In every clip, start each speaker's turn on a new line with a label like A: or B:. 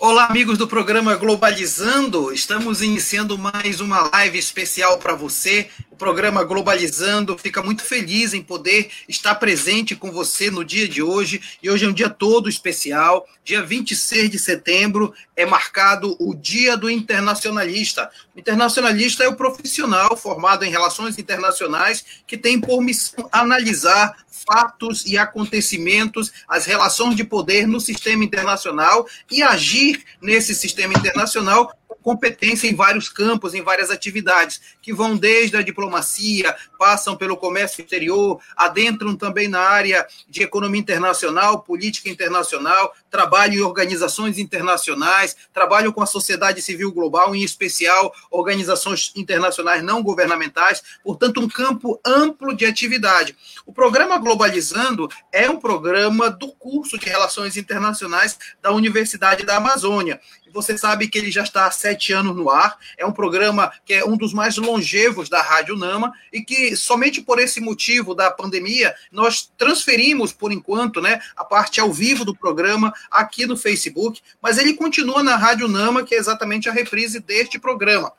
A: Olá, amigos do programa Globalizando. Estamos iniciando mais uma live especial para você. Programa Globalizando fica muito feliz em poder estar presente com você no dia de hoje. E hoje é um dia todo especial. Dia 26 de setembro é marcado o Dia do Internacionalista. O internacionalista é o profissional formado em relações internacionais que tem por missão analisar fatos e acontecimentos, as relações de poder no sistema internacional e agir nesse sistema internacional competência em vários campos, em várias atividades, que vão desde a diplomacia, passam pelo comércio exterior, adentram também na área de economia internacional, política internacional, trabalham em organizações internacionais, trabalham com a sociedade civil global, em especial organizações internacionais não governamentais, portanto, um campo amplo de atividade. O programa Globalizando é um programa do curso de Relações Internacionais da Universidade da Amazônia. Você sabe que ele já está há sete anos no ar. É um programa que é um dos mais longevos da Rádio Nama e que somente por esse motivo da pandemia nós transferimos por enquanto, né, a parte ao vivo do programa aqui no Facebook, mas ele continua na Rádio Nama, que é exatamente a reprise deste programa.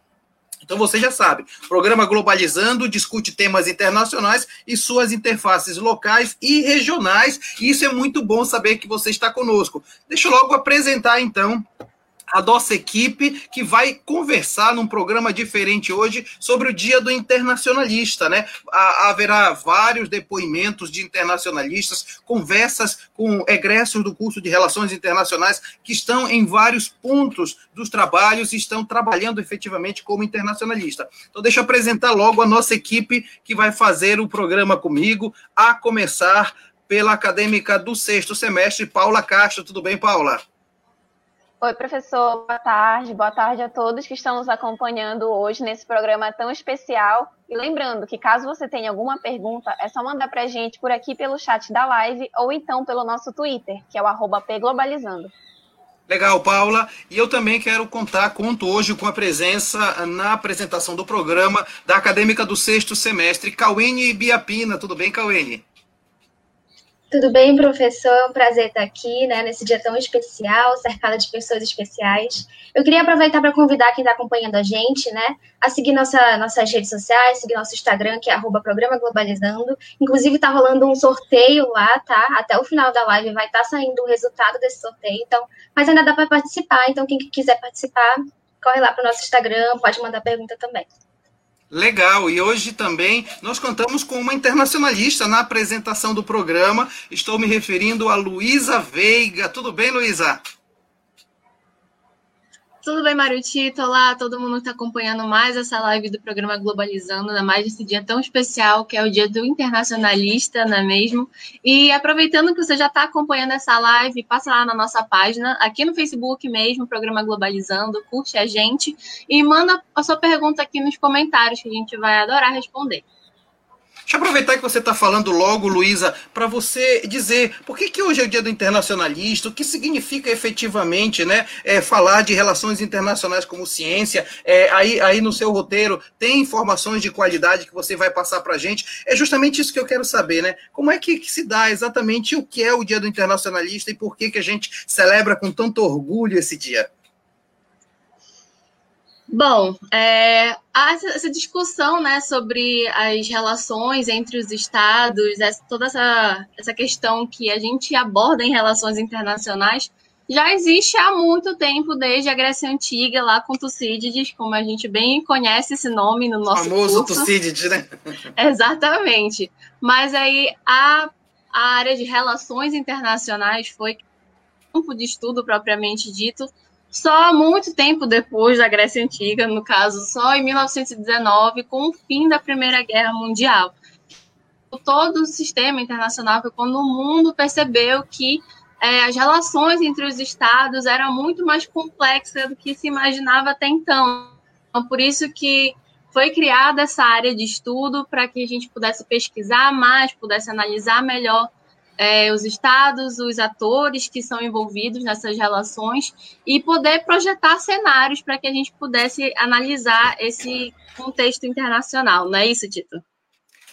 A: Então você já sabe, programa Globalizando discute temas internacionais e suas interfaces locais e regionais. E isso é muito bom saber que você está conosco. Deixa eu logo apresentar então a nossa equipe que vai conversar num programa diferente hoje sobre o Dia do Internacionalista, né? Haverá vários depoimentos de internacionalistas, conversas com egressos do curso de Relações Internacionais que estão em vários pontos dos trabalhos e estão trabalhando efetivamente como internacionalista. Então, deixa eu apresentar logo a nossa equipe que vai fazer o programa comigo, a começar pela acadêmica do sexto semestre, Paula Castro. Tudo bem, Paula?
B: Oi, professor, boa tarde. Boa tarde a todos que estão nos acompanhando hoje nesse programa tão especial. E lembrando que caso você tenha alguma pergunta, é só mandar para a gente por aqui pelo chat da live ou então pelo nosso Twitter, que é o pglobalizando.
A: Legal, Paula. E eu também quero contar, conto hoje com a presença na apresentação do programa da acadêmica do sexto semestre, Cauene Biapina. Tudo bem, Cauene?
C: Tudo bem, professor? É um prazer estar aqui, né, nesse dia tão especial, cercada de pessoas especiais. Eu queria aproveitar para convidar quem está acompanhando a gente, né, a seguir nossa, nossas redes sociais, seguir nosso Instagram, que é arroba Programa Globalizando. Inclusive, está rolando um sorteio lá, tá? Até o final da live vai estar tá saindo o resultado desse sorteio, então, mas ainda dá para participar, então quem quiser participar, corre lá para o nosso Instagram, pode mandar pergunta também.
A: Legal, e hoje também nós contamos com uma internacionalista na apresentação do programa. Estou me referindo a Luísa Veiga. Tudo bem, Luísa?
D: Tudo bem, Marutito? Olá, todo mundo que está acompanhando mais essa live do programa Globalizando, ainda mais esse dia tão especial que é o dia do internacionalista, não é mesmo? E aproveitando que você já está acompanhando essa live, passa lá na nossa página, aqui no Facebook mesmo, programa Globalizando, curte a gente e manda a sua pergunta aqui nos comentários, que a gente vai adorar responder.
A: Deixa eu aproveitar que você está falando logo, Luísa, para você dizer por que, que hoje é o Dia do Internacionalista, o que significa efetivamente né, é, falar de relações internacionais como ciência. É, aí, aí no seu roteiro tem informações de qualidade que você vai passar para a gente. É justamente isso que eu quero saber, né? Como é que, que, se dá exatamente o que é o Dia do Internacionalista e por que, que a gente celebra com tanto orgulho esse dia?
D: Bom, é, essa discussão né, sobre as relações entre os estados, essa, toda essa, essa questão que a gente aborda em relações internacionais, já existe há muito tempo, desde a Grécia Antiga, lá com Tucídides, como a gente bem conhece esse nome no nosso
A: o famoso
D: curso.
A: Tucídides, né?
D: Exatamente. Mas aí a, a área de relações internacionais foi campo de estudo propriamente dito, só muito tempo depois da Grécia Antiga, no caso, só em 1919, com o fim da Primeira Guerra Mundial. Todo o sistema internacional foi quando o mundo percebeu que é, as relações entre os estados eram muito mais complexas do que se imaginava até então. então por isso que foi criada essa área de estudo para que a gente pudesse pesquisar mais, pudesse analisar melhor é, os estados, os atores que são envolvidos nessas relações e poder projetar cenários para que a gente pudesse analisar esse contexto internacional, não é isso, Tito?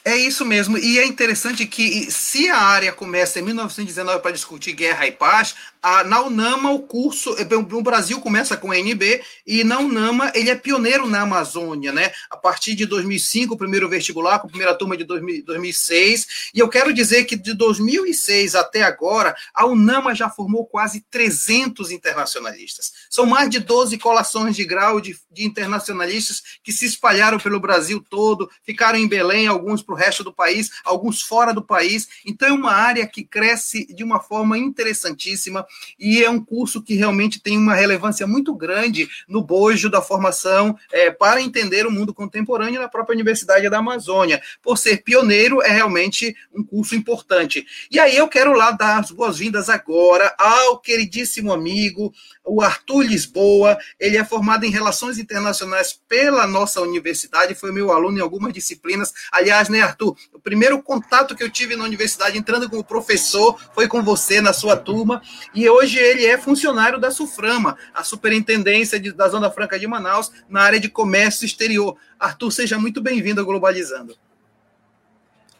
A: É isso mesmo, e é interessante que se a área começa em 1919 para discutir guerra e paz, a, na UNAMA o curso, é, o Brasil começa com NB, e na UNAMA ele é pioneiro na Amazônia, né? A partir de 2005, o primeiro vestibular, com a primeira turma de 2000, 2006, e eu quero dizer que de 2006 até agora, a UNAMA já formou quase 300 internacionalistas. São mais de 12 colações de grau de, de internacionalistas que se espalharam pelo Brasil todo, ficaram em Belém, alguns para o resto do país, alguns fora do país. Então, é uma área que cresce de uma forma interessantíssima e é um curso que realmente tem uma relevância muito grande no bojo da formação é, para entender o mundo contemporâneo na própria Universidade da Amazônia. Por ser pioneiro, é realmente um curso importante. E aí eu quero lá dar as boas-vindas agora ao queridíssimo amigo, o Arthur Lisboa. Ele é formado em Relações Internacionais pela nossa universidade, foi meu aluno em algumas disciplinas. Aliás, né, Arthur? O primeiro contato que eu tive na universidade, entrando como professor, foi com você na sua turma. E hoje ele é funcionário da SUFRAMA, a Superintendência de, da Zona Franca de Manaus, na área de comércio exterior. Arthur, seja muito bem-vindo ao Globalizando.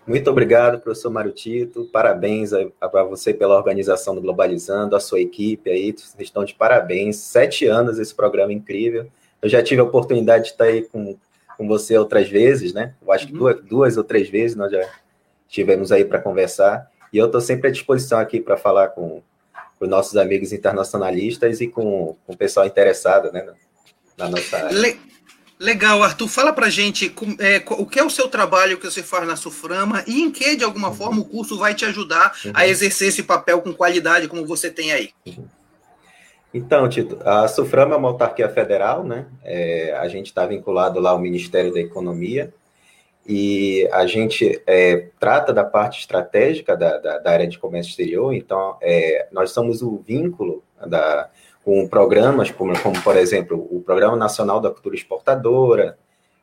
E: Muito obrigado, professor Mário Tito. Parabéns para você pela organização do Globalizando, a sua equipe aí, vocês estão de parabéns. Sete anos esse programa incrível. Eu já tive a oportunidade de estar aí com com você outras vezes, né? Eu acho que uhum. duas, duas ou três vezes nós já estivemos aí para conversar. E eu estou sempre à disposição aqui para falar com, com nossos amigos internacionalistas e com, com o pessoal interessado né, na nossa área. Le
A: legal, Arthur. Fala para gente é, o que é o seu trabalho que você faz na Suframa e em que, de alguma uhum. forma, o curso vai te ajudar uhum. a exercer esse papel com qualidade como você tem aí. Uhum.
E: Então, Tito, a Suframa é uma autarquia federal, né? É, a gente está vinculado lá ao Ministério da Economia e a gente é, trata da parte estratégica da, da, da, área de comércio exterior, então é, nós somos o vínculo da, com programas como, como, por exemplo, o Programa Nacional da Cultura Exportadora,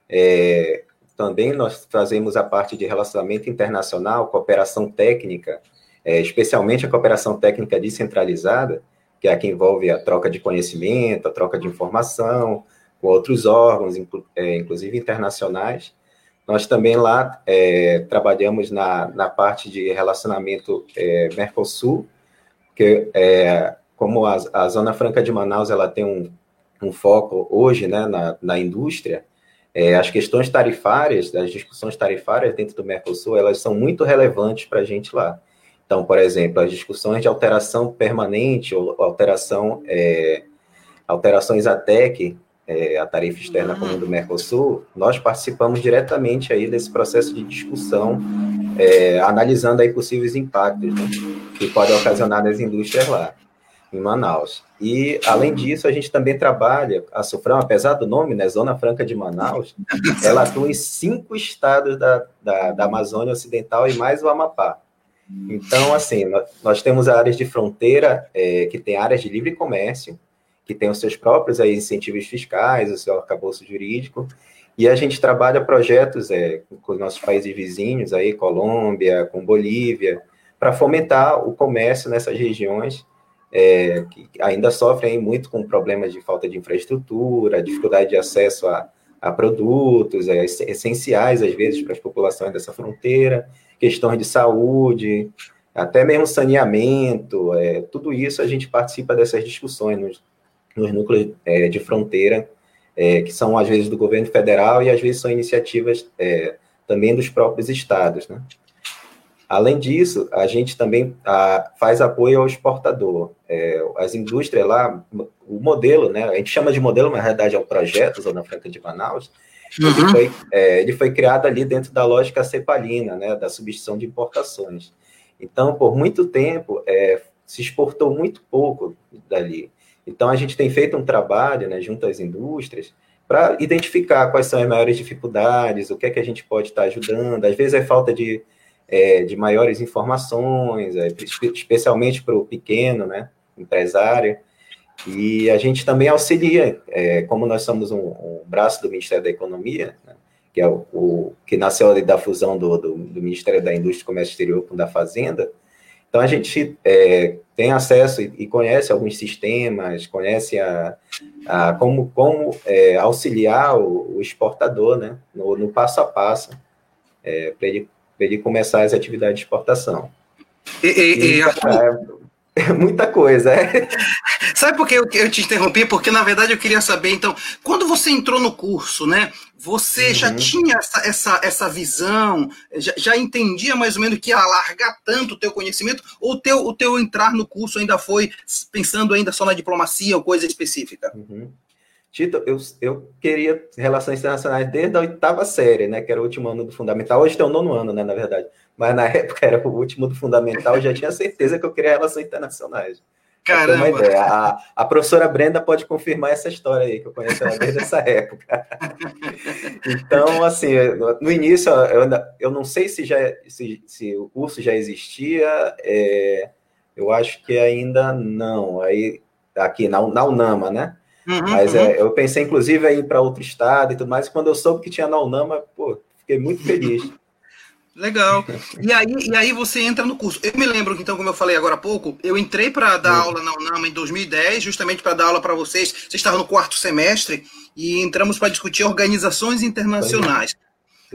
E: é, também nós fazemos a parte de relacionamento internacional, cooperação técnica, é, especialmente a cooperação técnica descentralizada, que é a que envolve a troca de conhecimento, a troca de informação com outros órgãos, é, inclusive internacionais. Nós também lá é, trabalhamos na, na parte de relacionamento é, Mercosul, que é, como a, a, Zona Franca de Manaus ela tem um, um foco hoje né, na, na indústria, é, as questões tarifárias, as discussões tarifárias dentro do Mercosul, elas são muito relevantes para a gente lá. Então, por exemplo, as discussões de alteração permanente ou alteração, é, alterações ATEC, é, a tarifa externa comum do Mercosul, nós participamos diretamente aí desse processo de discussão, é, analisando aí possíveis impactos né, que podem ocasionar nas indústrias lá, em Manaus. E, além disso, a gente também trabalha, a Sufrão, apesar do nome, né, Zona Franca de Manaus, ela atua em cinco estados da, da, da Amazônia Ocidental e mais o Amapá. Então, assim, nós temos áreas de fronteira é, que tem áreas de livre comércio, que tem os seus próprios aí, incentivos fiscais, o seu arcabouço jurídico, e a gente trabalha projetos é, com os nossos países vizinhos, aí, Colômbia, com Bolívia, para fomentar o comércio nessas regiões é, que ainda sofrem muito com problemas de falta de infraestrutura, dificuldade de acesso a, a produtos é, essenciais, às vezes, para as populações dessa fronteira, questões de saúde, até mesmo saneamento, é, tudo isso a gente participa dessas discussões nos, nos núcleos é, de fronteira, é, que são às vezes do governo federal e às vezes são iniciativas é, também dos próprios estados. Né? Além disso, a gente também a, faz apoio ao exportador. É, as indústrias lá, o modelo, né, a gente chama de modelo, mas na verdade é um projeto, Zona Franca de Manaus, Uhum. Ele, foi, é, ele foi criado ali dentro da lógica cepalina, né, da substituição de importações. Então, por muito tempo, é, se exportou muito pouco dali. Então, a gente tem feito um trabalho né, junto às indústrias para identificar quais são as maiores dificuldades, o que é que a gente pode estar ajudando. Às vezes é falta de, é, de maiores informações, é, especialmente para o pequeno né, empresário. E a gente também auxilia, é, como nós somos um, um, braço do Ministério da Economia, né, que é o, o, que nasceu ali da fusão do, do, do, Ministério da Indústria e Comércio Exterior com o da Fazenda. Então a gente é, tem acesso e, e, conhece alguns sistemas, conhece a, a como, como é, auxiliar o, o, exportador, né, no, no, passo a passo, é, para ele ele começar as atividades de exportação.
A: E, e, e,
E: é muita coisa, é.
A: Sabe por que eu, eu, te interrompi? Porque, na verdade, eu queria saber, então, quando você entrou no curso, né? Você uhum. já tinha essa, essa, essa visão, já, já, entendia mais ou menos que ia alargar tanto o teu conhecimento, ou teu, o teu entrar no curso ainda foi pensando ainda só na diplomacia ou coisa específica?
E: Uhum. Tito, eu, eu queria relações internacionais desde a oitava série, né? Que era o último ano do fundamental. Hoje tem o nono ano, né? Na verdade. Mas na época era o último do fundamental, eu já tinha certeza que eu queria relações internacionais.
A: Caramba!
E: Uma ideia. A, a professora Brenda pode confirmar essa história aí, que eu conheço ela desde essa época. então, assim, no início, eu, eu não sei se, já, se, se o curso já existia, é, eu acho que ainda não. Aí, aqui na, na UNAMA, né? Uhum, Mas uhum. É, eu pensei, inclusive, em ir para outro estado e tudo mais. Quando eu soube que tinha na UNAMA, pô, fiquei muito feliz.
A: Legal. E aí, e aí você entra no curso. Eu me lembro então, como eu falei agora há pouco, eu entrei para dar aula na UNAMA em 2010, justamente para dar aula para vocês. Vocês estavam no quarto semestre e entramos para discutir organizações internacionais.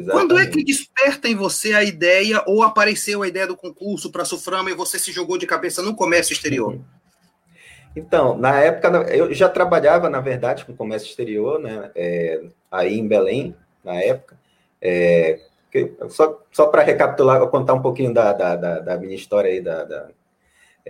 A: Quando é que desperta em você a ideia ou apareceu a ideia do concurso para a Suframa e você se jogou de cabeça no comércio exterior? Uhum.
E: Então, na época, eu já trabalhava, na verdade, com comércio exterior, né? É, aí em Belém, na época. É, só só para recapitular, contar um pouquinho da, da, da, da minha história aí, da, da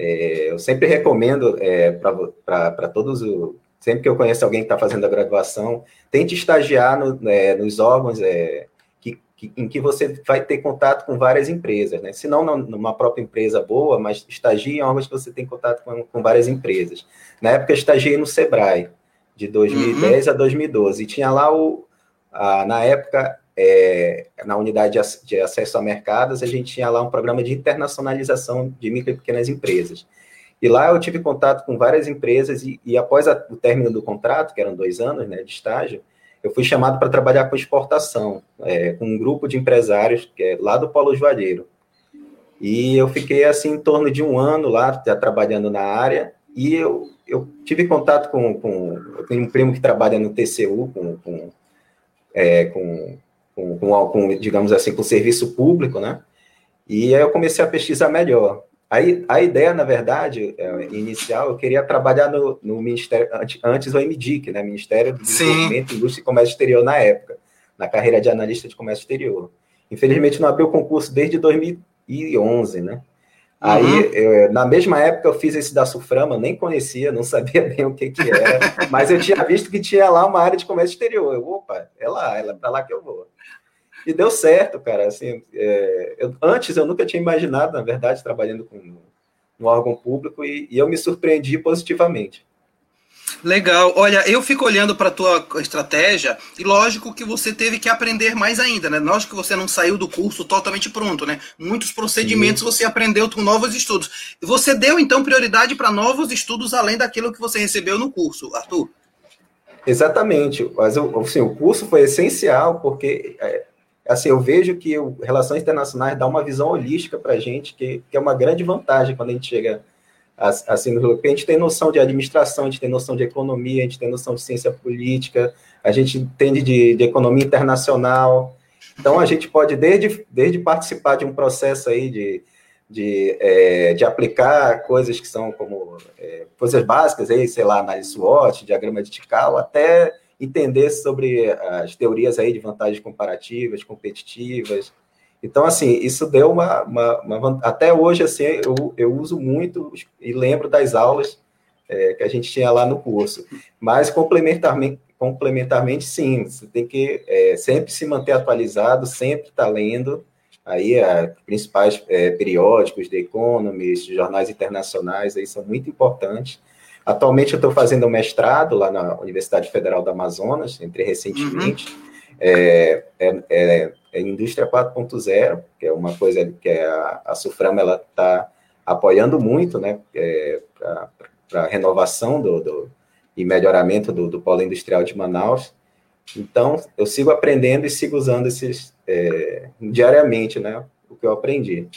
E: é, eu sempre recomendo é, para todos, o, sempre que eu conheço alguém que está fazendo a graduação, tente estagiar no, é, nos órgãos é, que, que, em que você vai ter contato com várias empresas, né? Se não numa própria empresa boa, mas estagie em órgãos que você tem contato com, com várias empresas. Na época, eu estagiei no Sebrae, de 2010 uhum. a 2012, e tinha lá o, a, na época, é, na unidade de acesso a mercados, a gente tinha lá um programa de internacionalização de micro e pequenas empresas. E lá eu tive contato com várias empresas e, e após a, o término do contrato, que eram dois anos né, de estágio, eu fui chamado para trabalhar com exportação, é, com um grupo de empresários que é lá do Polo Joalheiro. E eu fiquei assim em torno de um ano lá, já trabalhando na área, e eu, eu tive contato com, com eu tenho um primo que trabalha no TCU, com, com, é, com com, com, com, digamos assim, com serviço público, né? E aí eu comecei a pesquisar melhor. Aí, a ideia, na verdade, é, inicial, eu queria trabalhar no, no Ministério, antes do MDIC, né? Ministério do Desenvolvimento, Indústria e Comércio Exterior, na época, na carreira de analista de comércio exterior. Infelizmente, não abriu o concurso desde 2011, né? Aí, uhum. eu, na mesma época, eu fiz esse da Suframa, nem conhecia, não sabia bem o que, que era, mas eu tinha visto que tinha lá uma área de comércio exterior. Eu, opa, é lá, é para lá que eu vou. E deu certo, cara. Assim, é, eu, antes eu nunca tinha imaginado, na verdade, trabalhando com um órgão público e, e eu me surpreendi positivamente.
A: Legal. Olha, eu fico olhando para a tua estratégia e lógico que você teve que aprender mais ainda, né? Lógico que você não saiu do curso totalmente pronto, né? Muitos procedimentos Sim. você aprendeu com novos estudos. Você deu então prioridade para novos estudos além daquilo que você recebeu no curso, Arthur?
E: Exatamente. Mas assim, o curso foi essencial porque é, assim, eu vejo que o Relações Internacionais dá uma visão holística para a gente, que, que, é uma grande vantagem quando a gente chega assim no porque a gente tem noção de administração, a gente tem noção de economia, a gente tem noção de ciência política, a gente entende de, de economia internacional. Então, a gente pode, desde, desde participar de um processo aí de, de, é, de aplicar coisas que são como é, coisas básicas, aí, sei lá, análise SWOT, diagrama de Tikal, até entender sobre as teorias aí de vantagens comparativas, competitivas. Então, assim, isso deu uma, uma, uma até hoje, assim, eu, eu uso muito e lembro das aulas é, que a gente tinha lá no curso. Mas, complementarmente, complementarmente sim, você tem que é, sempre se manter atualizado, sempre estar tá lendo, aí é, principais é, periódicos, The Economist, jornais internacionais, aí são muito importantes, Atualmente eu estou fazendo um mestrado lá na Universidade Federal do Amazonas, entrei recentemente, uhum. é, é, é, é, Indústria 4.0, que é uma coisa que a, a Suframa está apoiando muito, né, é, para a renovação do, do, e melhoramento do, do polo industrial de Manaus. Então, eu sigo aprendendo e sigo usando esses é, diariamente, né? Que eu aprendi.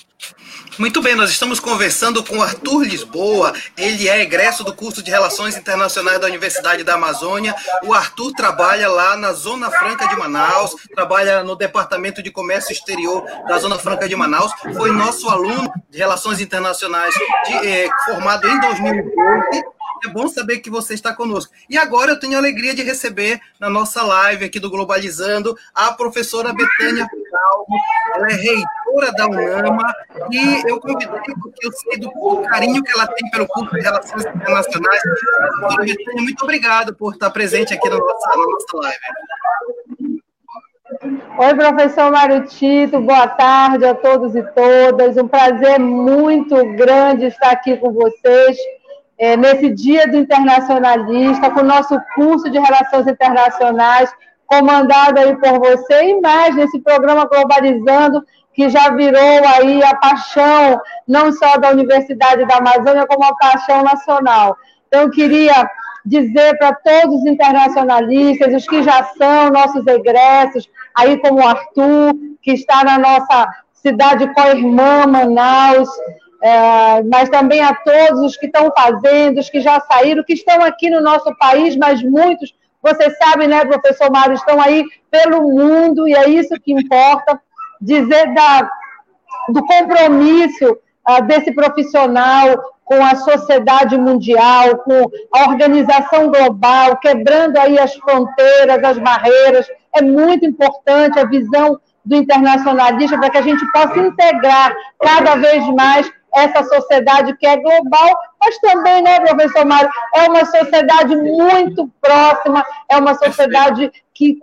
A: Muito bem, nós estamos conversando com Arthur Lisboa. Ele é egresso do curso de Relações Internacionais da Universidade da Amazônia. O Arthur trabalha lá na Zona Franca de Manaus, trabalha no Departamento de Comércio Exterior da Zona Franca de Manaus. Foi nosso aluno de Relações Internacionais de, eh, formado em 2012 é bom saber que você está conosco. E agora eu tenho a alegria de receber na nossa live aqui do Globalizando a professora Betânia Calvo. Ela é reitora da UNAMA e eu convidei porque eu sei do, carinho que ela tem pelo curso de Relações Internacionais. Muito obrigado por estar presente aqui na nossa, na nossa live.
F: Oi, professor Mário Tito, boa tarde a todos e todas. Um prazer muito grande estar aqui com vocês é, nesse Dia do Internacionalista, com o nosso curso de Relações Internacionais, comandado aí por você, e mais nesse programa Globalizando, que já virou aí a paixão, não só da Universidade da Amazônia, como a paixão nacional. Então, eu queria dizer para todos os internacionalistas, os que já são nossos egressos, aí como o Arthur, que está na nossa cidade co-irmã, Manaus, é, mas também a todos os que estão fazendo, os que já saíram, que estão aqui no nosso país, mas muitos, você sabe, né, professor Mário, estão aí pelo mundo, e é isso que importa, dizer da, do compromisso uh, desse profissional com a sociedade mundial, com a organização global, quebrando aí as fronteiras, as barreiras, é muito importante a visão do internacionalista para que a gente possa integrar cada vez mais essa sociedade que é global, mas também, né, professor Mário, é uma sociedade muito próxima, é uma sociedade que,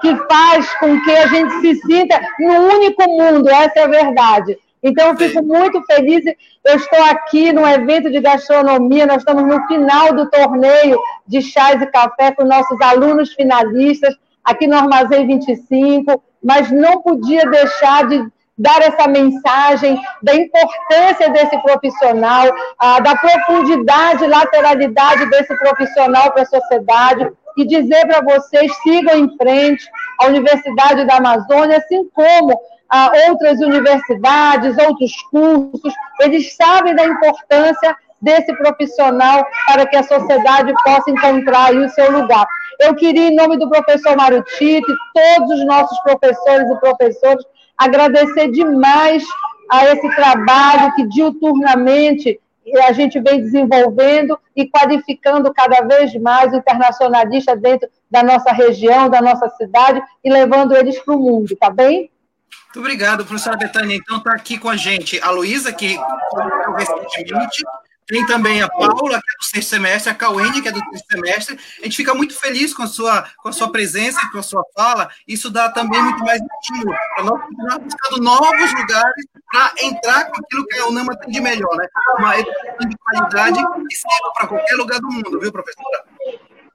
F: que faz com que a gente se sinta no único mundo, essa é a verdade. Então, eu fico muito feliz. Eu estou aqui no evento de gastronomia, nós estamos no final do torneio de chás e café com nossos alunos finalistas, aqui no Armazém 25, mas não podia deixar de dar essa mensagem da importância desse profissional, ah, da profundidade e lateralidade desse profissional para a sociedade e dizer para vocês, sigam em frente a Universidade da Amazônia, assim como ah, outras universidades, outros cursos, eles sabem da importância desse profissional para que a sociedade possa encontrar o seu lugar. Eu queria, em nome do professor Mário Tito, todos os nossos professores e professoras, agradecer demais a esse trabalho que diuturnamente a gente vem desenvolvendo e qualificando cada vez mais o internacionalista dentro da nossa região, da nossa cidade e levando eles para o mundo, tá bem?
A: Muito obrigado, professora Betânia. Então está aqui com a gente a Luísa, que recentemente, tem também a Paula, que é do sexto semestre, a Cauene, que é do sexto semestre. A gente fica muito feliz com a sua, com a sua presença e com a sua fala. Isso dá também muito mais estímulo para nós continuar buscando novos lugares para entrar com aquilo que a UNAMA tem de melhor, né? Uma educação de qualidade que serve para qualquer lugar do mundo, viu, professora?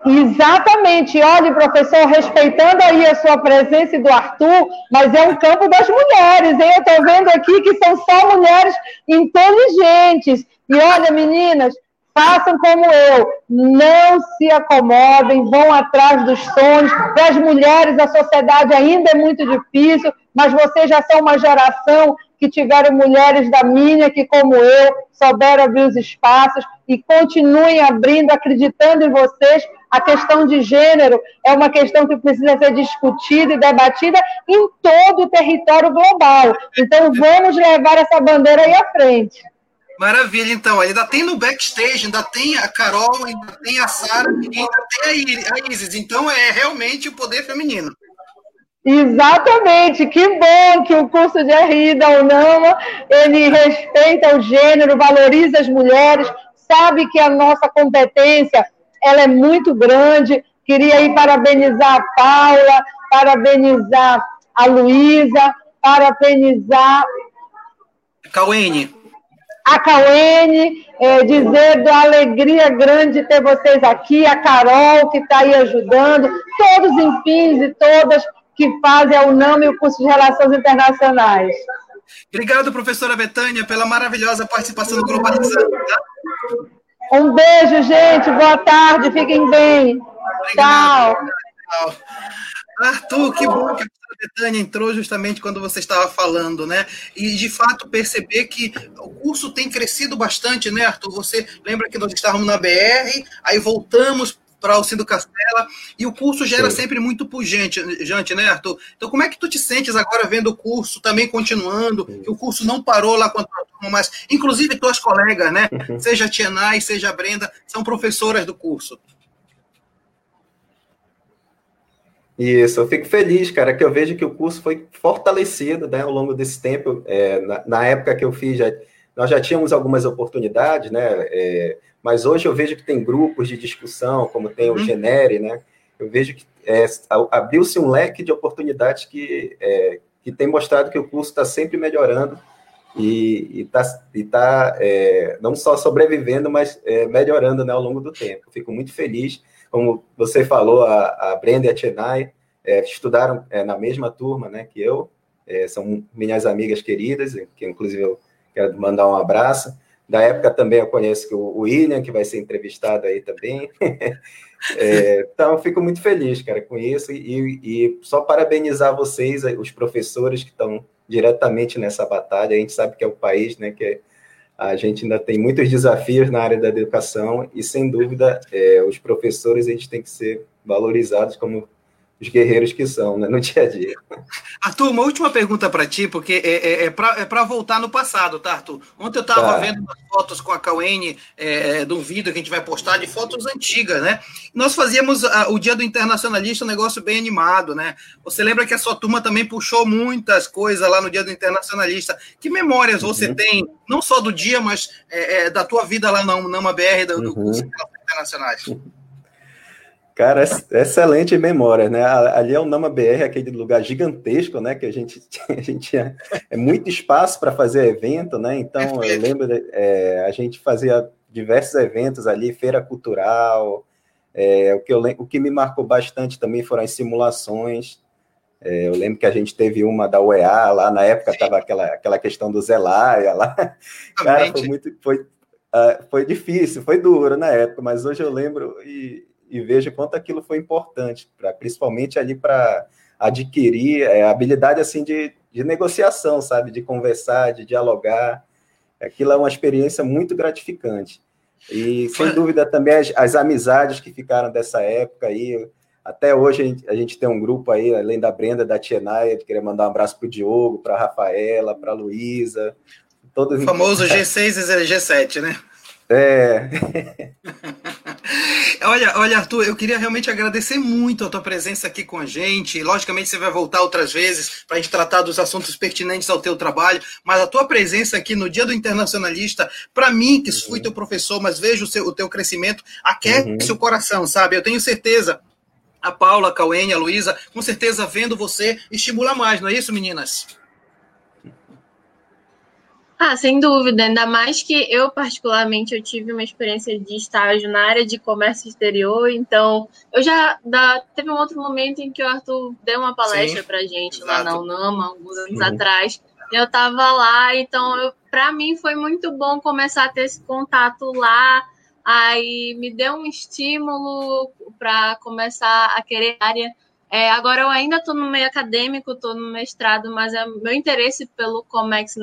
F: Exatamente. Olha, professor, respeitando aí a sua presença e do Arthur, mas é um campo das mulheres, hein? Eu estou vendo aqui que são só mulheres inteligentes e olha, meninas, façam como eu, não se acomodem, vão atrás dos sonhos. Para as mulheres, a sociedade ainda é muito difícil, mas vocês já são uma geração que tiveram mulheres da minha, que, como eu, souberam abrir os espaços e continuem abrindo, acreditando em vocês. A questão de gênero é uma questão que precisa ser discutida e debatida em todo o território global. Então, vamos levar essa bandeira aí à frente.
A: Maravilha, então. Ainda tem no backstage, ainda tem a Carol, ainda tem a Sara e ainda tem a Isis. Então é realmente o poder feminino.
F: Exatamente, que bom que o curso de RI da UNAMA, ele respeita o gênero, valoriza as mulheres, sabe que a nossa competência ela é muito grande. Queria aí parabenizar a Paula, parabenizar a Luísa, parabenizar...
A: Cauene
F: a Cauene, é, dizer da alegria grande de ter vocês aqui, a Carol, que está aí ajudando, todos, enfim, e todas que fazem a UNAM e o curso de Relações Internacionais.
A: Obrigado, professora Betânia, pela maravilhosa participação no Globalizando. Tá?
F: Um beijo, gente. Boa tarde. Fiquem bem. Obrigado. Tchau.
A: Legal. Arthur, que bom que a Betânia entrou justamente quando você estava falando, né? E de fato perceber que o curso tem crescido bastante, né, Arthur? Você lembra que nós estávamos na BR, aí voltamos para Alcindo Castela, e o curso já era sempre muito pujante, gente, né, Arthur? Então, como é que tu te sentes agora vendo o curso também continuando, que o curso não parou lá com a tua turma, mas inclusive tuas colegas, né? Uhum. Seja a Tienai, seja a Brenda, são professoras do curso.
E: Isso, eu fico feliz, cara, que eu vejo que o curso foi fortalecido né, ao longo desse tempo. É, na, na, época que eu fiz, já, nós já tínhamos algumas oportunidades, né? É, mas hoje eu vejo que tem grupos de discussão, como tem o uhum. Genere, né? Eu vejo que é, abriu-se um leque de oportunidades que, é, que tem mostrado que o curso está sempre melhorando e está tá, é, não só sobrevivendo, mas é, melhorando né, ao longo do tempo. Fico muito feliz como você falou, a, a Brenda e a Chennai é, estudaram é, na mesma turma né, que eu, é, são minhas amigas queridas, que inclusive eu quero mandar um abraço. Da época também eu conheço o William, que vai ser entrevistado aí também. É, então, fico muito feliz, cara, com isso. E, e, só parabenizar vocês, os professores que estão diretamente nessa batalha. A gente sabe que é o país, né, que é a gente ainda tem muitos desafios na área da educação e, sem dúvida, é, os professores eles têm que ser valorizados como os guerreiros que são né, no dia a dia.
A: Arthur, uma última pergunta para ti, porque é, é, é para é voltar no passado, tá, Arthur? Ontem eu estava tá. vendo umas fotos com a Cauene é, é, de um vídeo que a gente vai postar de fotos antigas, né? Nós fazíamos a, o dia do internacionalista um negócio bem animado, né? Você lembra que a sua turma também puxou muitas coisas lá no dia do internacionalista. Que memórias uhum. você tem, não só do dia, mas é, da tua vida lá na Nama BR, do, uhum. do curso internacionais? Uhum.
E: Cara, excelente memória, né? Ali é o Nama BR, aquele lugar gigantesco, né? Que a gente, a gente tinha é muito espaço para fazer evento, né? Então, eu lembro, é, a gente fazia diversos eventos ali, feira cultural. É, o, que eu, o que me marcou bastante também foram as simulações. É, eu lembro que a gente teve uma da UEA lá, na época estava aquela, aquela questão do Zelaya lá. Cara, foi muito. Foi, uh, foi difícil, foi duro na época, mas hoje eu lembro e e vejo quanto aquilo foi importante, pra, principalmente ali para adquirir é, habilidade assim de, de negociação, sabe, de conversar, de dialogar. Aquilo é uma experiência muito gratificante. E sem dúvida também as, as amizades que ficaram dessa época aí. Até hoje a gente, a gente, tem um grupo aí, além da Brenda, da Tienaya, de querer mandar um abraço para o Diogo, para a Rafaela, para a Luísa.
A: O famoso G6 e G7, né?
E: É.
A: olha, olha, Arthur, eu queria realmente agradecer muito a tua presença aqui com a gente. Logicamente, você vai voltar outras vezes para a gente tratar dos assuntos pertinentes ao teu trabalho, mas a tua presença aqui no Dia do Internacionalista, para mim, que fui teu professor, mas vejo o, seu, o teu crescimento, aquece uhum. o coração, sabe? Eu tenho certeza. A Paula, a Cauene, a Luísa, com certeza vendo você estimula mais, não é isso, meninas?
D: Ah, sem dúvida, ainda mais que eu, particularmente, eu tive uma experiência de estágio na área de comércio exterior, então eu já da, teve um outro momento em que o Arthur deu uma palestra para gente exato. lá na UNAMA, alguns anos uhum. atrás. Eu estava lá, então para mim foi muito bom começar a ter esse contato lá. Aí me deu um estímulo para começar a querer área é, agora eu ainda estou no meio acadêmico, estou no mestrado, mas é, meu interesse pelo Comex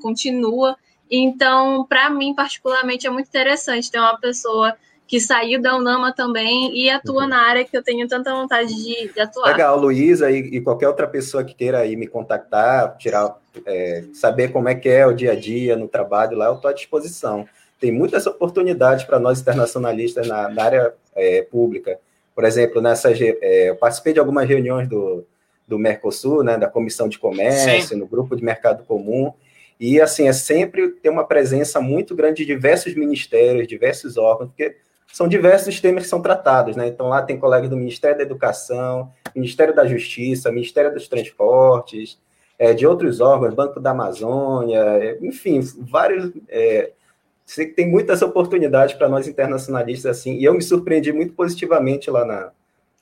D: continua. Então, para mim, particularmente, é muito interessante ter uma pessoa que saiu da UNAMA também e atua uhum. na área que eu tenho tanta vontade de, de atuar.
E: Legal, Luísa e, e, qualquer outra pessoa que queira aí me contactar, tirar, é, saber como é que é o dia a dia no trabalho lá, eu estou à disposição. Tem muitas oportunidades para nós internacionalistas na, na área é, pública. Por exemplo, nessa, é, eu participei de algumas reuniões do, do Mercosul, né, da Comissão de Comércio, Sim. no Grupo de Mercado Comum, e assim, é sempre ter uma presença muito grande de diversos ministérios, diversos órgãos, porque são diversos temas que são tratados, né? Então lá tem colegas do Ministério da Educação, Ministério da Justiça, Ministério dos Transportes, é, de outros órgãos, Banco da Amazônia, é, enfim, vários é, sei que tem muitas oportunidades para nós internacionalistas assim, e eu me surpreendi muito positivamente lá na,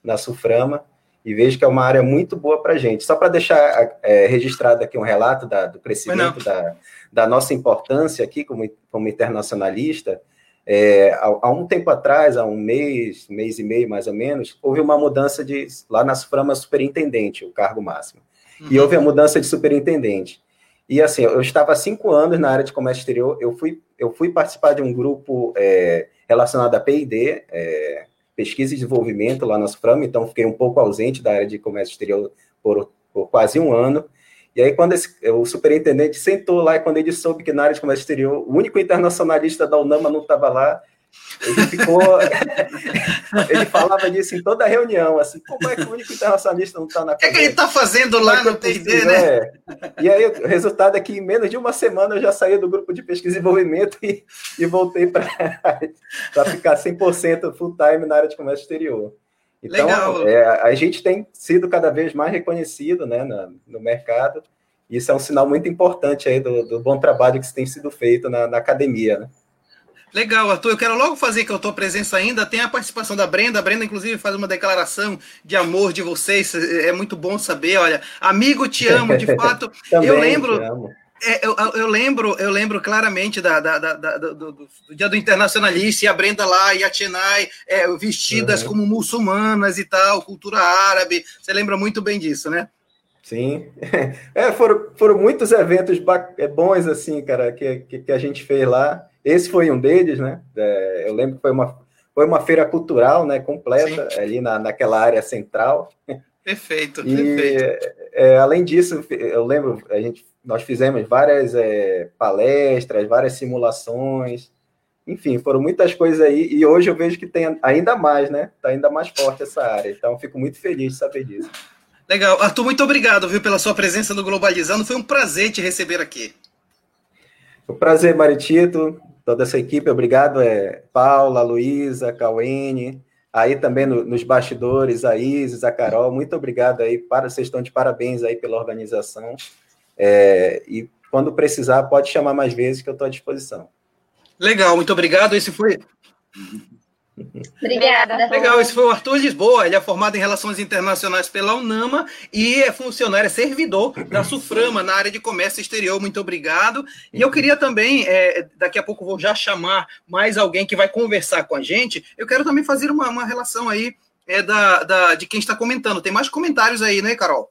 E: na Suframa, e vejo que é uma área muito boa para a gente. Só para deixar é, registrado aqui um relato da, do crescimento da, da nossa importância aqui como, como internacionalista, É, há, há, um tempo atrás, há um mês, mês e meio mais ou menos, houve uma mudança de lá na Suprema superintendente, o cargo máximo. Uhum. E houve a mudança de superintendente. E assim, eu estava há cinco anos na área de comércio exterior, eu fui, eu fui participar de um grupo é, relacionado a PID, é, pesquisa e desenvolvimento lá na Suprema, então fiquei um pouco ausente da área de comércio exterior por, por quase um ano. E aí, quando esse, o superintendente sentou lá, e quando ele soube que na área de comércio exterior, o único internacionalista da UNAMA não estava lá, ele ficou. ele falava disso em toda a reunião, assim, como é que o único internacionalista não está na. O
A: que, é que ele está fazendo lá é no TD, né? É.
E: E aí, o resultado é que em menos de uma semana eu já saí do grupo de pesquisa e desenvolvimento e, e voltei para ficar 100% full time na área de comércio exterior. Então, é, a gente tem sido cada vez mais reconhecido né, na, no mercado. Isso é um sinal muito importante aí do, do bom trabalho que tem sido feito na, na, academia. Né?
A: Legal, Arthur. Eu quero logo fazer que eu estou presença ainda. Tem a participação da Brenda. A Brenda, inclusive, faz uma declaração de amor de vocês. É muito bom saber. Olha, amigo, te amo. De fato, eu lembro. É, eu, eu, lembro, eu lembro claramente da, da, da, da do, do, do, Dia do Internacionalista e a Brenda lá e a Chennai é, vestidas uhum. como muçulmanas e tal, cultura árabe. Você lembra muito bem disso, né?
E: Sim. É, foram, foram muitos eventos é, bons, assim, cara, que, que, que, a gente fez lá. Esse foi um deles, né? É, eu lembro que foi uma, foi uma feira cultural, né, completa, Sim. ali na, naquela área central.
A: Perfeito,
E: e,
A: perfeito.
E: É, além disso, eu lembro, a gente nós fizemos várias é, palestras, várias simulações, enfim, foram muitas coisas aí, e hoje eu vejo que tem ainda mais, né? Está ainda mais forte essa área, então fico muito feliz de saber disso.
A: Legal. Arthur, muito obrigado, viu, pela sua presença no Globalizando, foi um prazer te receber aqui.
E: O prazer, Maritito, toda essa equipe, obrigado, é Paula, Luísa, Cauene, aí também no, nos bastidores, a Isis, a Carol, muito obrigado aí, para, vocês estão de parabéns aí pela organização, é, e quando precisar, pode chamar mais vezes que eu estou à disposição.
A: Legal, muito obrigado. Esse foi.
C: Obrigada.
A: Legal, esse foi o Arthur Lisboa. Ele é formado em Relações Internacionais pela UNAMA e é funcionário, é servidor da Suframa na área de comércio exterior. Muito obrigado. E eu queria também, é, daqui a pouco vou já chamar mais alguém que vai conversar com a gente. Eu quero também fazer uma, uma relação aí é, da, da, de quem está comentando. Tem mais comentários aí, né, Carol?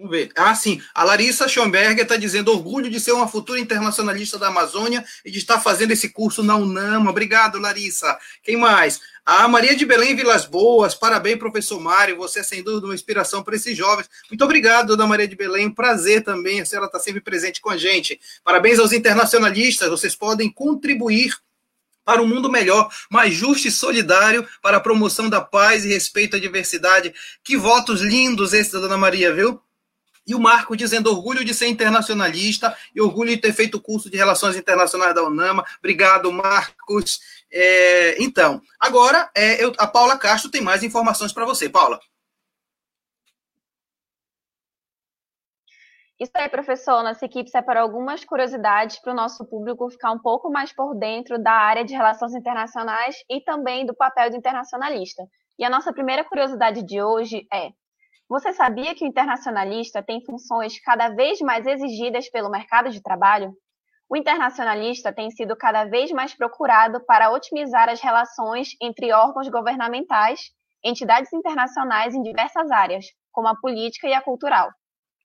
A: Vamos ver. Ah, sim. A Larissa Schomberger está dizendo orgulho de ser uma futura internacionalista da Amazônia e de estar fazendo esse curso na UNAMA. Obrigado, Larissa. Quem mais? A Maria de Belém Vilas Boas. Parabéns, professor Mário. Você é sem dúvida uma inspiração para esses jovens. Muito obrigado, dona Maria de Belém. Prazer também. A senhora está sempre presente com a gente. Parabéns aos internacionalistas. Vocês podem contribuir para um mundo melhor, mais justo e solidário, para a promoção da paz e respeito à diversidade. Que votos lindos esses da Dona Maria, viu? E o Marco dizendo orgulho de ser internacionalista e orgulho de ter feito o curso de Relações Internacionais da UNAMA. Obrigado, Marcos. É, então, agora é, eu, a Paula Castro tem mais informações para você. Paula.
B: Isso aí, professor. Nossa equipe separou algumas curiosidades para o nosso público ficar um pouco mais por dentro da área de relações internacionais e também do papel do internacionalista. E a nossa primeira curiosidade de hoje é: você sabia que o internacionalista tem funções cada vez mais exigidas pelo mercado de trabalho? O internacionalista tem sido cada vez mais procurado para otimizar as relações entre órgãos governamentais, entidades internacionais em diversas áreas, como a política e a cultural.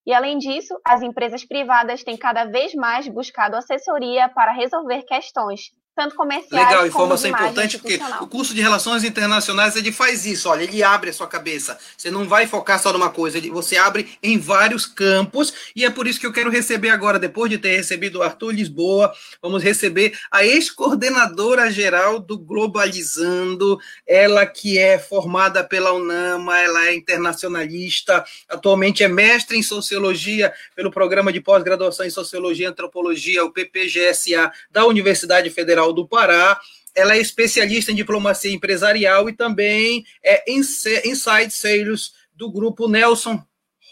B: E, além disso, as empresas privadas têm cada vez mais buscado assessoria para resolver questões tanto comerciais
A: Legal, informação importante, porque o curso de Relações Internacionais ele faz isso, olha, ele abre a sua cabeça. Você não vai focar só numa coisa, ele, você abre em vários campos, e é por isso que eu quero receber agora, depois de ter recebido o Arthur Lisboa, vamos receber a ex-coordenadora geral do Globalizando, ela que é formada pela UNAMA, ela é internacionalista, atualmente é mestre em Sociologia pelo Programa de Pós-Graduação em Sociologia e Antropologia, o PPGSA, da Universidade Federal Federal do Pará. Ela é especialista em diplomacia empresarial e também é inside sales do grupo Nelson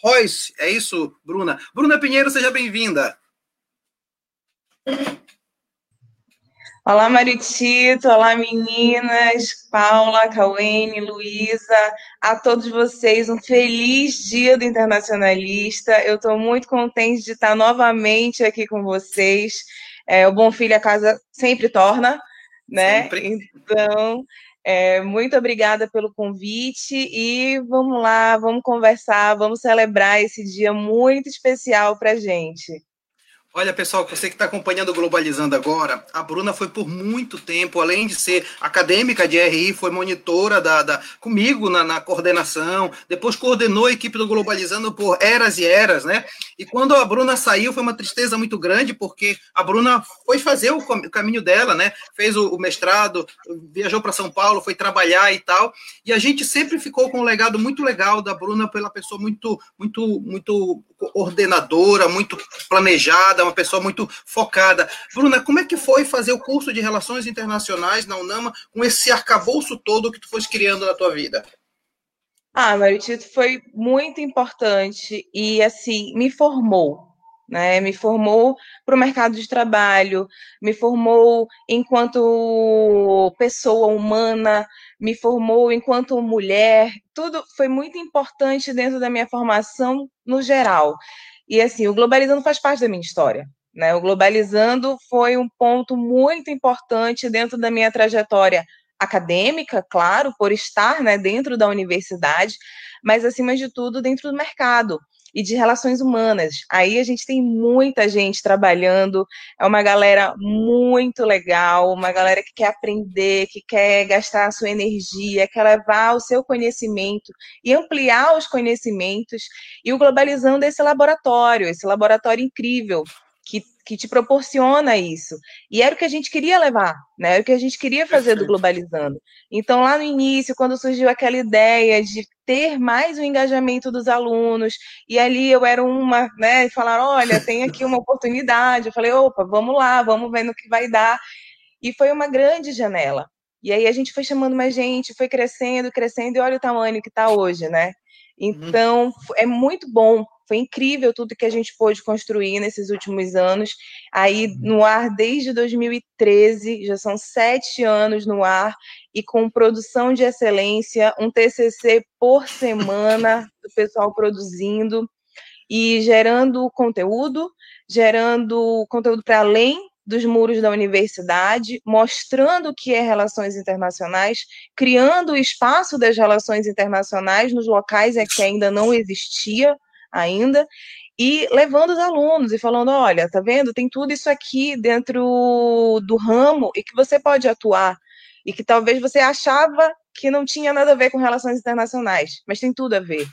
A: Royce. É isso, Bruna? Bruna Pinheiro, seja bem-vinda.
G: Olá, Maritito, olá, meninas, Paula, Cauene, Luísa, a todos vocês, um feliz dia do Internacionalista. Eu estou muito contente de estar novamente aqui com vocês. É, o bom filho a casa sempre torna, né? Sempre. Então, é, muito obrigada pelo convite e vamos lá, vamos conversar, vamos celebrar esse dia muito especial para gente.
A: Olha, pessoal, você que está acompanhando o Globalizando agora, a Bruna foi por muito tempo, além de ser acadêmica de RI, foi monitora da, da comigo na, na, coordenação, depois coordenou a equipe do Globalizando por eras e eras, né? E quando a Bruna saiu, foi uma tristeza muito grande, porque a Bruna foi fazer o, caminho dela, né? Fez o, o mestrado, viajou para São Paulo, foi trabalhar e tal. E a gente sempre ficou com um legado muito legal da Bruna, pela pessoa muito, muito, muito ordenadora, muito planejada uma pessoa muito focada. Bruna, como é que foi fazer o curso de Relações Internacionais na UNAMA com esse arcabouço todo que tu foste criando na tua vida?
G: Ah, Maritito, foi muito importante e, assim, me formou, né? Me formou para o mercado de trabalho, me formou enquanto pessoa humana, me formou enquanto mulher. Tudo foi muito importante dentro da minha formação no geral. E assim, o Globalizando faz parte da minha história. Né? O Globalizando foi um ponto muito importante dentro da minha trajetória acadêmica, claro, por estar né, dentro da universidade, mas acima de tudo dentro do mercado e de relações humanas. Aí a gente tem muita gente trabalhando, é uma galera muito legal, uma galera que quer aprender, que quer gastar a sua energia, quer levar o seu conhecimento e ampliar os conhecimentos. E o Globalizando é esse laboratório, esse laboratório incrível que que te proporciona isso. E era o que a gente queria levar, né? Era o que a gente queria fazer Perfeito. do Globalizando. Então, lá no início, quando surgiu aquela ideia de ter mais o engajamento dos alunos, e ali eu era uma, né, falaram, olha, tem aqui uma oportunidade. Eu falei, opa, vamos lá, vamos ver no que vai dar. E foi uma grande janela. E aí a gente foi chamando mais gente, foi crescendo, crescendo, e olha o tamanho que está hoje, né? Uhum. Então, é muito bom foi incrível tudo que a gente pôde construir nesses últimos anos. Aí uhum. no ar desde 2013, já são sete anos no ar, e com produção de excelência, um TCC por semana, do pessoal produzindo e gerando conteúdo, gerando conteúdo para além dos muros da universidade, mostrando o que é relações internacionais, criando o espaço das relações internacionais nos locais em que ainda não existia ainda, e levando os alunos e falando: olha, tá vendo? Tem tudo isso aqui dentro do ramo e que você pode atuar, e que talvez você achava que não tinha nada a ver com relações internacionais, mas tem tudo a ver.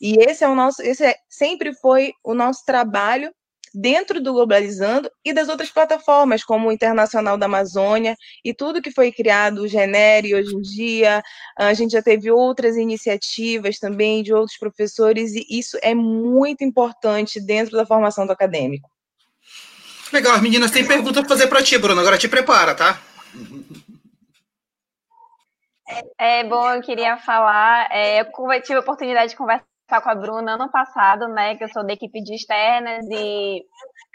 G: E esse é o nosso, esse é, sempre foi o nosso trabalho dentro do Globalizando e das outras plataformas, como o Internacional da Amazônia e tudo que foi criado, o Genere, hoje em dia. A gente já teve outras iniciativas também de outros professores, e isso é muito importante dentro da formação do acadêmico.
A: Legal, as meninas têm pergunta para fazer para ti, Bruno. Agora te prepara, tá?
B: É bom, eu queria falar. É, eu tive a oportunidade de conversar com a Bruna ano passado, né? Que eu sou da equipe de externas e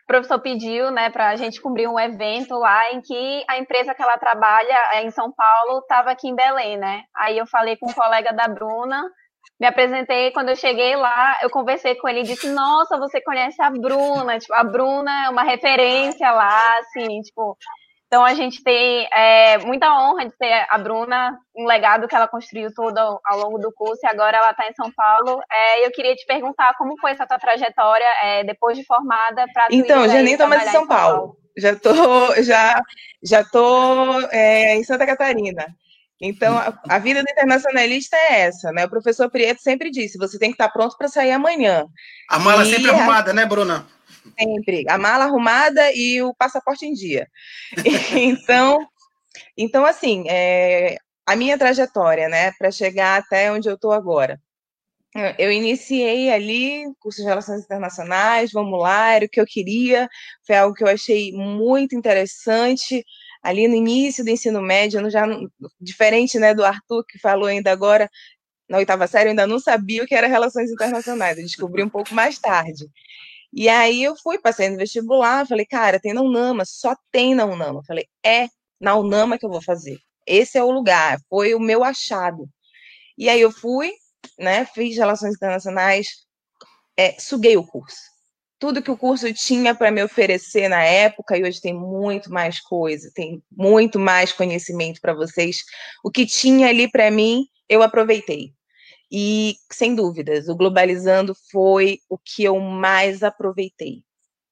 B: o professor pediu, né, para a gente cobrir um evento lá em que a empresa que ela trabalha é em São Paulo estava aqui em Belém, né? Aí eu falei com um colega da Bruna, me apresentei, quando eu cheguei lá, eu conversei com ele e disse, nossa, você conhece a Bruna, tipo, a Bruna é uma referência lá, assim, tipo, então a gente tem é, muita honra de ter a Bruna, um legado que ela construiu todo ao, longo do curso e agora ela está em São Paulo. É, eu queria te perguntar como foi essa tua trajetória é, depois de formada para
G: Então, já nem estou mais em São, Paulo. Paulo. Já tô, já, já tô é, em Santa Catarina. Então, a, a, vida do internacionalista é essa, né? O professor Prieto sempre disse: você tem que estar pronto para sair amanhã.
A: A mala e sempre arrumada, né, Bruna?
G: Sempre. A mala arrumada e o passaporte em dia. então, então assim, é, a minha trajetória, né, para chegar até onde eu estou agora. Eu iniciei ali curso de Relações Internacionais, vamos lá, era o que eu queria, foi algo que eu achei muito interessante. Ali no início do ensino médio, já diferente né, do Arthur, que falou ainda agora, na oitava série, eu ainda não sabia o que era Relações Internacionais, eu descobri um pouco mais tarde. E aí eu fui, passei no vestibular, falei, cara, tem na Unama, só tem na Unama. Falei, é na Unama que eu vou fazer. Esse é o lugar, foi o meu achado. E aí eu fui, né, fiz relações internacionais, é, suguei o curso. tudo que o curso tinha para me oferecer na época, e hoje tem muito mais coisa, tem muito mais conhecimento para vocês. O que tinha ali para mim, eu aproveitei. E, sem dúvidas, o Globalizando foi o que eu mais aproveitei,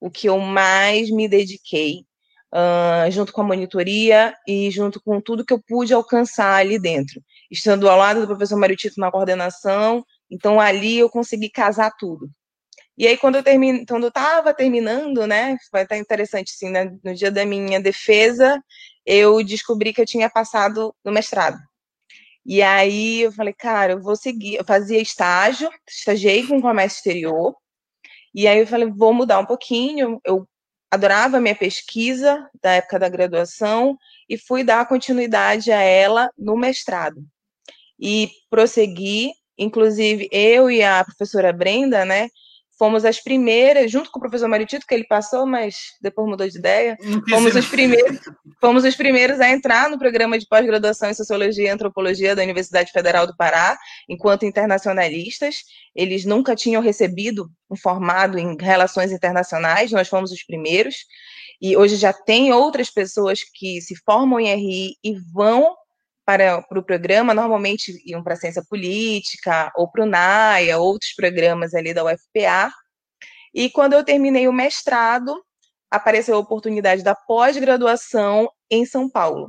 G: o que eu mais me dediquei, uh, junto com a monitoria e junto com tudo que eu pude alcançar ali dentro. Estando ao lado do professor Mário Tito na coordenação, então ali eu consegui casar tudo. E aí, quando eu termino, quando eu estava terminando, né, vai estar interessante, sim, né, no dia da minha defesa, eu descobri que eu tinha passado no mestrado. E aí eu falei, cara, eu vou seguir. Eu fazia estágio, estagiei com comércio exterior. E aí eu falei, vou mudar um pouquinho. Eu adorava a minha pesquisa da época da graduação e fui dar continuidade a ela no mestrado. E prossegui, inclusive eu e a professora Brenda, né, fomos as primeiras, junto com o professor Maritito, que ele passou, mas depois mudou de ideia, fomos os, primeiros, fomos os primeiros a entrar no programa de pós-graduação em Sociologia e Antropologia da Universidade Federal do Pará, enquanto internacionalistas. Eles nunca tinham recebido um formado em relações internacionais, nós fomos os primeiros. E hoje já tem outras pessoas que se formam em RI e vão para, para o programa, normalmente iam para a ciência política, ou para o NAIA, outros programas ali da UFPA. E quando eu terminei o mestrado, apareceu a oportunidade da pós-graduação em São Paulo.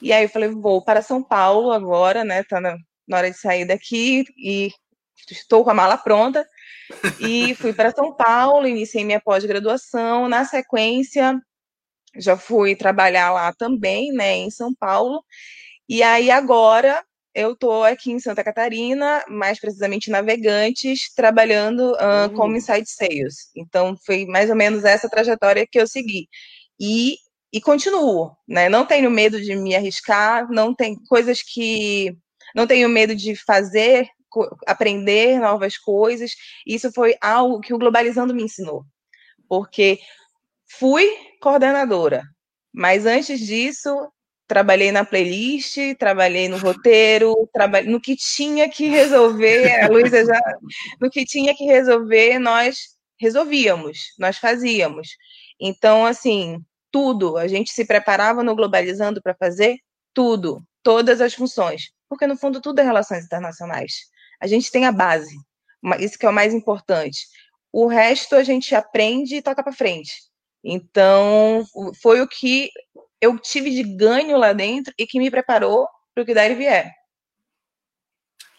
G: E aí eu falei, vou para São Paulo agora, né? Tá na, hora de sair daqui e estou com a mala pronta. E fui para São Paulo, iniciei minha pós-graduação. Na sequência, já fui trabalhar lá também, né, em São Paulo. E aí agora eu estou aqui em Santa Catarina, mais precisamente Navegantes, trabalhando uh, como Inside Sales. Então foi mais ou menos essa trajetória que eu segui. E, e continuo, né? Não tenho medo de me arriscar, não tem coisas que não tenho medo de fazer, aprender novas coisas. Isso foi algo que o Globalizando me ensinou. Porque fui coordenadora, mas antes disso, trabalhei na playlist, trabalhei no roteiro, trabalhei no que tinha que resolver, a Luísa já, no que tinha que resolver, nós resolvíamos, nós fazíamos. Então, assim, tudo, a gente se preparava no Globalizando para fazer tudo, todas as funções, porque no fundo tudo é relações internacionais. A gente tem a base, isso que é o mais importante. O resto a gente aprende e toca para frente. Então, foi o que eu tive de ganho lá dentro e que me preparou para o que der e vier.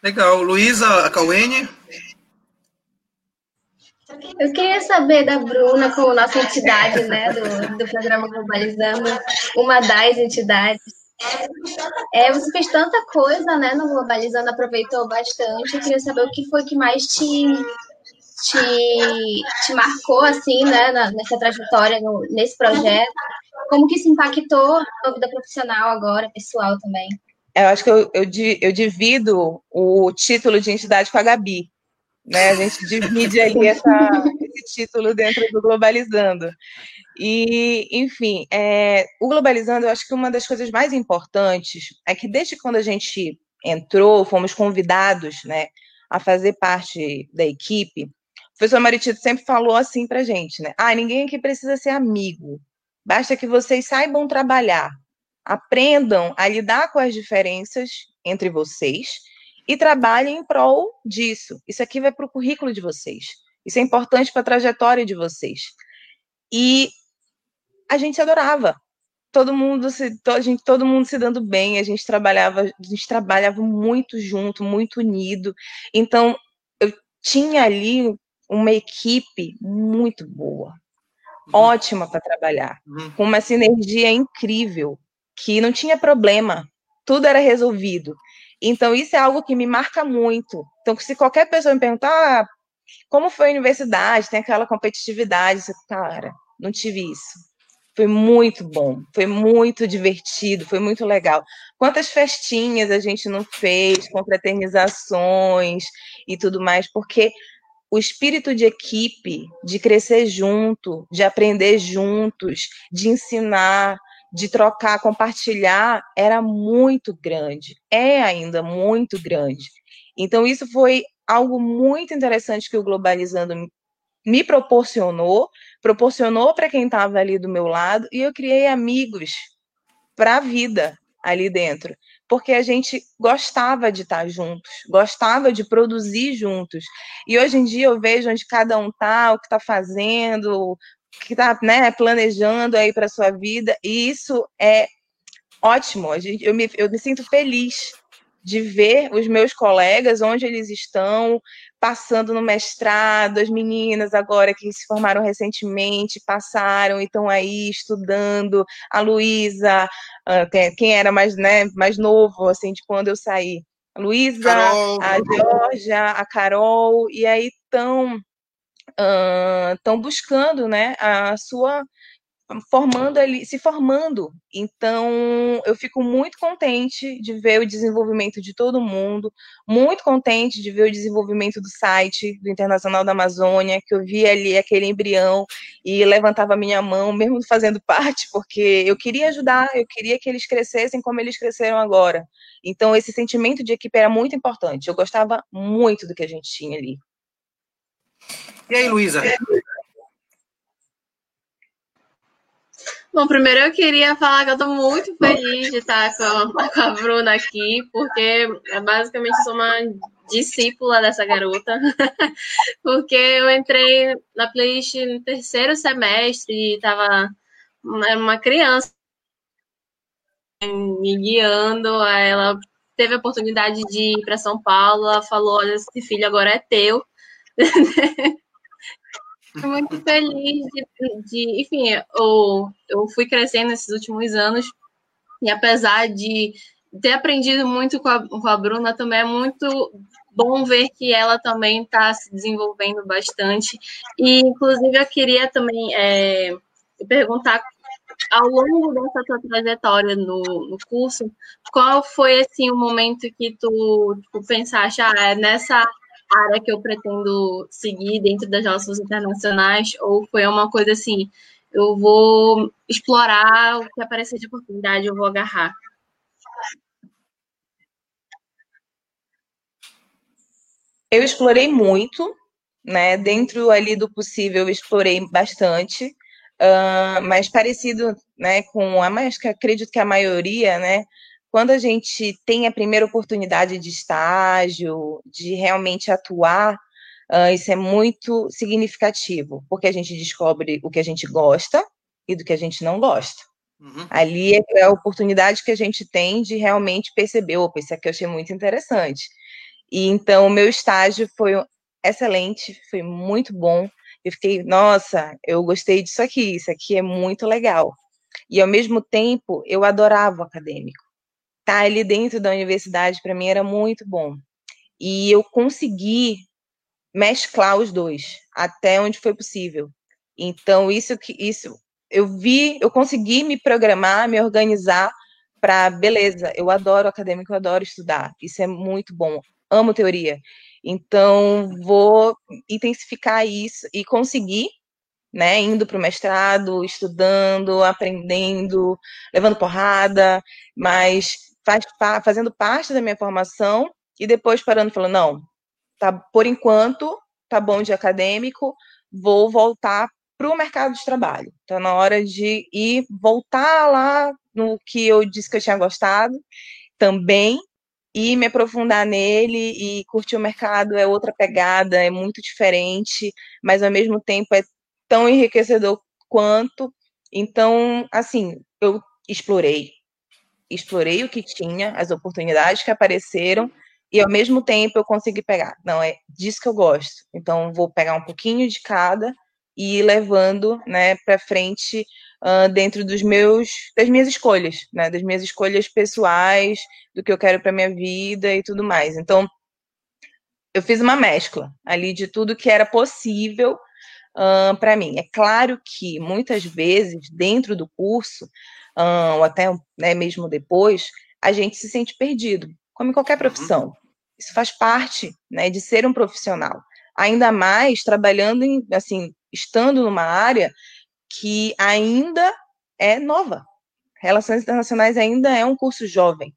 A: Legal. Luísa Cauene?
C: Eu queria saber da Bruna, como nossa entidade né, do, do programa Globalizando, uma das entidades. É, você fez tanta coisa né, no Globalizando, aproveitou bastante. Eu queria saber o que foi que mais te, te, te marcou assim, né, nessa trajetória, no, nesse projeto. Como que isso impactou a vida profissional agora, pessoal também?
G: Eu acho que eu, eu, eu divido o título de entidade com a Gabi. Né? A gente divide ali essa, esse título dentro do Globalizando. E, enfim, é, o Globalizando, eu acho que uma das coisas mais importantes é que desde quando a gente entrou, fomos convidados né, a fazer parte da equipe, o professor Maritito sempre falou assim para gente, né? Ah, ninguém aqui precisa ser amigo. Basta que vocês saibam trabalhar, aprendam a lidar com as diferenças entre vocês e trabalhem em prol disso. Isso aqui vai para o currículo de vocês. Isso é importante para a trajetória de vocês. E a gente adorava. Todo mundo se, a gente, todo mundo se dando bem, a gente trabalhava, a gente trabalhava muito junto, muito unido. Então, eu tinha ali uma equipe muito boa, ótima para trabalhar, uhum. com uma sinergia incrível, que não tinha problema, tudo era resolvido. Então, isso é algo que me marca muito. Então, se qualquer pessoa me perguntar ah, como foi a universidade, tem aquela competitividade, você, cara, não tive isso. Foi muito bom, foi muito divertido, foi muito legal. Quantas festinhas a gente não fez, confraternizações e tudo mais, porque o espírito de equipe, de crescer junto, de aprender juntos, de ensinar, de trocar, compartilhar, era muito grande, é ainda muito grande. Então, isso foi algo muito interessante que o Globalizando me proporcionou, proporcionou para quem estava ali do meu lado, e eu criei amigos para a vida ali dentro, porque a gente gostava de estar juntos, gostava de produzir juntos. E hoje em dia eu vejo onde cada um está, o que está fazendo, o que está né, planejando aí para a sua vida, e isso é ótimo. Eu me, eu me sinto feliz de ver os meus colegas onde eles estão, passando no mestrado, as meninas agora que se formaram recentemente, passaram e estão aí estudando, a Luísa, ah, quem era mais, né, mais novo, assim, de quando eu saí, a Luísa, a Georgia, a Carol, e aí estão estão uh, buscando né, a sua formando ali, se formando. Então, eu fico muito contente de ver o desenvolvimento de todo mundo, muito contente de ver o desenvolvimento do site do Internacional da Amazônia, que eu vi ali aquele embrião e levantava minha mão, mesmo fazendo parte, porque eu queria ajudar, eu queria que eles crescessem como eles cresceram agora. Então, esse sentimento de equipe era muito importante. Eu gostava muito do que a gente tinha ali.
A: E aí, Luísa?
D: Bom, primeiro eu queria falar que eu estou muito feliz de estar com, com, a Bruna aqui, porque é basicamente sou uma discípula dessa garota, porque eu entrei na playlist no terceiro semestre e estava era uma criança me guiando, ela teve a oportunidade de ir para São Paulo, ela falou, olha, esse filho agora é teu. Estou muito feliz de, de, enfim, eu, eu fui crescendo nesses últimos anos e apesar de ter aprendido muito com a, com a Bruna, também é muito bom ver que ela também está se desenvolvendo bastante. E, inclusive, eu queria também é, perguntar, ao longo dessa tua trajetória no, no curso, qual foi, assim, o momento que tu tipo, pensaste, ah, é nessa área que eu pretendo seguir dentro das relações internacionais, ou foi uma coisa assim, eu vou explorar o que aparecer de oportunidade, eu vou agarrar?
G: Eu explorei muito, né? Dentro ali do possível, eu explorei bastante, uh, mas parecido, né, com a mais que acredito que a maioria, né, quando a gente tem a primeira oportunidade de estágio, de realmente atuar, uh, isso é muito significativo, porque a gente descobre o que a gente gosta e do que a gente não gosta. Uhum. Ali é a oportunidade que a gente tem de realmente perceber, opa, isso aqui eu achei muito interessante. E então o meu estágio foi excelente, foi muito bom. Eu fiquei, nossa, eu gostei disso aqui, isso aqui é muito legal. E ao mesmo tempo, eu adorava o acadêmico estar ali dentro da universidade para mim era muito bom. E eu consegui mesclar os dois até onde foi possível. Então isso que isso eu vi, eu consegui me programar, me organizar para beleza, eu adoro acadêmico, eu adoro estudar. Isso é muito bom. Amo teoria. Então vou intensificar isso e conseguir né, indo para o mestrado, estudando, aprendendo, levando porrada, mas faz, fazendo parte da minha formação e depois parando falando, não, tá, por enquanto, tá bom de acadêmico, vou voltar para o mercado de trabalho. Está na hora de ir voltar lá no que eu disse que eu tinha gostado também e me aprofundar nele e curtir o mercado é outra pegada, é muito diferente, mas ao mesmo tempo é tão enriquecedor quanto. Então, assim, eu explorei explorei o que tinha, as oportunidades que apareceram, e ao mesmo tempo eu consegui pegar. Não, é disso que eu gosto. Então, vou pegar um pouquinho de cada e ir levando né, para frente uh, dentro dos meus, das minhas escolhas, né, das minhas escolhas pessoais, do que eu quero para minha vida e tudo mais. Então, eu fiz uma mescla ali de tudo que era possível uh, para mim. É claro que muitas vezes, dentro do curso, ou até né, mesmo depois, a gente se sente perdido, como em qualquer uhum. profissão. Isso faz parte né, de ser um profissional. Ainda mais trabalhando em, assim, estando numa área que ainda é nova. Relações internacionais ainda é um curso jovem.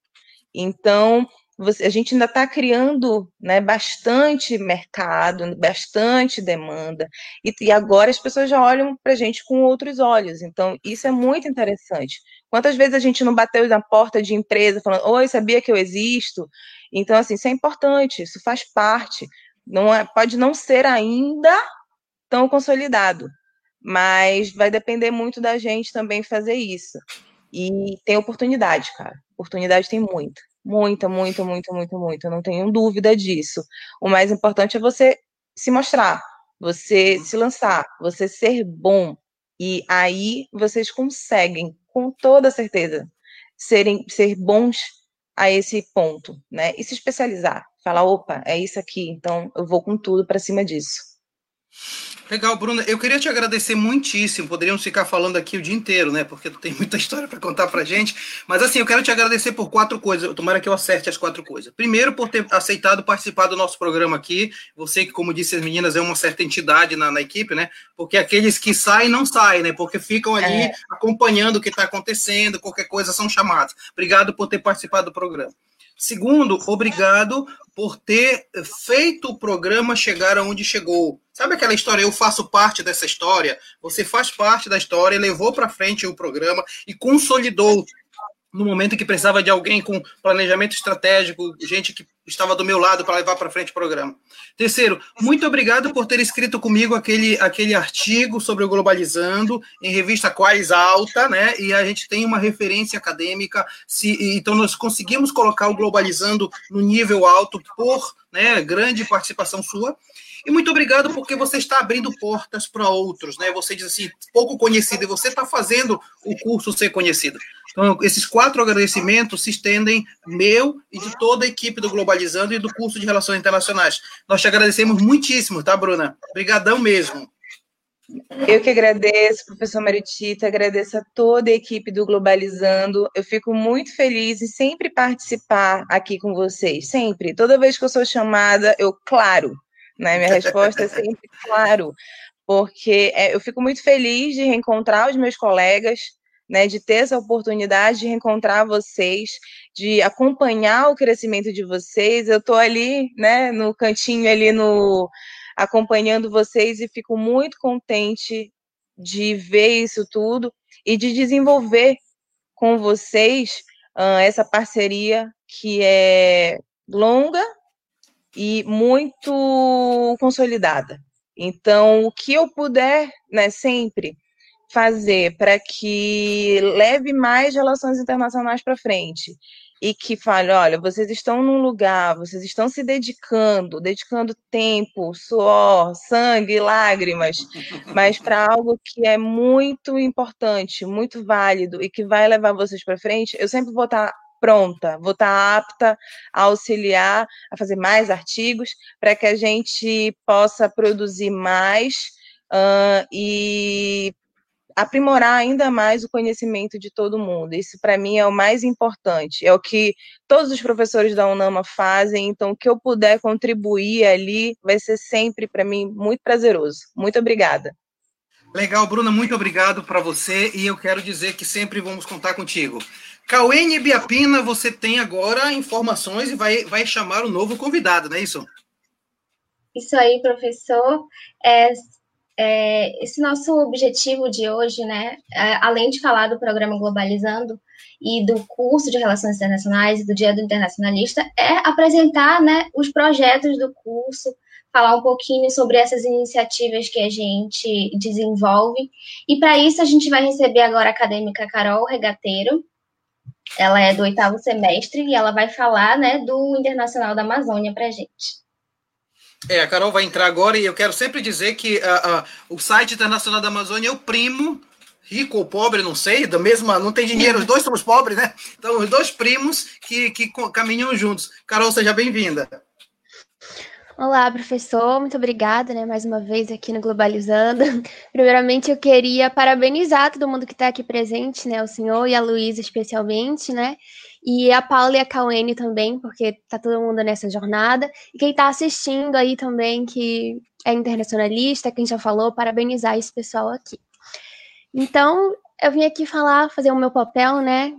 G: Então, você, a gente ainda está criando né, bastante mercado, bastante demanda, e, e agora as pessoas já olham para a gente com outros olhos. Então, isso é muito interessante. Quantas vezes a gente não bateu na porta de empresa falando, oi, sabia que eu existo? Então, assim, isso é importante, isso faz parte. Não é, pode não ser ainda tão consolidado, mas vai depender muito da gente também fazer isso. E tem oportunidade, cara. Oportunidade tem muita. Muita, muita, muita, muita, muita. Não tenho dúvida disso. O mais importante é você se mostrar, você se lançar, você ser bom. E aí vocês conseguem, com toda certeza, serem, ser bons a esse ponto, né? E se especializar. Falar, opa, é isso aqui, então eu vou com tudo para cima disso.
A: Legal, Bruna. Eu queria te agradecer muitíssimo. Poderíamos ficar falando aqui o dia inteiro, né? Porque tu tem muita história para contar pra gente. Mas assim, eu quero te agradecer por quatro coisas. Tomara que eu acerte as quatro coisas. Primeiro, por ter aceitado participar do nosso programa aqui. Você que, como disse as meninas, é uma certa entidade na, na equipe, né? Porque aqueles que saem, não saem, né? Porque ficam ali é. acompanhando o que está acontecendo, qualquer coisa são chamados. Obrigado por ter participado do programa. Segundo, obrigado por ter feito o programa chegar aonde chegou. Sabe aquela história? Eu faço parte dessa história. Você faz parte da história, levou para frente o programa e consolidou no momento que precisava de alguém com planejamento estratégico, gente que estava do meu lado para levar para frente o programa. Terceiro, muito obrigado por ter escrito comigo aquele, aquele artigo sobre o Globalizando em revista Quais Alta, né? E a gente tem uma referência acadêmica, se, então nós conseguimos colocar o Globalizando no nível alto por né, grande participação sua. E muito obrigado porque você está abrindo portas para outros, né? Você diz assim, pouco conhecido, e você está fazendo o curso ser conhecido. Então, esses quatro agradecimentos se estendem meu e de toda a equipe do Globalizando e do curso de Relações Internacionais. Nós te agradecemos muitíssimo, tá, Bruna? Obrigadão mesmo.
G: Eu que agradeço, professor Maritita, agradeço a toda a equipe do Globalizando. Eu fico muito feliz em sempre participar aqui com vocês, sempre. Toda vez que eu sou chamada, eu, claro, né? Minha resposta é sempre claro, porque é, eu fico muito feliz de reencontrar os meus colegas, né, de ter essa oportunidade de reencontrar vocês, de acompanhar o crescimento de vocês. Eu estou ali, né, no cantinho ali no acompanhando vocês e fico muito contente de ver isso tudo e de desenvolver com vocês uh, essa parceria que é longa, e muito consolidada. Então, o que eu puder, né, sempre fazer para que leve mais relações internacionais para frente. E que fale, olha, vocês estão num lugar, vocês estão se dedicando, dedicando tempo, suor, sangue, lágrimas, mas para algo que é muito importante, muito válido e que vai levar vocês para frente, eu sempre vou estar pronta, vou estar apta a auxiliar, a fazer mais artigos, para que a gente possa produzir mais uh, e aprimorar ainda mais o conhecimento de todo mundo. Isso, para mim, é o mais importante. É o que todos os professores da UNAMA fazem. Então, o que eu puder contribuir ali vai ser sempre, para mim, muito prazeroso. Muito obrigada.
A: Legal, Bruna, muito obrigado para você. E eu quero dizer que sempre vamos contar contigo. Cauene Biapina, você tem agora informações e vai, vai chamar o novo convidado, não é isso?
C: Isso aí, professor. É, é, esse nosso objetivo de hoje, né, é, além de falar do programa Globalizando e do curso de Relações Internacionais e do Dia do Internacionalista, é apresentar né, os projetos do curso, falar um pouquinho sobre essas iniciativas que a gente desenvolve. E para isso a gente vai receber agora a acadêmica Carol Regateiro, ela é do oitavo semestre e ela vai falar, né, do Internacional da Amazônia para gente.
A: É, a Carol vai entrar agora e eu quero sempre dizer que uh, uh, o site Internacional da Amazônia é o primo, rico ou pobre, não sei, da mesma, não tem dinheiro, os dois somos pobres, né? Então, os dois primos que, que caminham juntos. Carol, seja bem-vinda.
H: Olá, professor, muito obrigada, né, mais uma vez aqui no Globalizando. Primeiramente, eu queria parabenizar todo mundo que está aqui presente, né, o senhor e a Luísa especialmente, né, e a Paula e a Cauene também, porque tá todo mundo nessa jornada, e quem está assistindo aí também, que é internacionalista, quem já falou, parabenizar esse pessoal aqui. Então, eu vim aqui falar, fazer o meu papel, né,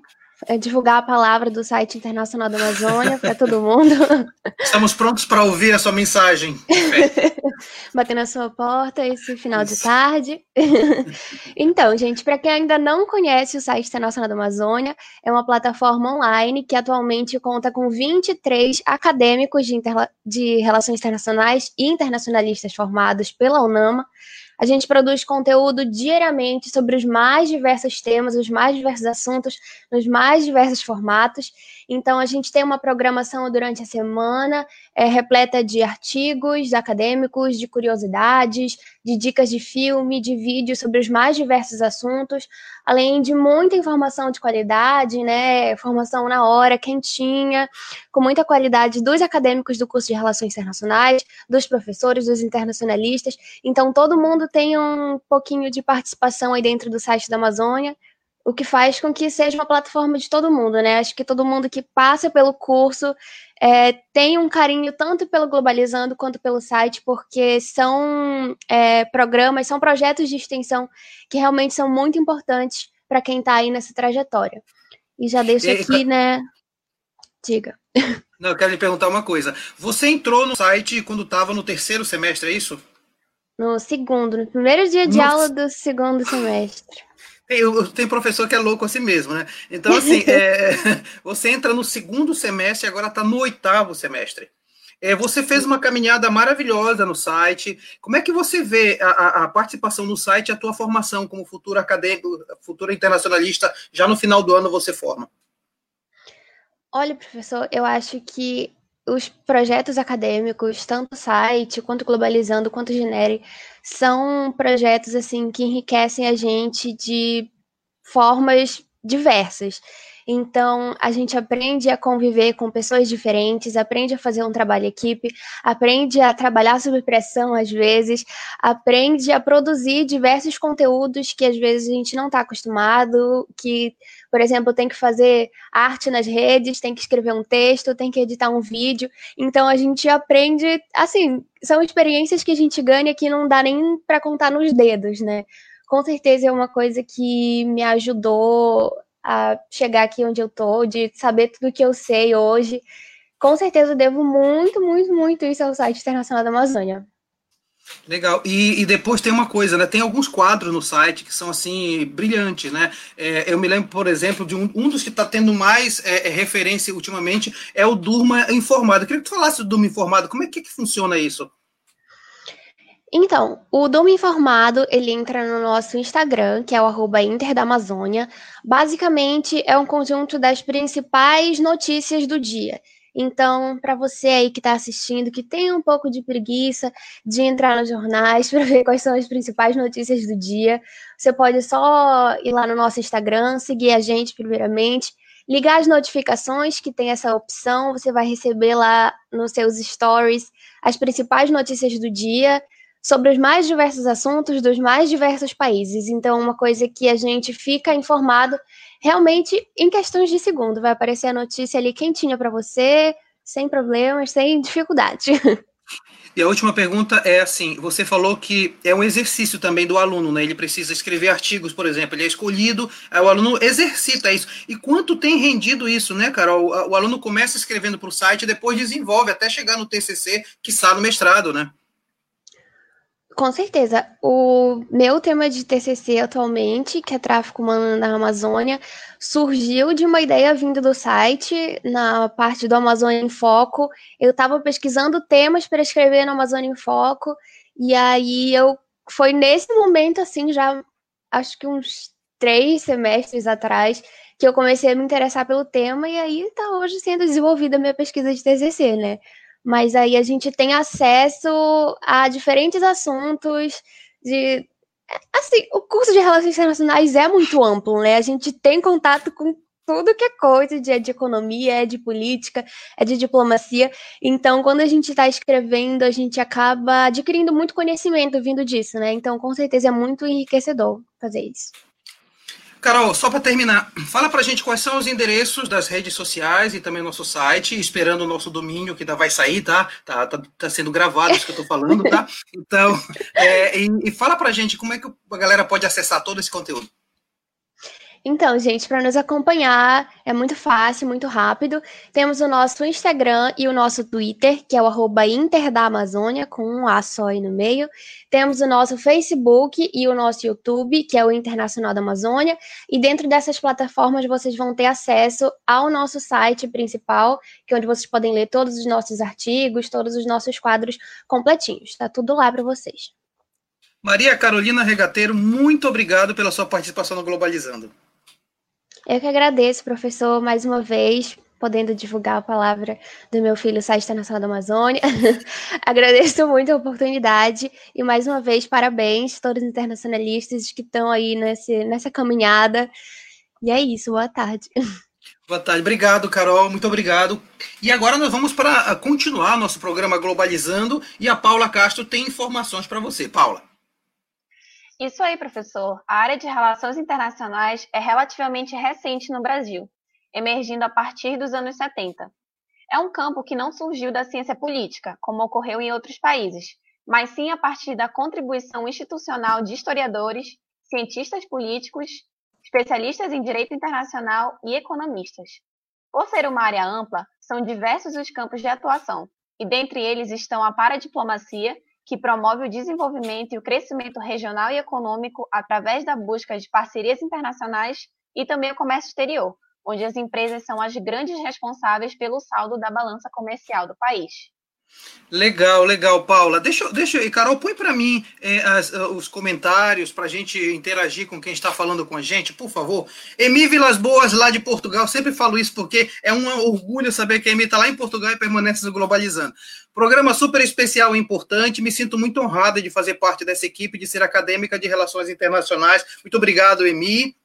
H: é, divulgar a palavra do site Internacional da Amazônia para todo mundo.
A: Estamos prontos para ouvir a sua mensagem.
H: Bater na sua porta esse final de tarde. então, gente, para quem ainda não conhece o site Internacional da Amazônia, é uma plataforma online que atualmente conta com 23 acadêmicos de, de relações internacionais e internacionalistas formados pela UNAMA a gente produz conteúdo diariamente sobre os mais diversos temas, os mais diversos assuntos, nos mais diversos formatos. Então, a gente tem uma programação durante a semana é, repleta de artigos acadêmicos, de curiosidades, de dicas de filme, de vídeo sobre os mais diversos assuntos, além de muita informação de qualidade, né? Formação na hora, quentinha, com muita qualidade dos acadêmicos do curso de Relações Internacionais, dos professores, dos internacionalistas. Então, todo mundo tem um pouquinho de participação aí dentro do site da Amazônia o que faz com que seja uma plataforma de todo mundo, né? Acho que todo mundo que passa pelo curso é, tem um carinho tanto pelo Globalizando quanto pelo site, porque são é, programas, são projetos de extensão que realmente são muito importantes para quem está aí nessa trajetória. E já deixo e, aqui, né? Diga.
A: Não, eu quero lhe perguntar uma coisa. Você entrou no site quando estava no terceiro semestre, é isso?
H: No segundo, no primeiro dia de Nossa. aula do segundo semestre.
A: Eu, tenho professor que é louco assim mesmo, né? Então, assim, é, você entra no segundo semestre e agora está no oitavo semestre. É, você fez uma caminhada maravilhosa no site. Como é que você vê a, a, participação no site e a tua formação como futuro acadêmico, futuro internacionalista? Já no final do ano você forma.
H: Olha, professor, eu acho que os projetos acadêmicos, tanto o site, quanto Globalizando, quanto Genere, são projetos assim que enriquecem a gente de formas diversas. Então, a gente aprende a conviver com pessoas diferentes, aprende a fazer um trabalho equipe, aprende a trabalhar sob pressão às vezes, aprende a produzir diversos conteúdos que às vezes a gente não está acostumado, que, por exemplo, tem que fazer arte nas redes, tem que escrever um texto, tem que editar um vídeo. Então, a gente aprende, assim, são experiências que a gente ganha que não dá nem para contar nos dedos, né? Com certeza é uma coisa que me ajudou a chegar aqui onde eu tô, de saber tudo que eu sei hoje. Com certeza devo muito, muito, muito isso ao site Internacional da Amazônia.
A: Legal. E, e, depois tem uma coisa, né? Tem alguns quadros no site que são assim brilhantes, né? É, eu me lembro, por exemplo, de um, um dos que está tendo mais é, é, referência ultimamente é o Durma Informado. Eu queria que tu falasse do Durma Informado. Como é que, que funciona isso?
H: Então, o Dom Informado, ele entra no nosso Instagram, que é o arroba Inter da Amazônia. Basicamente, é um conjunto das principais notícias do dia. Então, para você aí que está assistindo, que tem um pouco de preguiça de entrar nos jornais para ver quais são as principais notícias do dia, você pode só ir lá no nosso Instagram, seguir a gente primeiramente, ligar as notificações, que tem essa opção, você vai receber lá nos seus stories as principais notícias do dia sobre os mais diversos assuntos dos mais diversos países. Então, uma coisa que a gente fica informado realmente em questões de segundo. Vai aparecer a notícia ali quentinha para você, sem problemas, sem dificuldade.
A: E a última pergunta é assim: você falou que é um exercício também do aluno, né? Ele precisa escrever artigos, por exemplo, ele é escolhido, o aluno exercita isso. E quanto tem rendido isso, né, Carol? O, o aluno começa escrevendo para o site, depois desenvolve até chegar no TCC, que está no mestrado, né?
H: Com certeza. O meu tema de TCC atualmente, que é tráfico humano na Amazônia, surgiu de uma ideia vinda do site, na parte do Amazônia em Foco. Eu estava pesquisando temas para escrever no Amazônia em Foco, e aí eu foi nesse momento, assim, já acho que uns três semestres atrás, que eu comecei a me interessar pelo tema, e aí está hoje sendo desenvolvida a minha pesquisa de TCC, né? Mas aí a gente tem acesso a diferentes assuntos de assim, o curso de relações internacionais é muito amplo, né? A gente tem contato com tudo que é coisa de, é de economia, é de política, é de diplomacia. Então, quando a gente está escrevendo, a gente acaba adquirindo muito conhecimento vindo disso, né? Então, com certeza é muito enriquecedor fazer isso.
A: Carol, só para terminar, fala para a gente quais são os endereços das redes sociais e também nosso site, esperando o nosso domínio, que ainda vai sair, tá? Tá, tá, tá sendo gravado isso que eu estou falando, tá? Então, é, e, e fala para a gente como é que a galera pode acessar todo esse conteúdo.
H: Então, gente, para nos acompanhar é muito fácil, muito rápido. Temos o nosso Instagram e o nosso Twitter, que é o arroba Inter da Amazônia, com um A só aí no meio. Temos o nosso Facebook e o nosso YouTube, que é o Internacional da Amazônia. E dentro dessas plataformas vocês vão ter acesso ao nosso site principal, que é onde vocês podem ler todos os nossos artigos, todos os nossos quadros completinhos. Está tudo lá para vocês.
A: Maria Carolina Regateiro, muito obrigado pela sua participação no Globalizando.
H: Eu que agradeço, professor, mais uma vez, podendo divulgar a palavra do meu filho Site Internacional da Amazônia. agradeço muito a oportunidade e, mais uma vez, parabéns a todos os internacionalistas que estão aí nesse, nessa caminhada. E é isso, boa tarde.
A: Boa tarde, obrigado, Carol, muito obrigado. E agora nós vamos para continuar nosso programa Globalizando e a Paula Castro tem informações para você. Paula.
B: Isso aí, professor. A área de relações internacionais é relativamente recente no Brasil, emergindo a partir dos anos 70. É um campo que não surgiu da ciência política, como ocorreu em outros países, mas sim a partir da contribuição institucional de historiadores, cientistas políticos, especialistas em direito internacional e economistas. Por ser uma área ampla, são diversos os campos de atuação, e dentre eles estão a paradiplomacia, que promove o desenvolvimento e o crescimento regional e econômico através da busca de parcerias internacionais e também o comércio exterior, onde as empresas são as grandes responsáveis pelo saldo da balança comercial do país.
A: Legal, legal, Paula. Deixa, deixa e Carol, põe para mim é, as, ah, os comentários para a gente interagir com quem está falando com a gente, por favor. Emi Vilas Boas, lá de Portugal, sempre falo isso porque é um orgulho saber que a Emi está lá em Portugal e permanece no Globalizando. Programa super especial e importante, me sinto muito honrada de fazer parte dessa equipe, de ser acadêmica de Relações Internacionais. Muito obrigado, Emi.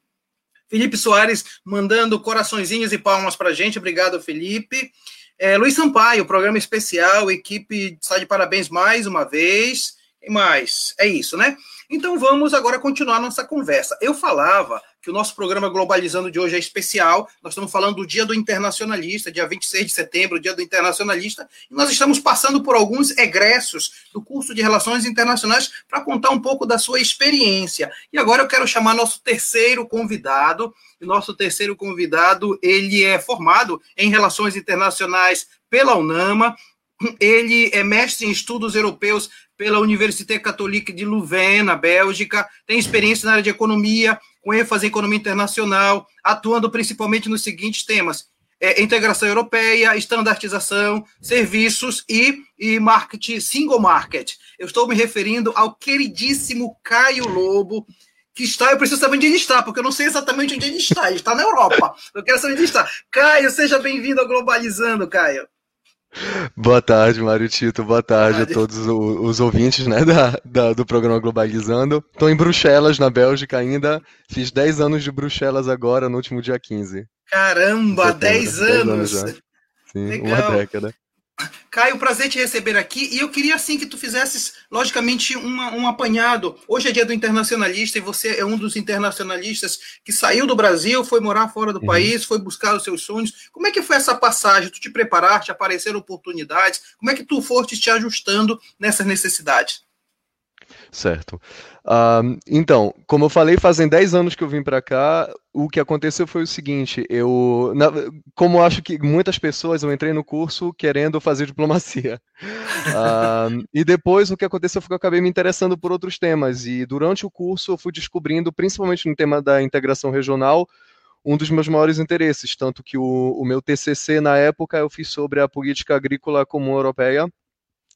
A: Felipe Soares mandando coraçõezinhos e palmas para a gente. Obrigado, Felipe. É, Luiz Sampaio, programa especial, equipe está de parabéns mais uma vez. E mais, é isso, né? Então vamos agora continuar nossa conversa. Eu falava que o nosso programa Globalizando de hoje é especial. Nós estamos falando do Dia do Internacionalista, dia 26 de setembro, Dia do Internacionalista, e nós estamos passando por alguns egressos do curso de Relações Internacionais para contar um pouco da sua experiência. E agora eu quero chamar nosso terceiro convidado. E nosso terceiro convidado, ele é formado em Relações Internacionais pela UNAMA, ele é mestre em estudos europeus pela Université Catholique de Louvain, na Bélgica, tem experiência na área de economia, com ênfase em economia internacional, atuando principalmente nos seguintes temas: é, integração europeia, estandartização, serviços e, e marketing, single market. Eu estou me referindo ao queridíssimo Caio Lobo, que está, eu preciso saber onde ele está, porque eu não sei exatamente onde ele está. Ele está na Europa. Eu quero saber onde ele está. Caio, seja bem-vindo ao Globalizando, Caio.
I: Boa tarde, Mário Tito. Boa tarde, a todos os, ouvintes né, da, da, do programa Globalizando. Estou em Bruxelas, na Bélgica ainda. Fiz 10 anos de Bruxelas agora, no último dia 15.
A: Caramba, 10 anos! 10 anos
I: Sim, Legal. uma década.
A: Caio, prazer te receber aqui. E eu queria, assim, que tu fizesses, logicamente, uma, um apanhado. Hoje é dia do internacionalista e você é um dos internacionalistas que saiu do Brasil, foi morar fora do uhum. país, foi buscar os seus sonhos. Como é que foi essa passagem? Tu te preparaste, apareceram oportunidades? Como é que tu foste te ajustando nessas necessidades?
I: Certo. Uh, então, como eu falei, fazem 10 anos que eu vim para cá. O que aconteceu foi o seguinte: eu, na, como eu acho que muitas pessoas, eu entrei no curso querendo fazer diplomacia. Uh, e depois o que aconteceu foi que eu acabei me interessando por outros temas. E durante o curso eu fui descobrindo, principalmente no tema da integração regional, um dos meus maiores interesses. Tanto que o, o meu TCC na época eu fiz sobre a política agrícola comum europeia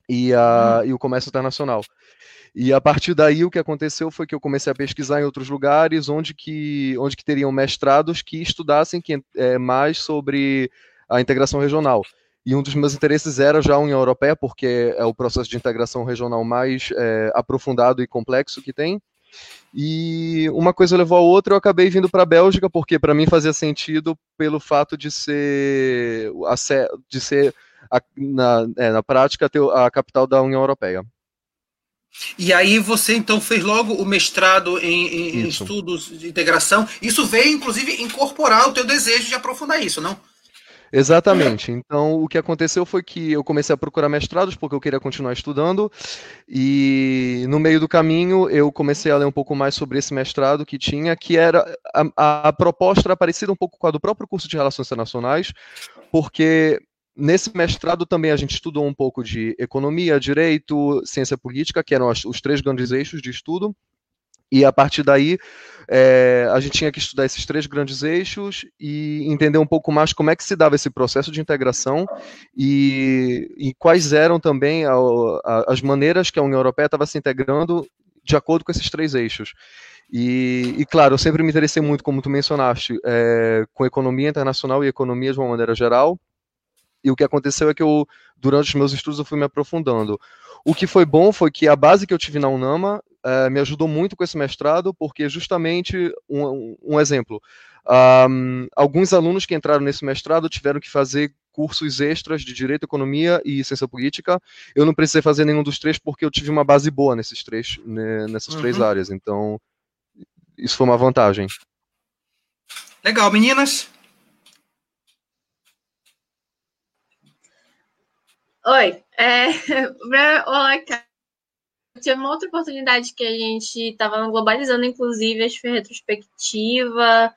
I: e, a, hum. e o comércio internacional. E a partir daí o que aconteceu foi que eu comecei a pesquisar em outros lugares onde que, onde que teriam mestrados que estudassem que, é, mais sobre a integração regional. E um dos meus interesses era já a União Europeia, porque é o processo de integração regional mais é, aprofundado e complexo que tem. E uma coisa levou a outra, eu acabei vindo para a Bélgica, porque para mim fazia sentido pelo fato de ser, de ser a, na, é, na prática a capital da União Europeia.
A: E aí você então fez logo o mestrado em, em estudos de integração. Isso veio, inclusive, incorporar o teu desejo de aprofundar isso, não?
I: Exatamente. Então, o que aconteceu foi que eu comecei a procurar mestrados porque eu queria continuar estudando, e no meio do caminho eu comecei a ler um pouco mais sobre esse mestrado que tinha, que era a, a proposta era parecida um pouco com a do próprio curso de Relações Internacionais, porque Nesse mestrado também a gente estudou um pouco de economia, direito, ciência política, que eram os três grandes eixos de estudo, e a partir daí, é, a gente tinha que estudar esses três grandes eixos e entender um pouco mais como é que se dava esse processo de integração e, e quais eram também a, a, as maneiras que a União Europeia estava se integrando de acordo com esses três eixos. E, e, claro, eu sempre me interessei muito, como tu mencionaste, é, com economia internacional e economia de uma maneira geral. E o que aconteceu é que eu, durante os meus estudos, eu fui me aprofundando. O que foi bom foi que a base que eu tive na UNAMA uh, me ajudou muito com esse mestrado, porque justamente, um, um exemplo, um, alguns alunos que entraram nesse mestrado tiveram que fazer cursos extras de Direito, Economia e Ciência Política. Eu não precisei fazer nenhum dos três porque eu tive uma base boa nesses três, né, nessas uhum. três áreas. Então, isso foi uma vantagem.
A: Legal, meninas.
D: Oi, é, olá, tinha uma outra oportunidade que a gente estava globalizando, inclusive, acho que foi retrospectiva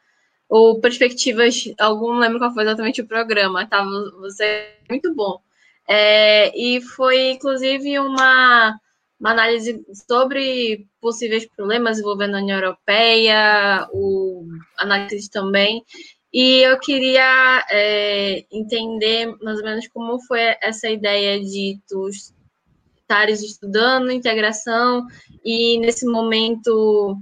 D: ou perspectivas, algum não lembro qual foi exatamente o programa, tá? Você é muito bom. É, e foi, inclusive, uma, uma análise sobre possíveis problemas envolvendo a União Europeia, o análise também. E eu queria é, entender mais ou menos como foi essa ideia de tu estares estudando integração e nesse momento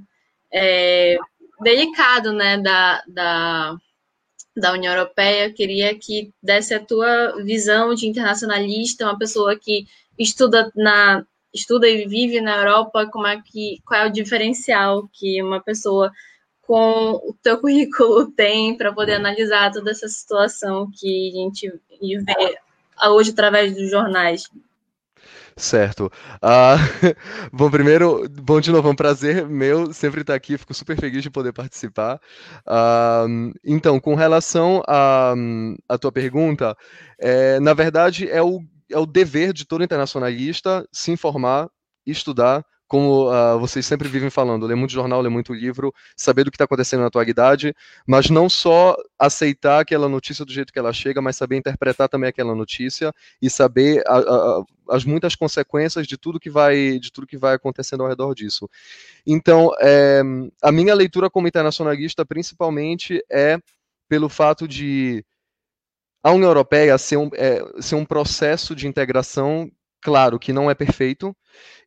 D: é, delicado né, da, da, da União Europeia, eu queria que desse a tua visão de internacionalista, uma pessoa que estuda na estuda e vive na Europa, como é que qual é o diferencial que uma pessoa com o teu currículo tem para poder analisar toda essa situação que a gente vê hoje através dos jornais.
I: Certo. Uh, bom, primeiro, bom de novo, é um prazer meu sempre estar aqui, fico super feliz de poder participar. Uh, então, com relação à a, a, tua pergunta, é, na verdade é o, é o dever de todo internacionalista se informar, estudar, como uh, vocês sempre vivem falando, ler muito jornal, ler muito livro, saber do que está acontecendo na atualidade, mas não só aceitar aquela notícia do jeito que ela chega, mas saber interpretar também aquela notícia e saber a, a, as muitas consequências de tudo que vai de tudo que vai acontecendo ao redor disso. Então, é, a minha leitura como internacionalista, principalmente, é pelo fato de a União Europeia ser um, é, ser um processo de integração claro que não é perfeito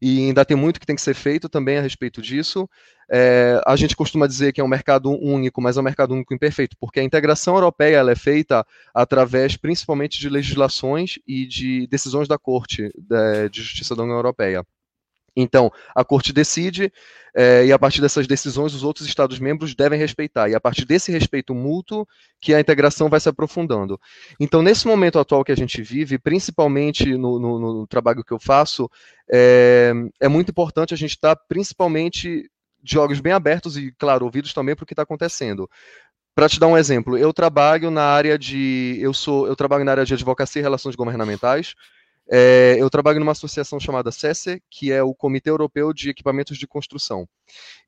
I: e ainda tem muito que tem que ser feito também a respeito disso. É, a gente costuma dizer que é um mercado único, mas é um mercado único imperfeito, porque a integração europeia ela é feita através principalmente de legislações e de decisões da Corte de, Justiça da União Europeia. Então, a Corte decide, é, e a partir dessas decisões, os outros Estados-membros devem respeitar. E a partir desse respeito mútuo, que a integração vai se aprofundando. Então, nesse momento atual que a gente vive, principalmente no, no, no trabalho que eu faço, é, é muito importante a gente estar, principalmente, de olhos bem abertos e, claro, ouvidos também para o que está acontecendo. Para te dar um exemplo, eu trabalho na área de. Eu sou, eu trabalho na área de advocacia e relações governamentais. É, eu trabalho numa associação chamada CESE, que é o Comitê Europeu de Equipamentos de Construção.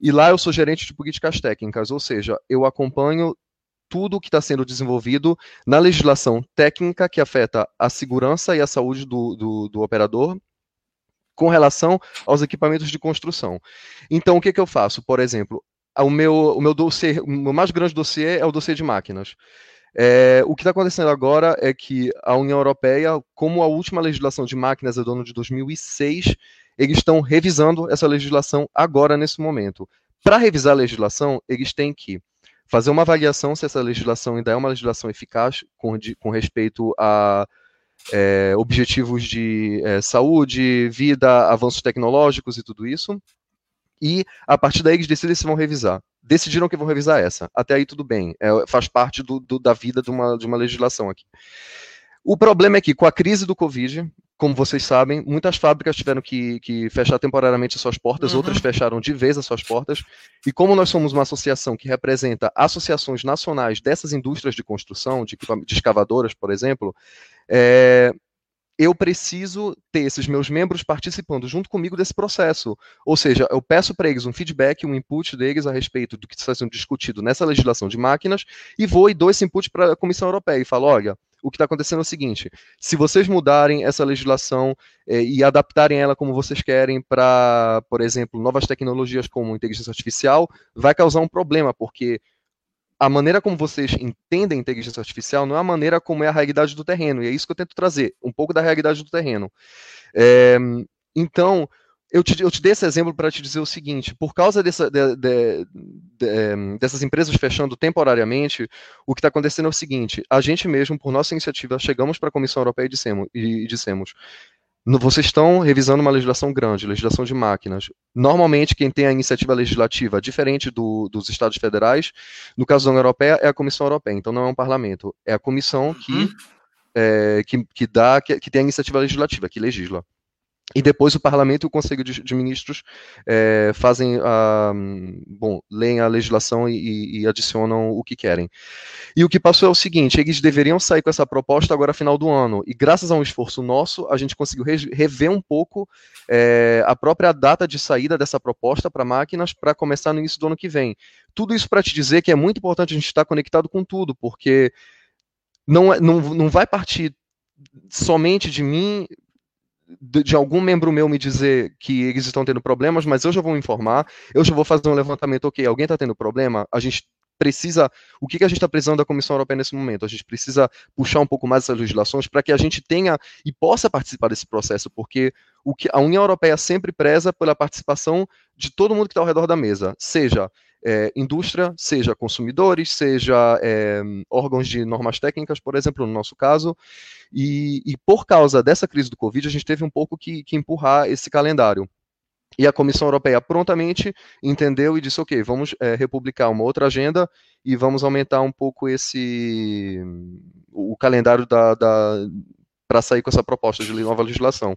I: E lá eu sou gerente de políticas técnicas, ou seja, eu acompanho tudo o que está sendo desenvolvido na legislação técnica que afeta a segurança e a saúde do, do, do operador com relação aos equipamentos de construção. Então, o que, que eu faço? Por exemplo, o meu, o meu dossiê, o meu mais grande dossiê é o dossiê de máquinas. É, o que está acontecendo agora é que a União Europeia, como a última legislação de máquinas é do ano de 2006, eles estão revisando essa legislação agora, nesse momento. Para revisar a legislação, eles têm que fazer uma avaliação se essa legislação ainda é uma legislação eficaz com, de, com respeito a é, objetivos de é, saúde, vida, avanços tecnológicos e tudo isso. E a partir daí eles decidem se vão revisar decidiram que vão revisar essa. Até aí tudo bem, é, faz parte do, do, da vida de uma, de uma legislação aqui. O problema é que com a crise do Covid, como vocês sabem, muitas fábricas tiveram que, que fechar temporariamente suas portas, uhum. outras fecharam de vez as suas portas. E como nós somos uma associação que representa associações nacionais dessas indústrias de construção, de, de escavadoras, por exemplo, é, eu preciso ter esses meus membros participando junto comigo desse processo. Ou seja, eu peço para eles um feedback, um input deles a respeito do que está sendo discutido nessa legislação de máquinas e vou e dou esse input para a Comissão Europeia e falo: olha, o que está acontecendo é o seguinte: se vocês mudarem essa legislação eh, e adaptarem ela como vocês querem para, por exemplo, novas tecnologias como inteligência artificial, vai causar um problema, porque a maneira como vocês entendem a inteligência artificial não é a maneira como é a realidade do terreno, e é isso que eu tento trazer, um pouco da realidade do terreno. É, então, eu te, eu te dei esse exemplo para te dizer o seguinte: por causa dessa, de, de, de, dessas empresas fechando temporariamente, o que está acontecendo é o seguinte: a gente mesmo, por nossa iniciativa, chegamos para a Comissão Europeia e dissemos, e, e dissemos vocês estão revisando uma legislação grande, legislação de máquinas. Normalmente, quem tem a iniciativa legislativa, diferente do, dos Estados federais, no caso da União Europeia, é a Comissão Europeia, então não é um parlamento, é a comissão que, uhum. é, que, que, dá, que, que tem a iniciativa legislativa, que legisla. E depois o parlamento e o conselho de, de ministros é, fazem a, bom, leem a legislação e, e, adicionam o que querem. E o que passou é o seguinte: eles deveriam sair com essa proposta agora final do ano. E graças a um esforço nosso, a gente conseguiu rever um pouco é, a própria data de saída dessa proposta para máquinas para começar no início do ano que vem. Tudo isso para te dizer que é muito importante a gente estar conectado com tudo, porque não, é, não, não vai partir somente de mim de, de, algum membro meu me dizer que eles estão tendo problemas, mas eu já vou informar, eu já vou fazer um levantamento, ok, alguém está tendo problema, a gente precisa, o que, que a gente está precisando da Comissão Europeia nesse momento? A gente precisa puxar um pouco mais essas legislações para que a gente tenha e possa participar desse processo, porque o que a União Europeia sempre preza pela participação de todo mundo que está ao redor da mesa, seja é, indústria, seja consumidores, seja é, órgãos de normas técnicas, por exemplo, no nosso caso, e, e, por causa dessa crise do Covid, a gente teve um pouco que, que empurrar esse calendário. E a Comissão Europeia prontamente entendeu e disse: ok, vamos é, republicar uma outra agenda e vamos aumentar um pouco esse o calendário da, da para sair com essa proposta de nova legislação.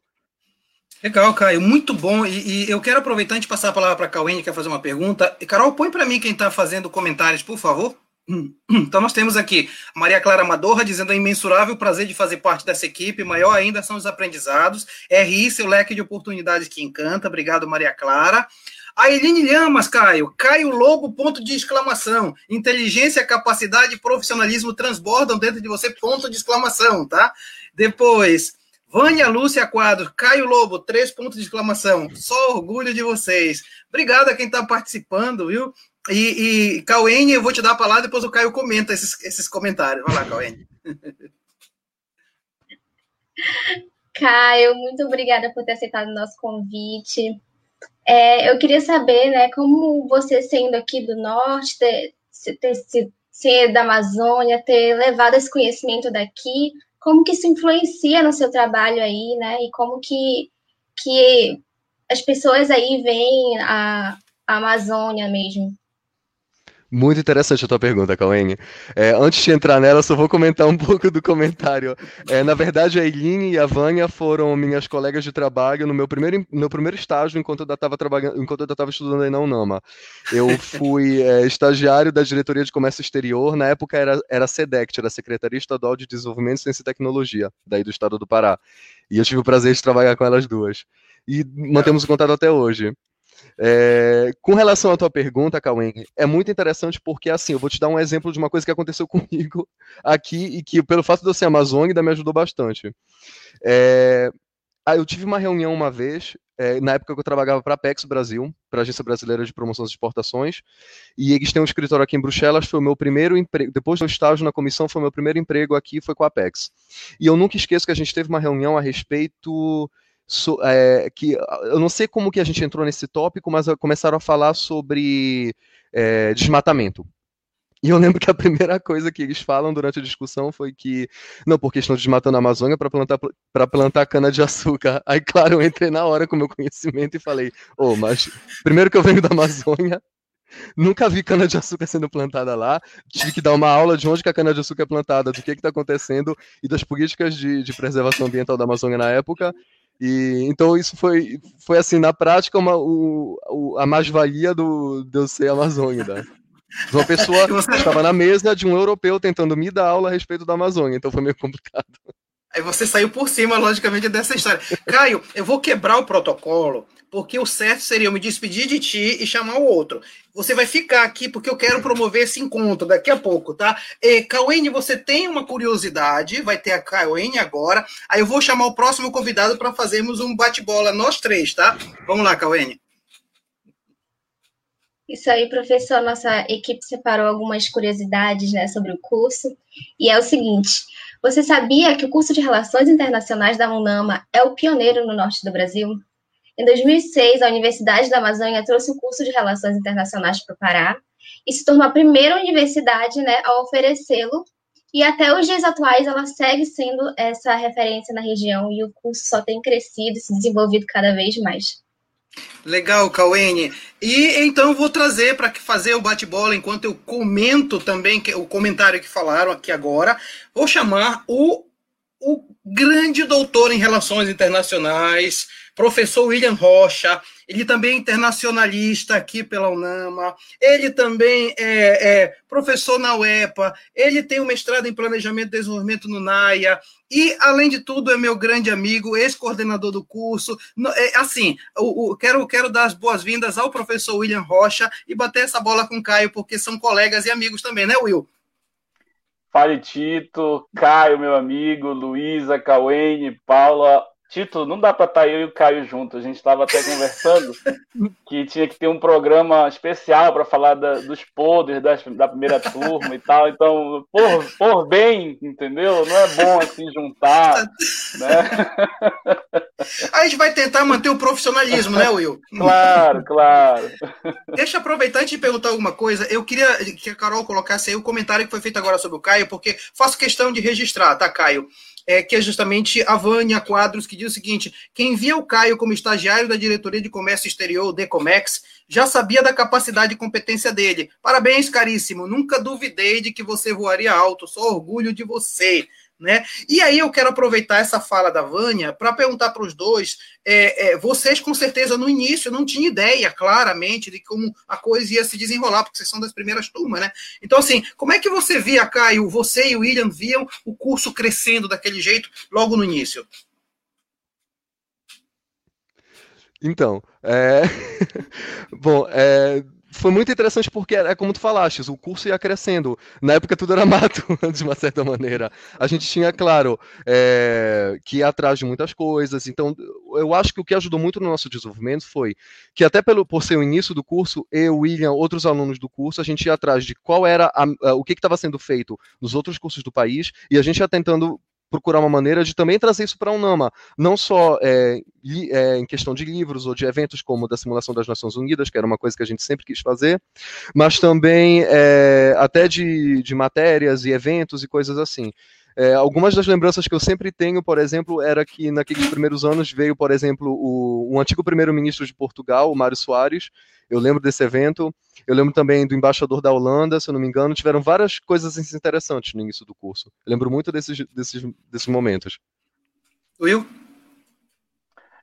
A: Legal, Caio, muito bom. E, e, eu quero aproveitar antes de passar a palavra para a Cauene, que quer fazer uma pergunta. Carol, põe para mim quem está fazendo comentários, por favor. Então, nós temos aqui Maria Clara Madorra dizendo: é imensurável prazer de fazer parte dessa equipe, maior ainda são os aprendizados. RI, seu leque de oportunidades que encanta. Obrigado, Maria Clara. A Eline Lhamas, Caio. Caio Lobo, ponto de exclamação. Inteligência, capacidade e profissionalismo transbordam dentro de você, ponto de exclamação, tá? Depois, Vânia Lúcia Quadros, Caio Lobo, três pontos de exclamação. Só orgulho de vocês. Obrigado a quem está participando, viu? E, e Cauene, eu vou te dar a palavra, depois o Caio comenta esses, esses comentários. Vai lá, Cauene.
C: Caio, muito obrigada por ter aceitado o nosso convite. É, eu queria saber, né, como você sendo aqui do norte, ter, ter, ser da Amazônia, ter levado esse conhecimento daqui como que isso influencia no seu trabalho aí, né? E como que, que as pessoas aí veem a, a Amazônia mesmo.
I: Muito interessante a tua pergunta, Cauene. É, antes de entrar nela, só vou comentar um pouco do comentário. É, na verdade, a Eileen e a Vânia foram minhas colegas de trabalho no meu primeiro, meu primeiro estágio enquanto eu estava trabalhando, enquanto eu estava estudando aí na UNAMA. Eu fui é, estagiário da diretoria de comércio exterior. Na época era era SEDECT, era Secretaria Estadual de Desenvolvimento, Ciência e Tecnologia, daí do estado do Pará. E eu tive o prazer de trabalhar com elas duas. E mantemos o contato até hoje. É, com relação à tua pergunta, Cauê, é muito interessante porque, assim, eu vou te dar um exemplo de uma coisa que aconteceu comigo aqui e que, pelo fato de eu ser amazônica, me ajudou bastante. É, eu tive uma reunião uma vez, é, na época que eu trabalhava para a Apex Brasil, para a Agência Brasileira de Promoção das Exportações, e eles têm um escritório aqui em Bruxelas, foi o meu primeiro emprego, depois do estágio na comissão, foi o meu primeiro emprego aqui, foi com a Apex. E eu nunca esqueço que a gente teve uma reunião a respeito so, é, que eu não sei como que a gente entrou nesse tópico, mas começaram a falar sobre é, desmatamento. E eu lembro que a primeira coisa que eles falam durante a discussão foi que, não, porque estão desmatando a Amazônia para plantar, plantar cana-de-açúcar. Aí, claro, eu entrei na hora com meu conhecimento e falei, ô, oh, mas primeiro que eu venho da Amazônia, Nunca vi cana-de-açúcar sendo plantada lá. Tive que dar uma aula de onde que a cana-de-açúcar é plantada, do que está acontecendo e das políticas de, de, preservação ambiental da Amazônia na época. E, então isso foi, foi assim, na prática, uma, o, o a mais-valia do, de eu ser Amazônia. Né? Uma pessoa estava na mesa de um europeu tentando me dar aula a respeito da Amazônia, então foi meio complicado.
A: Aí você saiu por cima, logicamente, dessa história. Caio, eu vou quebrar o protocolo, porque o certo seria eu me despedir de ti e chamar o outro. Você vai ficar aqui porque eu quero promover esse encontro daqui a pouco, tá? E, Cauene, você tem uma curiosidade, vai ter a Cauene agora. Aí eu vou chamar o próximo convidado para fazermos um bate-bola, nós três, tá? Vamos lá, Cauene.
C: Isso aí, professor. Nossa equipe separou algumas curiosidades né, sobre o curso. E é o seguinte: você sabia que o curso de Relações Internacionais da UNAMA é o pioneiro no norte do Brasil? Em 2006, a Universidade da Amazônia trouxe o curso de Relações Internacionais para o Pará e se tornou a primeira universidade né, a oferecê-lo. E até os dias atuais, ela segue sendo essa referência na região e o curso só tem crescido e se desenvolvido cada vez mais.
A: Legal, Cauene. E então vou trazer para fazer o bate-bola enquanto eu comento também o comentário que falaram aqui agora. Vou chamar o, o grande doutor em relações internacionais, professor William Rocha, ele também é internacionalista aqui pela UNAMA, ele também é, é, professor na UEPA, ele tem um mestrado em Planejamento e Desenvolvimento no NAIA, e, além de tudo, é meu grande amigo, ex-coordenador do curso. É, assim, quero, quero dar as boas-vindas ao professor William Rocha e bater essa bola com o Caio, porque são colegas e amigos também, né, Will?
J: Fale Tito, Caio, meu amigo, Luísa, Cauene, Paula, Tito, não dá para estar tá eu e o Caio juntos. A gente estava até conversando que tinha que ter um programa especial para falar da, dos podres da, da, primeira turma e tal. Então, por, por bem, entendeu? Não é bom assim juntar. Né?
A: A gente vai tentar manter o profissionalismo, né, Will?
J: Claro, claro.
A: Deixa eu aproveitar antes de perguntar alguma coisa. Eu queria que a Carol colocasse aí o comentário que foi feito agora sobre o Caio, porque faço questão de registrar, tá, Caio? É, que é justamente a Vânia Quadros, que diz o seguinte: quem via o Caio como estagiário da Diretoria de Comércio Exterior, Decomex, já sabia da capacidade e competência dele. Parabéns, caríssimo. Nunca duvidei de que você voaria alto. Só orgulho de você. Né? E aí eu quero aproveitar essa fala da Vânia para perguntar para os dois. É, é, vocês, com certeza, no início não tinham ideia claramente de como a coisa ia se desenrolar, porque vocês são das primeiras turmas, né? Então, assim, como é que você via, Caio, você e o William viam o curso crescendo daquele jeito logo no início?
I: Então, é... bom, é foi muito interessante porque é como tu falaste, o curso ia crescendo. Na época tudo era mato, de uma certa maneira. A gente tinha, claro, é, que ir atrás de muitas coisas. Então, eu acho que o que ajudou muito no nosso desenvolvimento foi que até pelo, por ser o início do curso, eu, William, outros alunos do curso, a gente ia atrás de qual era a, o que estava sendo feito nos outros cursos do país e a gente ia tentando procurar uma maneira de também trazer isso para a UNAMA, não só é, é, em questão de livros ou de eventos como da simulação das Nações Unidas, que era uma coisa que a gente sempre quis fazer, mas também é, até de, de matérias e eventos e coisas assim. É, algumas das lembranças que eu sempre tenho, por exemplo, era que naqueles primeiros anos veio, por exemplo, o, o antigo primeiro-ministro de Portugal, o Mário Soares, eu lembro desse evento. Eu lembro também do embaixador da Holanda, se eu não me engano. Tiveram várias coisas assim, interessantes no início do curso. Eu lembro muito desses, desses, desses momentos.
A: Will?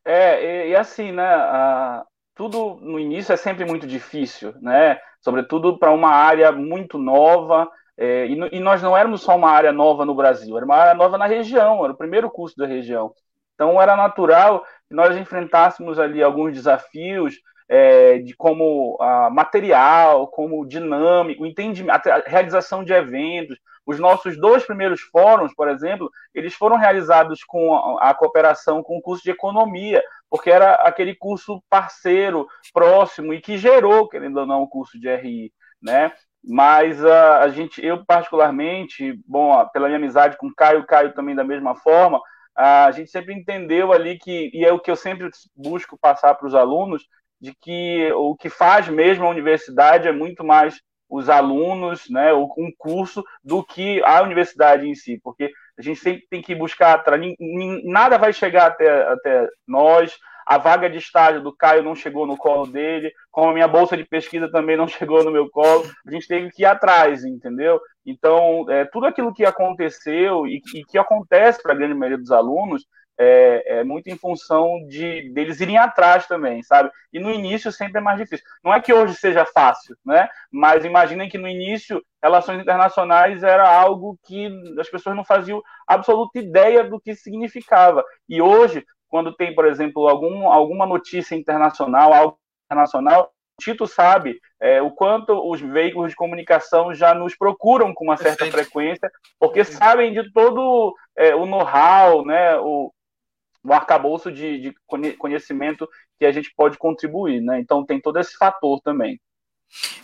J: É, e, e assim, né? A, tudo no início é sempre muito difícil, né? Sobretudo para uma área muito nova. É, e, e, nós não éramos só uma área nova no Brasil, era uma área nova na região, era o primeiro curso da região. Então era natural que nós enfrentássemos ali alguns desafios, é, de como ah, material, como dinâmico, entendimento, a realização de eventos. Os nossos dois primeiros fóruns, por exemplo, eles foram realizados com a, a cooperação com o curso de economia, porque era aquele curso parceiro, próximo e que gerou, querendo ou não, o curso de RI, né? Mas uh, a gente, eu particularmente, bom, pela minha amizade com o Caio, Caio também da mesma forma, a gente sempre entendeu ali que, e é o que eu sempre busco passar para os alunos, de que o que faz mesmo a universidade é muito mais os alunos, né, um curso, do que a universidade em si, porque a gente sempre tem que buscar, nada vai chegar até, até nós, a vaga de estágio do Caio não chegou no colo dele, como a minha bolsa de pesquisa também não chegou no meu colo, a gente teve que ir atrás, entendeu? Então, é, tudo aquilo que aconteceu e, e que acontece para a grande maioria dos alunos é, é, muito em função de deles irem atrás também, sabe? E no início sempre é mais difícil. Não é que hoje seja fácil, né? Mas imaginem que no início relações internacionais era algo que as pessoas não faziam absoluta ideia do que significava. E hoje, quando tem, por exemplo, algum, alguma notícia internacional, algo internacional, Tito sabe é, o quanto os veículos de comunicação já nos procuram com uma certa Perfeito. frequência, porque sabem de todo é, o know-how, né, o, o arcabouço de, de conhecimento que a gente pode contribuir, né? Então tem todo esse fator também.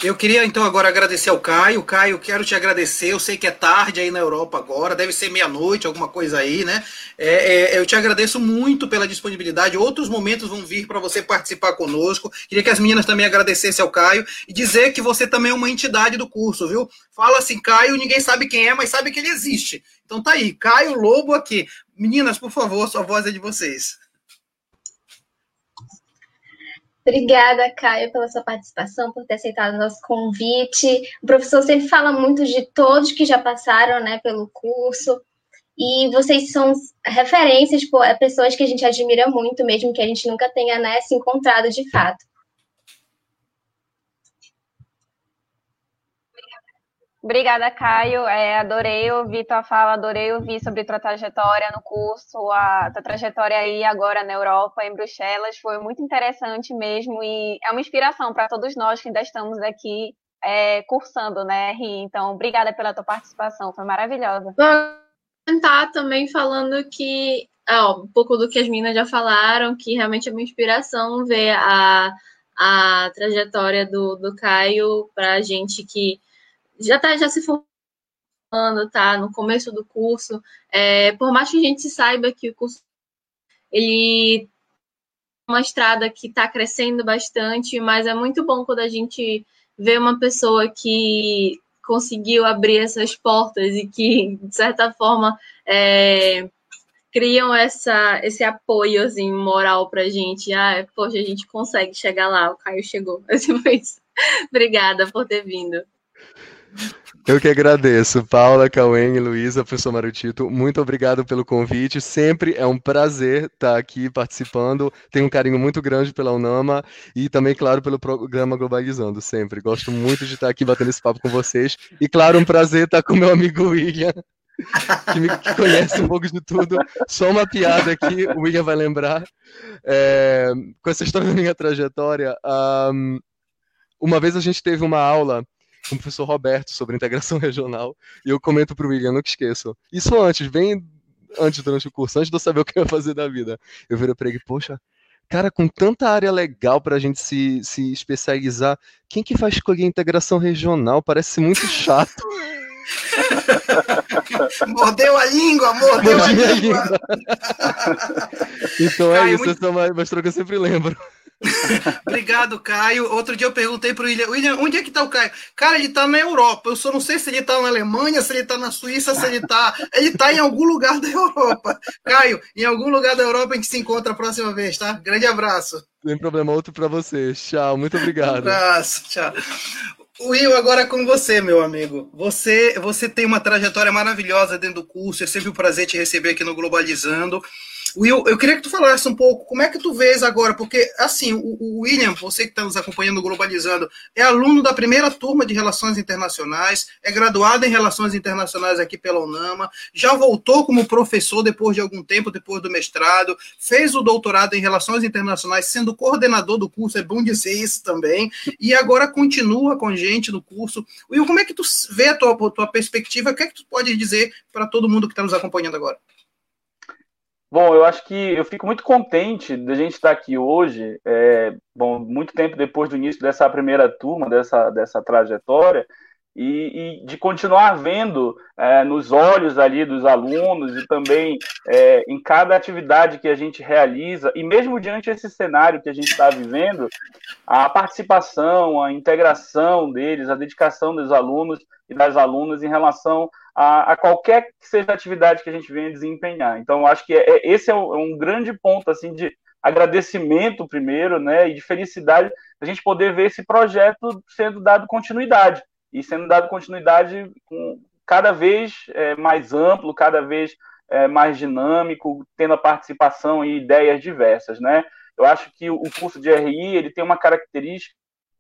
A: Eu queria então agora agradecer ao Caio. Caio, quero te agradecer. Eu sei que é tarde aí na Europa agora, deve ser meia-noite, alguma coisa aí, né? É, é, eu te agradeço muito pela disponibilidade. Outros momentos vão vir para você participar conosco. Queria que as meninas também agradecessem ao Caio e dizer que você também é uma entidade do curso, viu? Fala assim, Caio, ninguém sabe quem é, mas sabe que ele existe. Então tá aí, Caio Lobo aqui. Meninas, por favor, sua voz é de vocês.
C: Obrigada, Caio, pela sua participação, por ter aceitado o nosso convite. O professor sempre fala muito de todos que já passaram né, pelo curso. E vocês são referências, é pessoas que a gente admira muito, mesmo que a gente nunca tenha né, se encontrado de fato.
B: Obrigada, Caio. É, adorei ouvir tua fala, adorei ouvir sobre tua trajetória no curso, a tua trajetória aí agora na Europa, em Bruxelas. Foi muito interessante mesmo e é uma inspiração para todos nós que ainda estamos aqui é, cursando, né, Ri? Então, obrigada pela tua participação, foi maravilhosa.
D: Comentar também falando que, ó, um pouco do que as meninas já falaram, que realmente é uma inspiração ver a, a trajetória do, do Caio para a gente que já está já se formando, tá no começo do curso. É, por mais que a gente saiba que o curso ele uma estrada que está crescendo bastante, mas é muito bom quando a gente vê uma pessoa que conseguiu abrir essas portas e que, de certa forma, é, criam essa, esse apoio assim, moral para a gente. Ah, poxa, a gente consegue chegar lá, o Caio chegou. Assim, Obrigada por ter vindo.
I: Eu que agradeço, Paula, Cauê e Luísa, professor Marutito, muito obrigado pelo convite. Sempre é um prazer estar aqui participando. Tenho um carinho muito grande pela UNAMA e também, claro, pelo programa Globalizando, sempre. Gosto muito de estar aqui batendo esse papo com vocês. E, claro, um prazer estar com meu amigo William, que me que conhece um pouco de tudo. Só uma piada aqui, o William vai lembrar. É, com essa história da minha trajetória, um, uma vez a gente teve uma aula com o professor Roberto sobre integração regional, e eu comento para o William, nunca esqueço. Isso antes, bem antes durante o curso, antes de eu saber o que eu ia fazer da vida. Eu virei para ele, poxa, cara, com tanta área legal para a gente se, se especializar, quem que vai escolher integração regional? Parece muito chato.
A: mordeu a língua, mordeu a língua. língua.
I: então é Cai, isso, muito... essa é uma, uma história que eu sempre lembro.
A: Obrigado, Caio. Outro dia eu perguntei pro William, William, onde é que tá o Caio? Cara, ele tá na Europa. Eu só não sei se ele tá na Alemanha, se ele tá na Suíça, se ele tá. Ele tá em algum lugar da Europa. Caio, em algum lugar da Europa a gente se encontra a próxima vez, tá? Grande abraço.
I: Tem problema, outro para vocês. Tchau, muito obrigado.
A: Um abraço, tchau. Will, agora com você, meu amigo. Você, você tem uma trajetória maravilhosa dentro do curso. É sempre um prazer te receber aqui no Globalizando. Will, eu queria que tu falasse um pouco como é que tu vês agora, porque assim, o, o William, você que está nos acompanhando Globalizando, é aluno da primeira turma de Relações Internacionais, é graduado em Relações Internacionais aqui pela UNAMA, já voltou como professor depois de algum tempo, depois do mestrado, fez o doutorado em Relações Internacionais, sendo coordenador do curso, é bom dizer isso também, e agora continua com gente no curso. Will, como é que tu vê a tua, a tua perspectiva? O que é que tu pode dizer para todo mundo que está nos acompanhando agora?
J: Bom, eu acho que eu fico muito contente da gente estar aqui hoje, é, bom, muito tempo depois do início dessa primeira turma, dessa, dessa trajetória, e, e de continuar vendo é, nos olhos ali dos alunos e também é, em cada atividade que a gente realiza, e mesmo diante desse cenário que a gente está vivendo, a participação, a integração deles, a dedicação dos alunos e das alunas em relação a, a, qualquer que seja a atividade que a gente venha desempenhar. Então, acho que é, é esse é um, é um, grande ponto assim de agradecimento primeiro, né, e de felicidade a gente poder ver esse projeto sendo dado continuidade e sendo dado continuidade com cada vez é, mais amplo, cada vez é, mais dinâmico, tendo a participação e ideias diversas, né? Eu acho que o curso de RI ele tem uma característica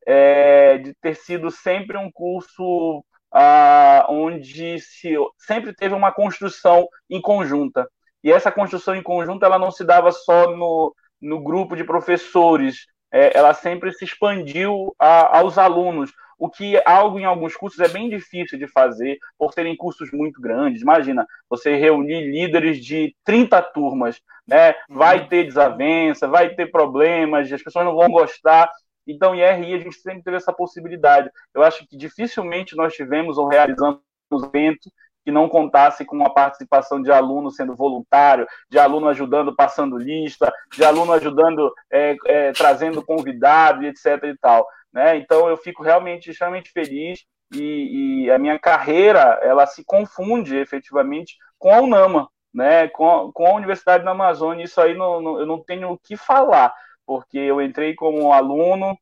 J: é, de ter sido sempre um curso ah, onde se sempre teve uma construção em conjunta. E essa construção em conjunto ela não se dava só no, no grupo de professores, é, ela sempre se expandiu a, aos alunos, o que algo em alguns cursos é bem difícil de fazer, por serem cursos muito grandes. Imagina, você reunir líderes de 30 turmas, né? Vai uhum. ter desavença, vai ter problemas, as pessoas não vão gostar. Então, em RI, a gente sempre teve essa possibilidade. Eu acho que dificilmente nós tivemos ou realizamos um evento que não contasse com a participação de aluno sendo voluntário, de aluno ajudando passando lista, de aluno ajudando é, é, trazendo convidado, etc. e tal. Né? Então eu fico realmente extremamente feliz e, e, a minha carreira ela se confunde efetivamente com a UNAMA, né? com, com a Universidade da Amazônia. Isso aí não, não, eu não tenho o que falar, porque eu entrei como aluno,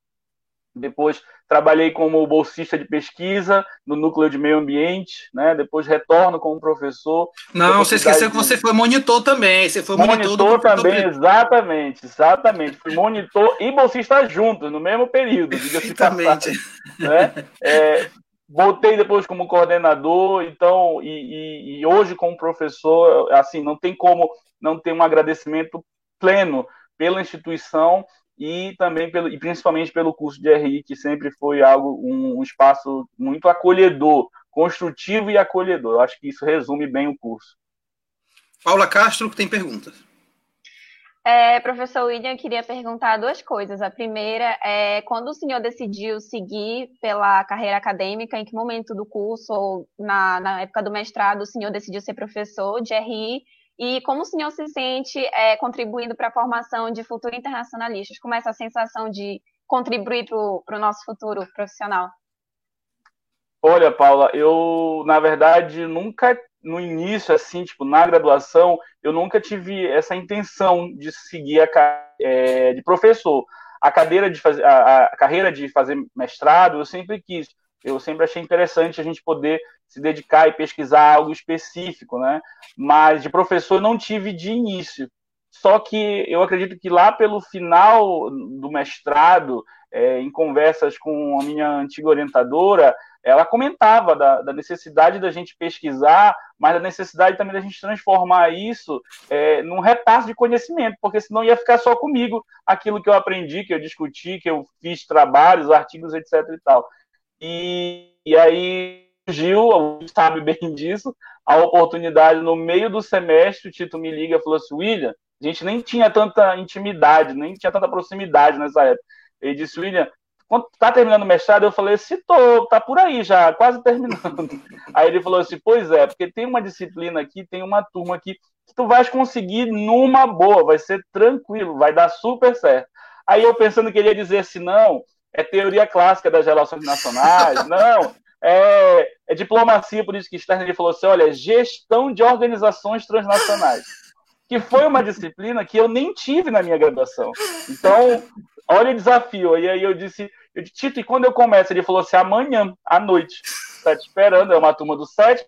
J: depois trabalhei como bolsista de pesquisa no núcleo de meio ambiente, né? Depois retorno como professor.
A: Não, você esqueceu que você foi monitor também. Você foi monitor,
J: monitor também, exatamente, exatamente. Fui monitor e bolsista juntos no mesmo período.
A: Exatamente.
J: Né? É, voltei depois como coordenador, então e, e, e hoje como professor, assim, não tem como não ter um agradecimento pleno pela instituição e também pelo, e principalmente pelo curso de RI, que sempre foi algo, um, um espaço muito acolhedor, construtivo e acolhedor. Eu acho que isso resume bem o curso.
A: Paula Castro, que tem perguntas.
B: É, professor William, eu queria perguntar duas coisas. A primeira é quando o senhor decidiu seguir pela carreira acadêmica, em que momento do curso ou na, na época do mestrado o senhor decidiu ser professor de RI e como o senhor se sente é, contribuindo para a formação de futuros internacionalistas? Como é essa sensação de contribuir para o nosso futuro profissional?
J: Olha, Paula, eu, na verdade, nunca, no início, assim, tipo, na graduação, eu nunca tive essa intenção de seguir a é, de professor. A cadeira de fazer, a, a carreira de fazer mestrado, eu sempre quis. Eu sempre achei interessante a gente poder se dedicar e pesquisar algo específico, né? Mas de professor não tive de início. Só que eu acredito que lá pelo final do mestrado, é, em conversas com a minha antiga orientadora, ela comentava da, da, necessidade da gente pesquisar, mas da necessidade também da gente transformar isso é, num repasse de conhecimento, porque senão ia ficar só comigo aquilo que eu aprendi, que eu discuti, que eu fiz trabalhos, artigos, etc. e tal. E, e aí surgiu, sabe bem disso, a oportunidade no meio do semestre, o Tito me liga e falou assim, William, a gente nem tinha tanta intimidade, nem tinha tanta proximidade nessa época. Ele disse, William, quando tá terminando o mestrado, eu falei assim, tô, tá por aí já, quase terminando. Aí ele falou assim, pois é, porque tem uma disciplina aqui, tem uma turma aqui, que tu vais conseguir numa boa, vai ser tranquilo, vai dar super certo. Aí eu pensando que ele ia dizer assim, não, é teoria clássica das relações nacionais, não, é, é diplomacia política externa. Ele falou assim: olha, gestão de organizações transnacionais, que foi uma disciplina que eu nem tive na minha graduação. Então, olha o desafio. E aí eu disse, eu disse, Tito, e quando eu começo? Ele falou assim: amanhã, à noite. Está te esperando, é uma turma do sete,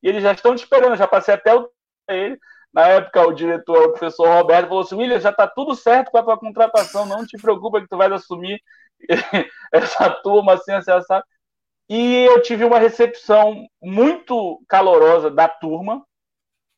J: e eles já estão te esperando, já passei até o ele. Na época, o diretor, o professor Roberto, falou assim: William, já está tudo certo com a tua contratação, não te preocupa que tu vais assumir essa turma assim, assim, assim. E eu tive uma recepção muito calorosa da turma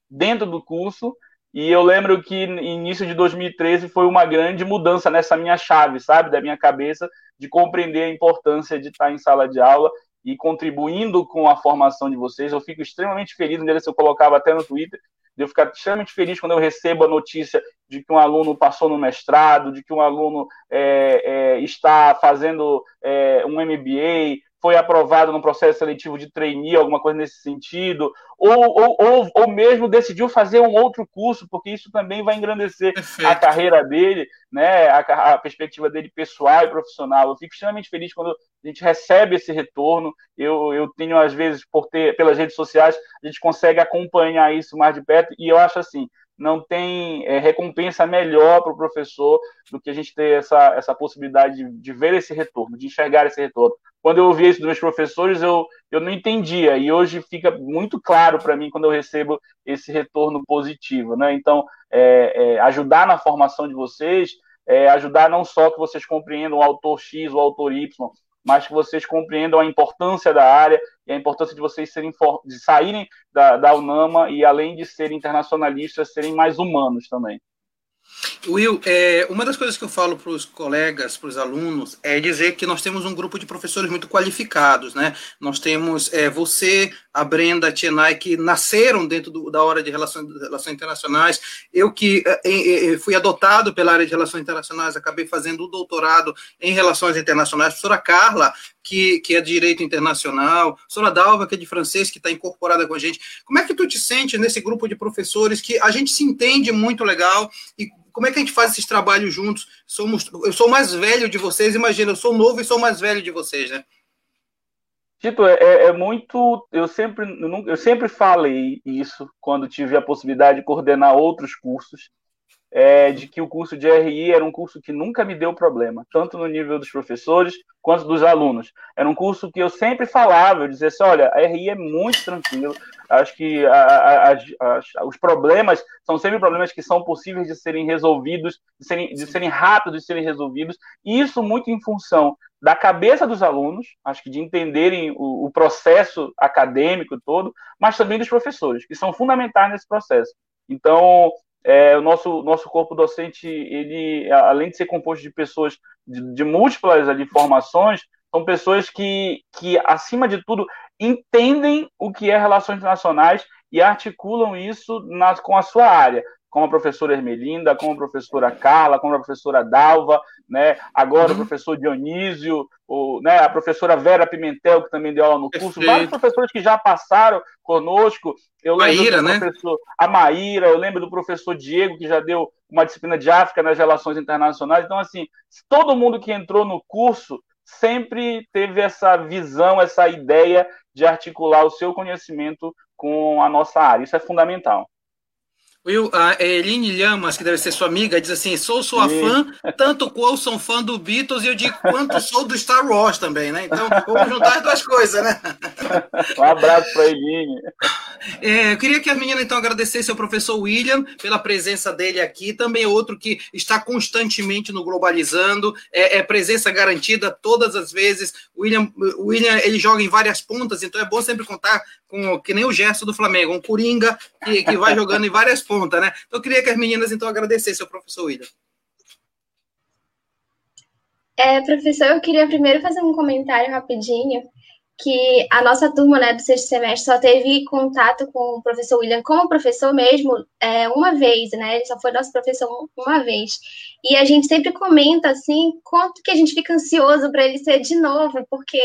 J: dentro do curso. E eu lembro que início de 2013 foi uma grande mudança nessa minha chave, sabe, da minha cabeça, de compreender a importância de estar em sala de aula e contribuindo com a formação de vocês. Eu fico extremamente feliz, um dia eu colocava até no Twitter, de eu ficar extremamente feliz quando eu recebo a notícia de que um aluno passou no mestrado, de que um aluno é, é, está fazendo é, um MBA, foi aprovado no processo seletivo de trainee, alguma coisa nesse sentido, ou, ou, ou, ou, mesmo decidiu fazer um outro curso, porque isso também vai engrandecer Perfeito. a carreira dele, né, a, a, perspectiva dele pessoal e profissional. Eu fico extremamente feliz quando a gente recebe esse retorno. Eu, eu tenho, às vezes, por ter, pelas redes sociais, a gente consegue acompanhar isso mais de perto, e eu acho assim, não tem é, recompensa melhor para o professor do que a gente ter essa, essa possibilidade de, de, ver esse retorno, de enxergar esse retorno. Quando eu ouvi isso dos meus professores, eu, eu não entendia, e hoje fica muito claro para mim quando eu recebo esse retorno positivo. Né? Então, é, é, ajudar na formação de vocês, é, ajudar não só que vocês compreendam o autor X, o autor Y, mas que vocês compreendam a importância da área e a importância de vocês serem de saírem da, da UNAMA e além de serem internacionalistas, serem mais humanos também.
A: Will, é, uma das coisas que eu falo para os colegas, para os alunos, é dizer que nós temos um grupo de professores muito qualificados, né? Nós temos é, você, a Brenda, a Tienai, que nasceram dentro do, da hora de relações, relações internacionais. Eu que é, é, fui adotado pela área de relações internacionais, acabei fazendo o doutorado em relações internacionais. A professora Carla, que, que é de direito internacional, a professora Dalva, que é de francês, que está incorporada com a gente. Como é que tu te sente nesse grupo de professores que a gente se entende muito legal e como é que a gente faz esses trabalhos juntos? Somos, eu sou mais velho de vocês, imagina, eu sou novo e sou mais velho de vocês, né?
J: Tito, é, é, é muito. Eu sempre, eu sempre falei isso quando tive a possibilidade de coordenar outros cursos é, de que o curso de RI era um curso que nunca me deu problema, tanto no nível dos professores quanto dos alunos. Era um curso que eu sempre falava, eu dizia assim, olha, a RI é muito tranquilo, acho que a, a, a, os problemas são sempre problemas que são possíveis de serem resolvidos, de serem, de serem rápidos de serem resolvidos, e isso muito em função da cabeça dos alunos, acho que de entenderem o, o processo acadêmico todo, mas também dos professores, que são fundamentais nesse processo. Então, é, o nosso, nosso corpo docente, ele, além de ser composto de pessoas de, de múltiplas ali, formações, são pessoas que, que, acima de tudo, entendem o que é relações internacionais e articulam isso na, com a sua área como a professora Ermelinda, como a professora Carla, como a professora Dalva, né? agora uhum. o professor Dionísio, o, né? a professora Vera Pimentel, que também deu aula no curso, Perfeito. vários professores que já passaram conosco. Eu Maíra, né? A Maíra, eu lembro do professor Diego, que já deu uma disciplina de África nas relações internacionais. Então, assim, todo mundo que entrou no curso sempre teve essa visão, essa ideia de articular o seu conhecimento com a nossa área. Isso é fundamental.
A: Will, a Eline Llamas, que deve ser sua amiga, diz assim: sou sua Sim. fã, tanto qual sou fã do Beatles, e eu digo quanto sou do Star Wars também, né? Então, vamos juntar as duas coisas, né?
J: Um abraço para a Eline.
A: É, eu queria que a menina, então, agradecesse ao professor William pela presença dele aqui, também outro que está constantemente no Globalizando, é, é presença garantida todas as vezes. William, William, ele joga em várias pontas, então é bom sempre contar com, que nem o gesto do Flamengo, um Coringa que, que vai jogando em várias pontas, né? Então eu queria que as meninas então agradecessem ao professor William.
C: É, professor, eu queria primeiro fazer um comentário rapidinho, que a nossa turma né, do sexto semestre só teve contato com o professor William como professor mesmo é, uma vez, né? Ele só foi nosso professor uma vez. E a gente sempre comenta assim quanto que a gente fica ansioso para ele ser de novo, porque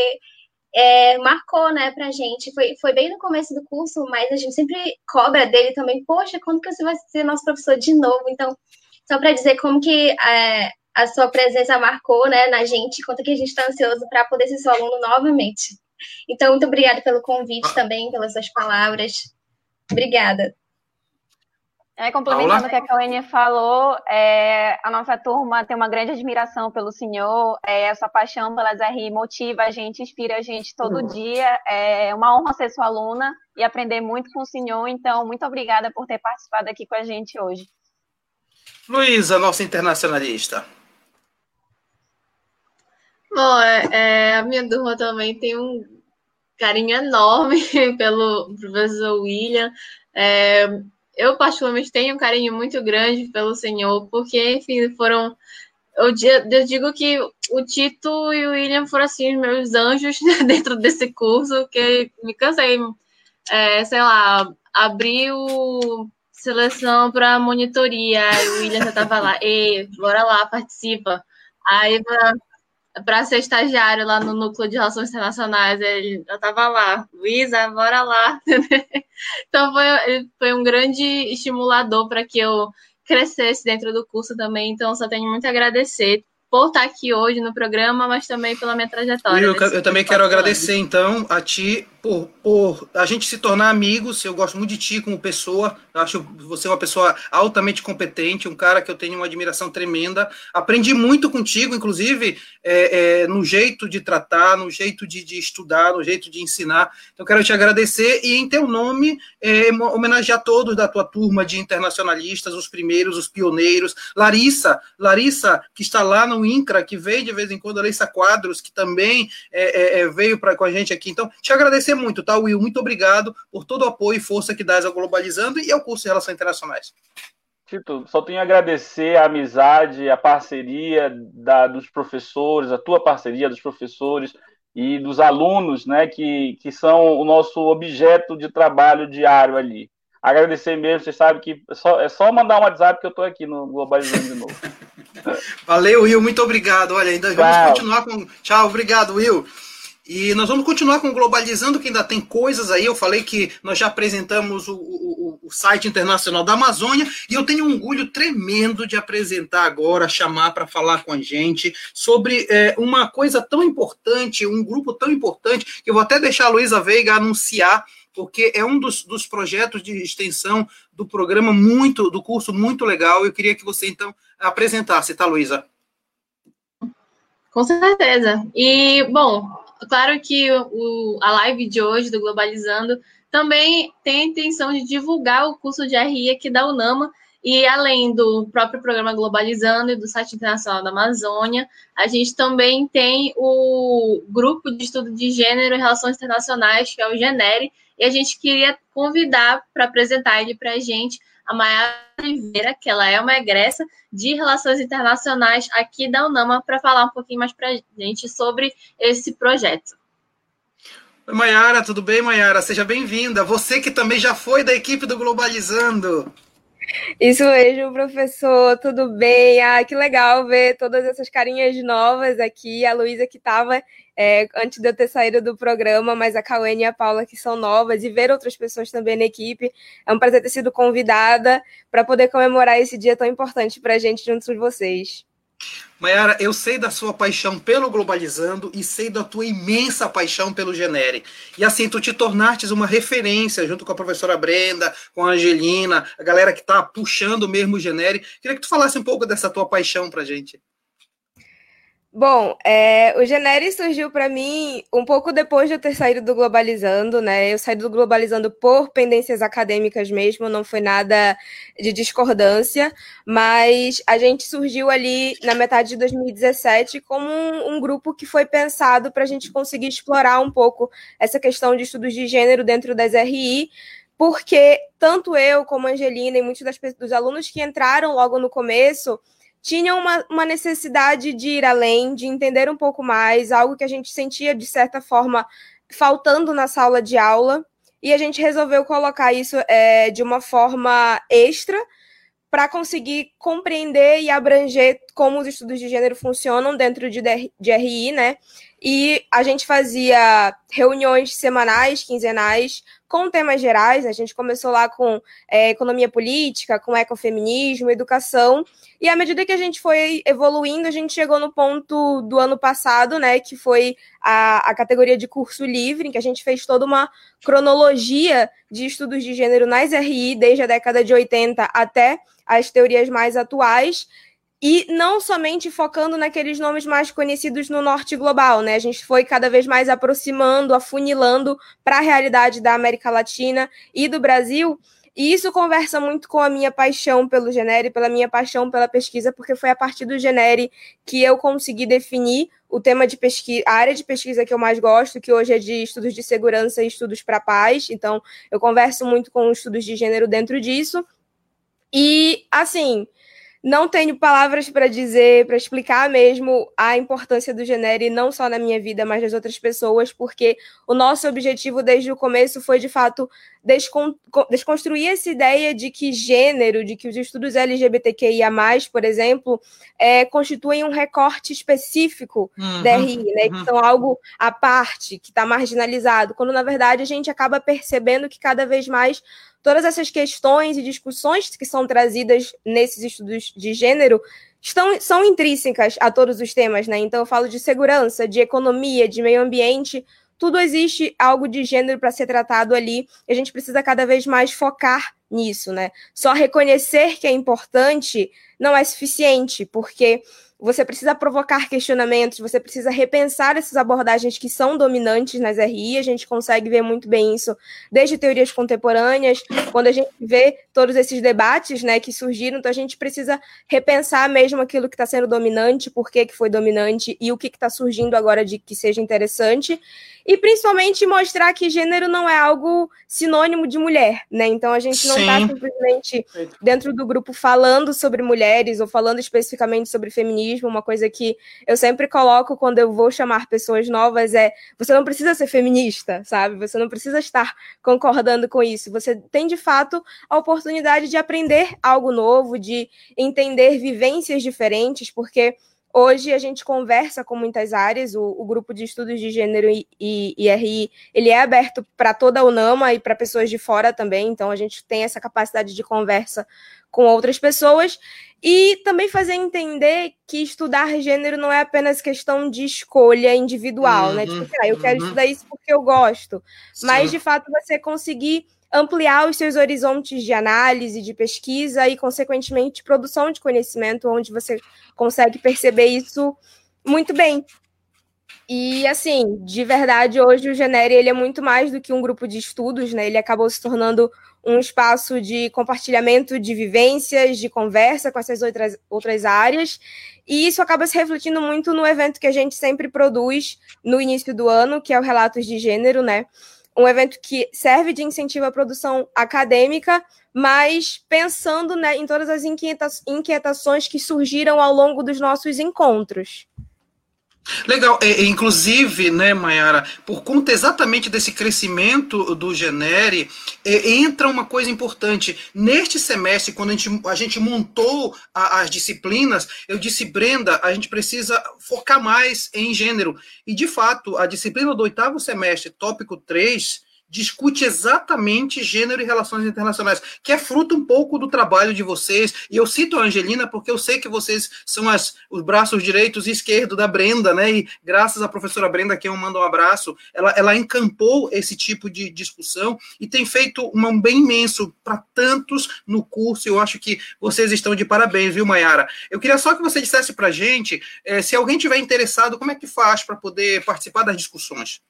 C: é, marcou, né, pra gente. Foi, foi bem no começo do curso, mas a gente sempre cobra dele também. Poxa, quando que você vai ser nosso professor de novo? Então, só para dizer como que é, a sua presença marcou, né, na gente, quanto que a gente está ansioso para poder ser seu aluno novamente. Então, muito obrigada pelo convite também, pelas suas palavras. Obrigada.
B: É, complementando o que a Kawane falou, é, a nossa turma tem uma grande admiração pelo senhor, é, essa paixão pelas RI motiva a gente, inspira a gente todo uhum. dia. É uma honra ser sua aluna e aprender muito com o senhor, então, muito obrigada por ter participado aqui com a gente hoje.
A: Luísa, nossa internacionalista.
D: Bom, é, é, a minha turma também tem um carinho enorme pelo professor William. É, eu particularmente tenho um carinho muito grande pelo Senhor, porque, enfim, foram. Eu, eu digo que o Tito e o William foram assim os meus anjos dentro desse curso, que me cansei, é, sei lá, abriu seleção para monitoria, aí o William já estava lá, ei, bora lá, participa. Aí para ser estagiário lá no Núcleo de Relações Internacionais. Ele, eu estava lá, Luísa, bora lá. então foi, foi um grande estimulador para que eu crescesse dentro do curso também. Então só tenho muito a agradecer por estar aqui hoje no programa, mas também pela minha trajetória.
A: Eu, eu também quero agradecer, então, a ti por, por a gente se tornar amigos. Eu gosto muito de ti como pessoa. Eu acho você uma pessoa altamente competente, um cara que eu tenho uma admiração tremenda. Aprendi muito contigo, inclusive, é, é, no jeito de tratar, no jeito de, de, estudar, no jeito de ensinar. Então, quero te agradecer e, em teu nome, é, homenagear todos da tua turma de internacionalistas, os primeiros, os pioneiros. Larissa, Larissa, que está lá no INCRA, que vem de vez em quando, Larissa Quadros, que também é, é, veio pra, com a gente aqui. Então, te agradecer muito, tá, Will? Muito obrigado por todo o apoio e força que dás ao Globalizando e ao curso de Relações Internacionais.
J: Tito, só tenho a agradecer a amizade, a parceria da, dos professores, a tua parceria dos professores e dos alunos, né, que, que são o nosso objeto de trabalho diário ali. Agradecer mesmo, você sabe que é só, é só mandar um WhatsApp que eu estou aqui no Globalizando de novo.
A: Valeu, Will, muito obrigado. Olha, ainda vamos continuar com. Tchau, obrigado, Will. E nós vamos continuar com Globalizando, que ainda tem coisas aí. Eu falei que nós já apresentamos o, o, o site internacional da Amazônia, e eu tenho um orgulho tremendo de apresentar agora, chamar para falar com a gente sobre é, uma coisa tão importante, um grupo tão importante, que eu vou até deixar a Luísa Veiga anunciar, porque é um dos, dos projetos de extensão do programa muito, do curso muito legal. Eu queria que você, então, apresentasse, tá, Luísa?
D: Com certeza. E, bom, Claro que o, a live de hoje do Globalizando também tem a intenção de divulgar o curso de RI aqui da UNAMA, e além do próprio programa Globalizando e do site internacional da Amazônia, a gente também tem o grupo de estudo de gênero e relações internacionais, que é o GENERE, e a gente queria convidar para apresentar ele para a gente a Maiara Oliveira, que ela é uma egressa de Relações Internacionais aqui da UNAMA, para falar um pouquinho mais para a gente sobre esse projeto.
A: Oi, Maiara, tudo bem, Maiara? Seja bem-vinda. Você que também já foi da equipe do Globalizando.
K: Isso mesmo, professor, tudo bem? Ah, que legal ver todas essas carinhas novas aqui. A Luísa que estava é, antes de eu ter saído do programa, mas a Cauene e a Paula que são novas e ver outras pessoas também na equipe. É um prazer ter sido convidada para poder comemorar esse dia tão importante para a gente junto com vocês.
A: Mayara, eu sei da sua paixão pelo Globalizando e sei da tua imensa paixão pelo Genere. E assim, tu te tornastes uma referência junto com a professora Brenda, com a Angelina, a galera que está puxando mesmo o Genere. Queria que tu falasse um pouco dessa tua paixão pra gente.
K: Bom, é, o Genere surgiu para mim um pouco depois de eu ter saído do Globalizando, né? Eu saí do Globalizando por pendências acadêmicas mesmo, não foi nada de discordância, mas a gente surgiu ali na metade de 2017 como um, um grupo que foi pensado para a gente conseguir explorar um pouco essa questão de estudos de gênero dentro das RI, porque tanto eu como a Angelina e muitos das, dos alunos que entraram logo no começo tinham uma, uma necessidade de ir além, de entender um pouco mais, algo que a gente sentia, de certa forma, faltando na sala de aula, e a gente resolveu colocar isso é, de uma forma extra para conseguir compreender e abranger como os estudos de gênero funcionam dentro de, de RI, né? E a gente fazia reuniões semanais, quinzenais, com temas gerais. A gente começou lá com é, economia política, com ecofeminismo, educação. E à medida que a gente foi evoluindo, a gente chegou no ponto do ano passado, né? Que foi a, a categoria de curso livre, em que a gente fez toda uma cronologia de estudos de gênero nas RI, desde a década de 80 até as teorias mais atuais e não somente focando naqueles nomes mais conhecidos no norte global, né? A gente foi cada vez mais aproximando, afunilando para a realidade da América Latina e do Brasil. E isso conversa muito com a minha paixão pelo Genere, pela minha paixão pela pesquisa, porque foi a partir do Genere que eu consegui definir o tema de pesquisa, a área de pesquisa que eu mais gosto, que hoje é de estudos de segurança e estudos para paz. Então, eu converso muito com estudos de gênero dentro disso. E, assim, não tenho palavras para dizer, para explicar mesmo a importância do Genere, não só na minha vida, mas das outras pessoas, porque o nosso objetivo desde o começo foi, de fato, desconstruir essa ideia de que gênero, de que os estudos LGBTQIA, por exemplo, é, constituem um recorte específico uhum, da RI, né? Uhum. Que são algo à parte, que está marginalizado, quando na verdade a gente acaba percebendo que cada vez mais todas essas questões e discussões que são trazidas nesses estudos de gênero estão, são intrínsecas a todos os temas, né? Então eu falo de segurança, de economia, de meio ambiente, tudo existe algo de gênero para ser tratado ali, e a gente precisa cada vez mais focar nisso, né? Só reconhecer que é importante não é suficiente, porque você precisa provocar questionamentos, você precisa repensar essas abordagens que são dominantes nas RI. A gente consegue ver muito bem isso desde teorias contemporâneas, quando a gente vê todos esses debates né, que surgiram, então a gente precisa repensar mesmo aquilo que está sendo dominante, por que, que foi dominante e o que está surgindo agora de que seja interessante e principalmente mostrar que gênero não é algo sinônimo de mulher, né? Então a gente não está simplesmente dentro do grupo falando sobre mulheres ou falando especificamente sobre feminismo. Uma coisa que eu sempre coloco quando eu vou chamar pessoas novas é: você não precisa ser feminista, sabe? Você não precisa estar concordando com isso. Você tem de fato a oportunidade de aprender algo novo, de entender vivências diferentes, porque Hoje a gente conversa com muitas áreas, o, o grupo de estudos de gênero e, e, e RI, ele é aberto para toda a UNAMA e para pessoas de fora também, então a gente tem essa capacidade de conversa com outras pessoas e também fazer entender que estudar gênero não é apenas questão de escolha individual, né? uhum, né? Tipo, ah, eu quero uhum. estudar isso porque eu gosto, Sim. mas de fato você conseguir ampliar os seus horizontes de análise, de pesquisa e, consequentemente, produção de conhecimento, onde você consegue perceber isso muito bem. E, assim, de verdade, hoje o Genere ele é muito mais do que um grupo de estudos, né? Ele acabou se tornando um espaço de compartilhamento de vivências, de conversa com essas outras, outras áreas. E isso acaba se refletindo muito no evento que a gente sempre produz no início do ano, que é o Relatos de Gênero, né? Um evento que serve de incentivo à produção acadêmica, mas pensando né, em todas as inquieta inquietações que surgiram ao longo dos nossos encontros.
A: Legal, é, inclusive, né, Mayara, por conta exatamente desse crescimento do Genere, é, entra uma coisa importante. Neste semestre, quando a gente, a gente montou a, as disciplinas, eu disse, Brenda, a gente precisa focar mais em gênero. E, de fato, a disciplina do oitavo semestre, tópico 3, discute exatamente gênero e relações internacionais, que é fruto um pouco do trabalho de vocês. E eu cito a Angelina porque eu sei que vocês são as, os braços direitos e esquerdos da Brenda, né? E graças à professora Brenda, que eu mando um abraço, ela, ela encampou esse tipo de discussão e tem feito um bem imenso para tantos no curso. Eu acho que vocês estão de parabéns, viu, Mayara? Eu queria só que você dissesse para gente, é, se alguém tiver interessado, como é que faz para poder participar das discussões?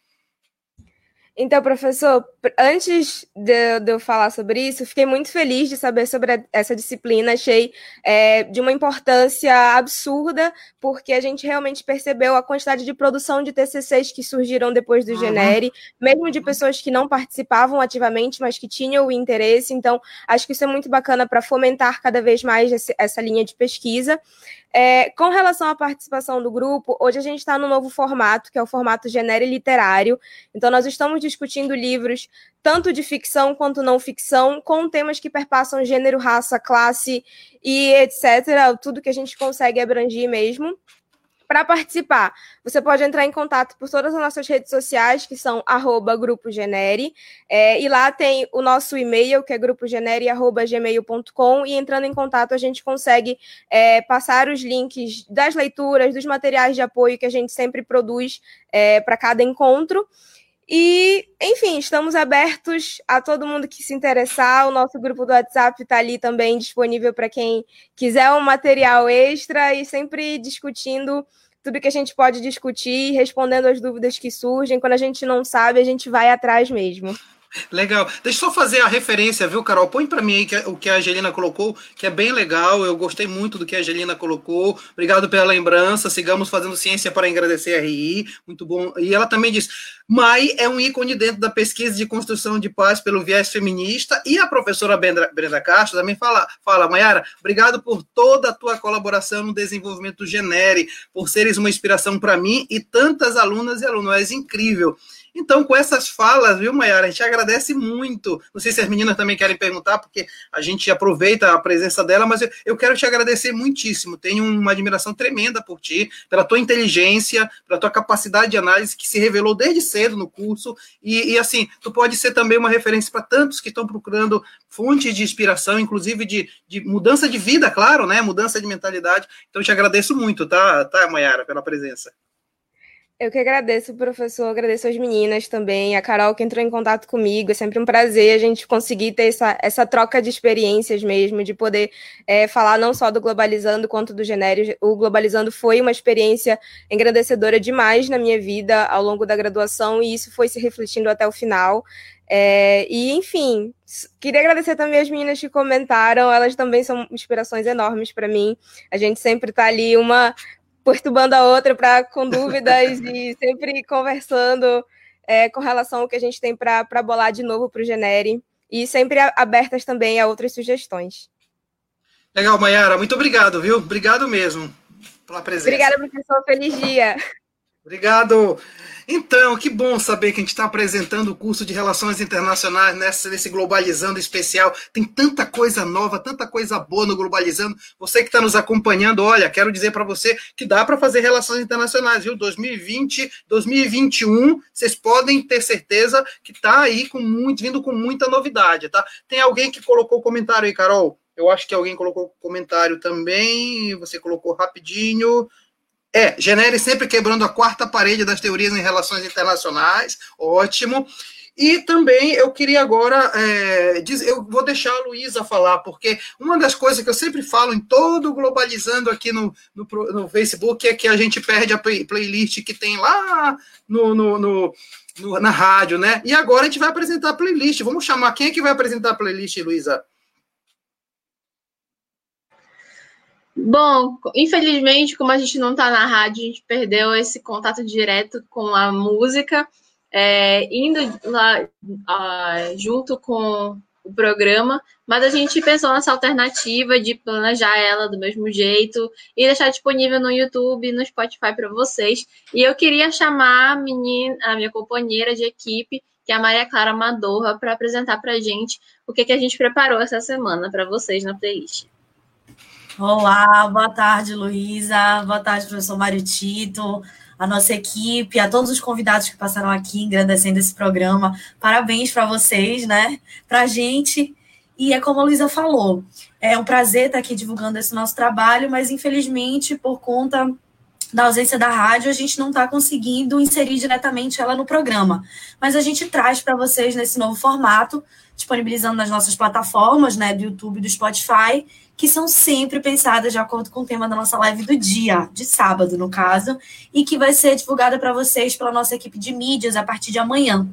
K: Então, professor, antes de, de, eu falar sobre isso, fiquei muito feliz de saber sobre essa disciplina. Achei é, de uma importância absurda, porque a gente realmente percebeu a quantidade de produção de TCCs que surgiram depois do. Genere, mesmo de pessoas que não participavam ativamente, mas que tinham o interesse. Então, acho que isso é muito bacana para fomentar cada vez mais esse, essa linha de pesquisa. É, com relação à participação do grupo, hoje a gente está no novo formato, que é o formato genere literário. Então, nós estamos discutindo livros tanto de ficção quanto não ficção, com temas que perpassam gênero, raça, classe e etc. Tudo que a gente consegue abranger mesmo. Para participar, você pode entrar em contato por todas as nossas redes sociais, que são arroba Grupo Genere, é, e lá tem o nosso e-mail, que é grupogenere.gmail.com, e entrando em contato a gente consegue é, passar os links das leituras, dos materiais de apoio que a gente sempre produz é, para cada encontro. E, enfim, estamos abertos a todo mundo que se interessar. O nosso grupo do WhatsApp está ali também disponível para quem quiser um material extra e sempre discutindo tudo que a gente pode discutir, respondendo as dúvidas que surgem. Quando a gente não sabe, a gente vai atrás mesmo.
A: Legal. Deixa eu só fazer a referência, viu, Carol? Põe para mim aí é o que a Angelina colocou, que é bem legal. Eu gostei muito do que a Angelina colocou. Obrigado pela lembrança. Sigamos fazendo ciência para agradecer a RI. Muito bom. E ela também diz: Mai é um ícone dentro da pesquisa de construção de paz pelo viés feminista. E a professora Brenda, Brenda Castro também fala: fala, Mayara, obrigado por toda a tua colaboração no desenvolvimento do Genere, por seres uma inspiração para mim e tantas alunas e alunos. É incrível. Então, com essas falas, viu, Mayara, a gente agradece muito. Não sei se as meninas também querem perguntar, porque a gente aproveita a presença dela, mas eu, eu quero te agradecer muitíssimo. Tenho uma admiração tremenda por ti, pela tua inteligência, pela tua capacidade de análise que se revelou desde cedo no curso. E, e assim, tu pode ser também uma referência para tantos que estão procurando fontes de inspiração, inclusive de, de mudança de vida, claro, né? Mudança de mentalidade. Então, eu te agradeço muito, tá, tá, Mayara, pela presença.
K: Eu que agradeço, professor, agradeço as meninas também, a Carol que entrou em contato comigo. É sempre um prazer a gente conseguir ter essa, essa troca de experiências mesmo, de poder é, falar não só do Globalizando quanto do Genérico. O Globalizando foi uma experiência engrandecedora demais na minha vida ao longo da graduação e isso foi se refletindo até o final. É, e, enfim, queria agradecer também as meninas que comentaram, elas também são inspirações enormes para mim. A gente sempre está ali, uma perturbando a outra para com dúvidas e sempre conversando é, com relação ao que a gente tem para bolar de novo para o Genere e sempre abertas também a outras sugestões.
A: Legal, Mayara, muito obrigado, viu? Obrigado mesmo pela presença.
K: Obrigada, professor. Feliz dia.
A: Obrigado. Então, que bom saber que a gente está apresentando o curso de Relações Internacionais nessa, nesse Globalizando especial. Tem tanta coisa nova, tanta coisa boa no Globalizando. Você que está nos acompanhando, olha, quero dizer para você que dá para fazer Relações Internacionais, viu? 2020, 2021, vocês podem ter certeza que está aí com muito, vindo com muita novidade, tá? Tem alguém que colocou comentário aí, Carol? Eu acho que alguém colocou comentário também. Você colocou rapidinho. É, Genere sempre quebrando a quarta parede das teorias em relações internacionais, ótimo. E também eu queria agora é, eu vou deixar a Luísa falar, porque uma das coisas que eu sempre falo em todo Globalizando aqui no, no, no Facebook é que a gente perde a play, playlist que tem lá no, no, no, no, na rádio, né? E agora a gente vai apresentar a playlist. Vamos chamar quem é que vai apresentar a playlist, Luísa?
D: Bom, infelizmente, como a gente não está na rádio, a gente perdeu esse contato direto com a música. É, indo lá junto com o programa, mas a gente pensou nessa alternativa de planejar ela do mesmo jeito e deixar disponível no YouTube e no Spotify para vocês. E eu queria chamar a, menina, a minha companheira de equipe, que é a Maria Clara Madorra, para apresentar para a gente o que, que a gente preparou essa semana para vocês na playlist.
L: Olá, boa tarde, Luísa. Boa tarde, professor Mário Tito, a nossa equipe, a todos os convidados que passaram aqui engrandecendo esse programa. Parabéns para vocês, né? Para a gente. E é como a Luísa falou, é um prazer estar aqui divulgando esse nosso trabalho, mas infelizmente, por conta da ausência da rádio, a gente não está conseguindo inserir diretamente ela no programa. Mas a gente traz para vocês nesse novo formato, disponibilizando nas nossas plataformas, né, do YouTube e do Spotify, que são sempre pensadas de acordo com o tema da nossa live do dia, de sábado, no caso, e que vai ser divulgada para vocês pela nossa equipe de mídias a partir de amanhã.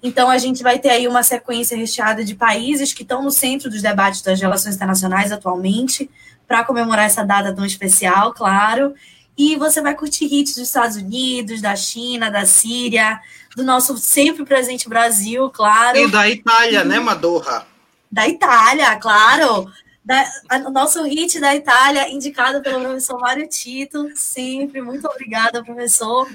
L: Então, a gente vai ter aí uma sequência recheada de países que estão no centro dos debates das relações internacionais atualmente, para comemorar essa data tão especial, claro. E você vai curtir hits dos Estados Unidos, da China, da Síria, do nosso sempre presente Brasil, claro.
A: E da Itália, né, Madorra?
L: Da Itália, claro a, nosso hit da Itália, indicado pelo professor Mário Tito. Sempre, muito obrigada, professor.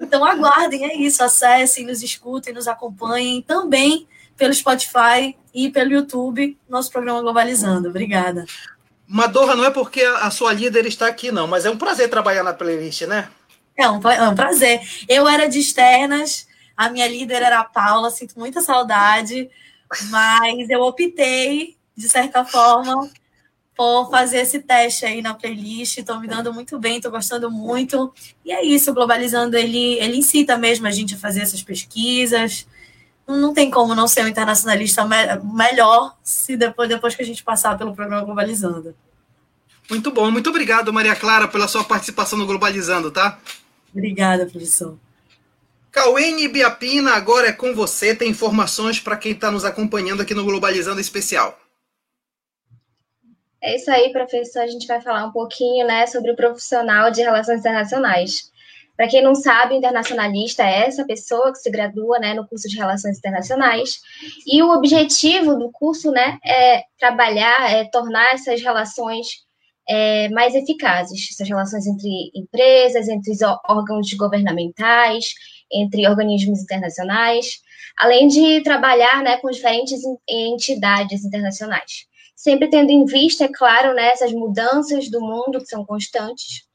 L: Então, aguardem, é isso. Acessem, nos escutem, nos acompanhem também pelo Spotify e pelo YouTube, nosso programa Globalizando. Obrigada.
A: Madorra, não é porque a sua líder está aqui, não, mas é um prazer trabalhar na playlist, né?
L: É um, é um prazer. Eu era de externas, a minha líder era a Paula, sinto muita saudade, mas eu optei de certa forma, por fazer esse teste aí na playlist. Estou me dando muito bem, estou gostando muito. E é isso, Globalizando, ele, ele incita mesmo a gente a fazer essas pesquisas. Não tem como não ser um internacionalista me melhor se depois, depois que a gente passar pelo programa Globalizando.
A: Muito bom, muito obrigado, Maria Clara, pela sua participação no Globalizando, tá?
L: Obrigada, professor.
A: Cauene Biapina, agora é com você. Tem informações para quem está nos acompanhando aqui no Globalizando Especial.
C: É isso aí, professor. A gente vai falar um pouquinho né, sobre o profissional de relações internacionais. Para quem não sabe, o internacionalista é essa pessoa que se gradua né, no curso de Relações Internacionais. E o objetivo do curso né, é trabalhar, é tornar essas relações é, mais eficazes, essas relações entre empresas, entre os órgãos governamentais, entre organismos internacionais, além de trabalhar né, com diferentes entidades internacionais sempre tendo em vista, é claro, né, essas mudanças do mundo que são constantes.